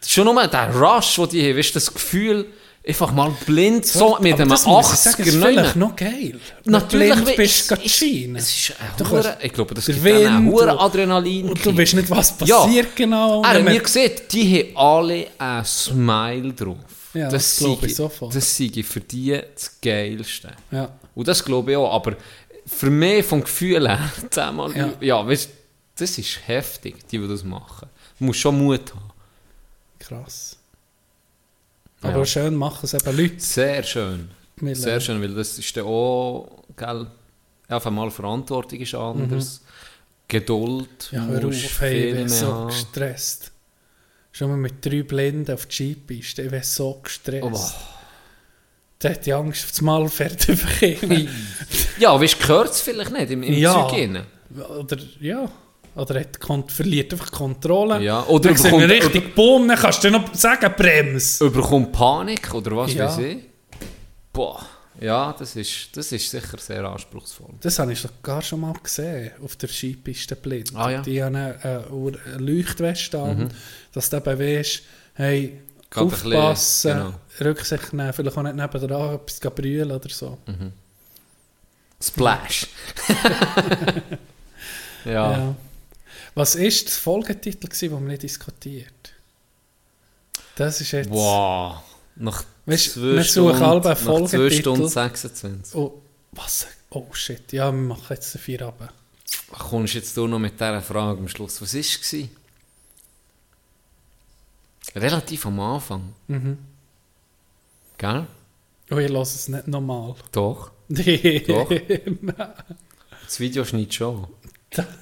das ist schon nur der Rush, den die haben. Weißt das Gefühl, einfach mal blind, so mit einem das muss ich sagen, 80er, ist 9er. vielleicht noch geil. Natürlich, blind bist, es. Es ist ein Du Hure- kannst- ich glaube, das gibt einen hohen und- Adrenalin. Und du weißt nicht, was Ja. passiert genau. Er mir gesehen, die haben alle einen Smile drauf. Ja, das sei glaube ich sofort. Das sei für die das Geilste. Ja. Und das glaube ich auch. Aber für mich vom Gefühl her, ja, Ja. ja weißt, das ist heftig, die, die das machen. Du musst schon Mut haben. Krass. Ja. Aber schön machen es eben Leute. Sehr schön. Wir Sehr lernen. schön, weil das ist dann auch, gell, einfach mal Verantwortung ist anders. Geduld. Mhm. Ja, hör auf, hey, ich bin so haben. gestresst. Schon mal mit drei Blinden auf die Jeep-Piste, ich bin so gestresst. Oh. Da hätte ich Angst, auf das Mal fertig bekommen. Ja, weißt du, gehört es vielleicht nicht im, im Ja. Zeug rein. Oder, ja. Oder hat verliert einfach die Kontrolle. Ja, oder dann bekommt- richtig Bumm, dann kannst du noch sagen, Brems. Überkommt Panik oder was Ja. weiß ich? Boah, ja, das ist, das ist sicher sehr anspruchsvoll. Das habe ich sogar schon mal gesehen, auf der Skipiste blind. Ah, ja. Mhm. Die haben eine, eine, eine Leuchtweste an, dass du eben weisst, hey, Gerade bisschen, aufpassen, genau. Rücksicht nehmen, vielleicht auch nicht nebenan etwas brüllen oder so. Mhm. Splash. ja. Ja. Was war das Folgetitel, gewesen, den wir nicht diskutiert Das ist jetzt... Wow. Nach Weisst, zwei wir suchen Stunden, nach Folgetitel. Stunden 26. Oh, was? Oh shit, ja, wir machen jetzt den vier runter. Kommst jetzt du noch mit dieser Frage am Schluss? Was war es? Relativ am Anfang. Mhm. Gell? Oh, ich lasse es nicht nochmal. Doch. Doch. Das Video schneidet schon.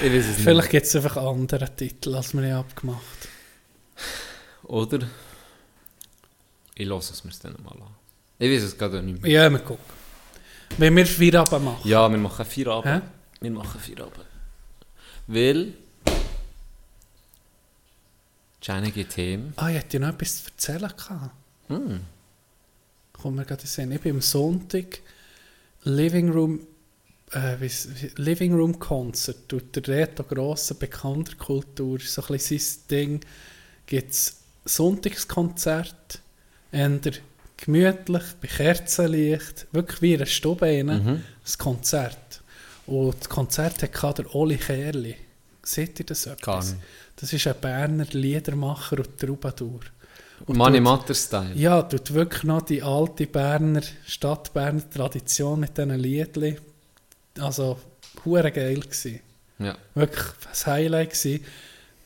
Ich weiß es nicht. Vielleicht gibt es einfach andere Titel, als wir nicht abgemacht Oder? Ich lasse es mir dann mal an. Ich weiß es gerade nicht mehr. Ja, wir gucken. Wenn wir vier runter machen. Ja, wir machen vier Hä? Abend. Wir machen vier Abend. Weil... Geht heim. Ah, ich hätte dir noch etwas zu erzählen gehabt. Hm. Kommt mir gerade sehen. Ich bin am Sonntag Living Room, äh, wie, Living Room Concert. Tut der Reto Grosse, bekannter Kultur, so ein bisschen sein Ding. Gibt es Sonntagskonzert, eher gemütlich, bei Kerzenlicht, wirklich wie in einer Stube rein, Mhm. das Konzert. Und das Konzert hat der Oli Kerli. Seht ihr das etwas? Das ist ein Berner Liedermacher und Troubadour. Und Money Matter Style. ja, tut wirklich noch die alte Berner, Stadt-Berner Tradition mit diesen Liedli. Also, hure geil gsi. Ja. Wirklich ein Highlight gsi,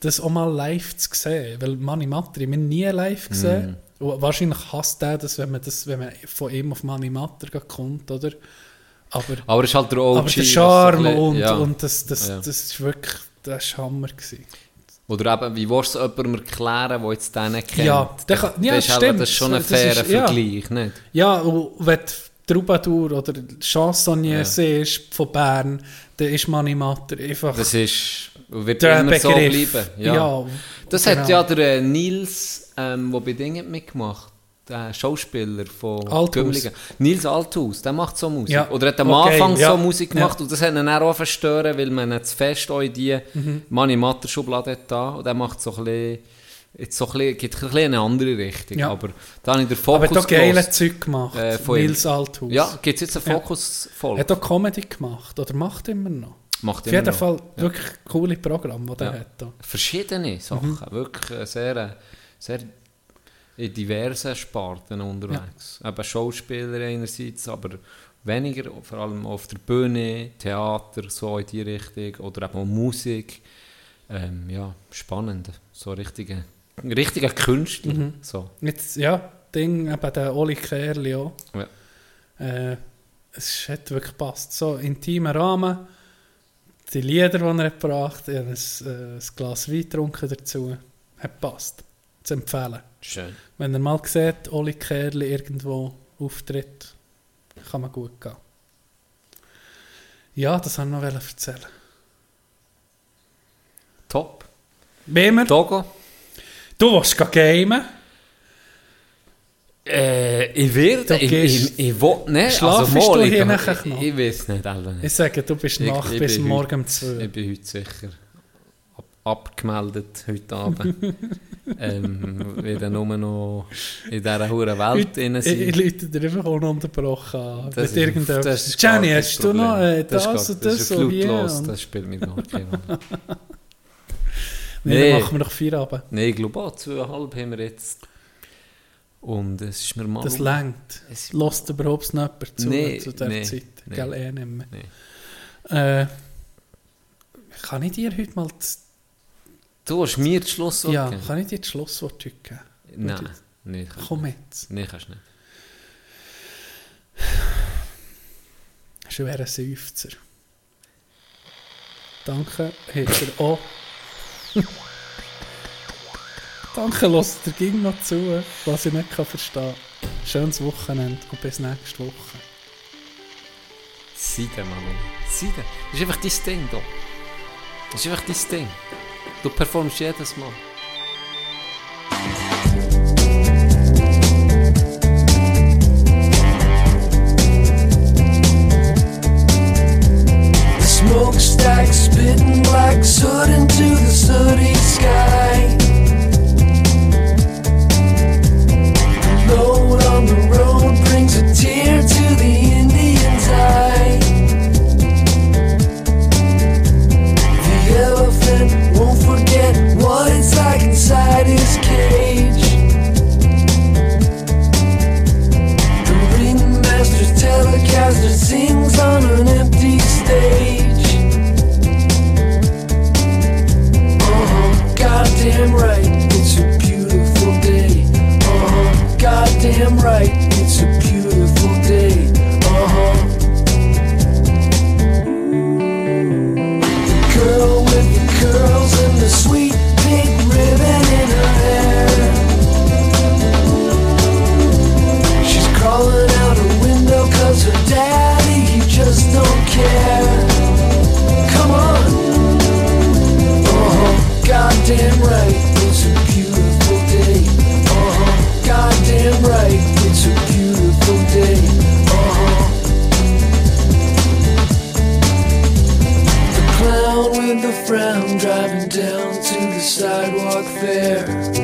das auch mal live zu sehen. Weil Mani Matri, wir haben nie live gesehen. Mm. Und wahrscheinlich hasst er das, wenn man, das, wenn man von ihm auf Mani Matter kommt, oder? Aber, Aber es ist halt der OG. aber der Charme bisschen- und, ja. und das, das, Ja. das ist wirklich, das war Hammer gsi. Oder eben, wie willst du es jemandem erklären, der jetzt den nicht kennt? Ja, der kann- ja, das ist stimmt. Das ist schon ein Das fairer ist- ja. Vergleich, nicht? Ja, und wenn Troubadour oder Chansonnier Ja. siehst von Bern, dann ist Mani Matter einfach Das ist, wird der immer so Begriff. bleiben. Ja. Ja, das genau. hat ja der äh, Nils, ähm, der bei Dingen mitgemacht der Schauspieler von Althaus. Nils Althaus, der macht so Musik. Ja. Oder hat am Okay, Anfang ja. so Musik gemacht Ja. und das hat ihn auch verstören, weil man zu fest auch in die Mhm. Money Matter Schublade da und der macht so ein bisschen, jetzt so ein bisschen, geht ein bisschen in eine andere Richtung. Ja. Aber da habe ich den aber Fokus hat auch geile. Zeug gemacht. Äh, von. Nils Althaus. Ja, gibt es jetzt eine Ja. Fokus-Folge? Hat auch Comedy gemacht oder macht immer noch. Macht Auf jeden noch. Fall wirklich coole Programme, die Ja. er hat. Da. verschiedene Sachen, Mhm. wirklich äh, sehr, äh, sehr in diversen Sparten unterwegs. Eben Schauspieler einerseits, aber weniger, vor allem auf der Bühne, Theater, so in die Richtung, oder eben auch Musik. Ähm, ja, spannend, so richtige, richtige Künstler. Mhm. So. Jetzt, ja, Ding, eben der Oli Kerli auch. Ja. Äh, es hat wirklich gepasst. So intimer Rahmen, die Lieder, die er hat gebracht hat, ein, äh, ein Glas Wein getrunken dazu, hat gepasst. Zu empfehlen. Schön. Wenn ihr mal seht, Oli Kerli irgendwo auftritt, kann man gut gehen. Ja, das wollte ich noch erzählen. Top. Wem wir? Togo? Du? Äh, ich werde, ich, ich, ich will nicht, Schlafst also du hier ich, nachher ich, noch? ich weiß nicht, Alter. Ich sage, du bist Ich- nach ich bis morgen um 2 Ich bin heute sicher ab, abgemeldet heute Abend. ähm, nur noch in dieser hohen Welt drin Ich, ich. Leute dir einfach ununterbrochen an. Das Mit ist- das Jenny, hast du noch äh, das, und das, ist und flutlos, Und- das spielt mir gar keine Rolle. Nee, Nee. dann machen wir noch vier Abend. Nein, ich glaube auch, zweieinhalb haben wir jetzt. Und es ist mir mal... Das längt. Es- Lässt überhaupt nicht jemand zu, Nee, zu der nee, Zeit. nee. Gell, eh nicht mehr. Nee. Äh, kann ich dir heute mal... Du hast mir das Schlusswort ja, kann ich dir das Schlusswort heute geben? Nein, nee, kannst Komm nicht. jetzt. Nee, kannst nicht. Schwerer Seufzer. Danke, hat er auch... Danke, lasst ihr ging noch zu, was ich nicht kann verstehen kann. Schönes Wochenende und bis nächste Woche. Seide, Mann. Seide. Das ist einfach dein Ding, da. Das ist einfach dein Ding. Du performst jedes Mal. Smokestack spitting black soot into the sooty sky. Load on the road brings a tear to the Indian's eye. The elephant won't forget what it's like inside his cage. The ringmaster's telecaster sings on an empty right, it's a beautiful day. Uh-huh. The girl with the curls and the sweet pink ribbon in her hair. She's crawling out her window cause her daddy, he just don't care. Come on. Uh-huh, goddamn the driving down to the sidewalk fair.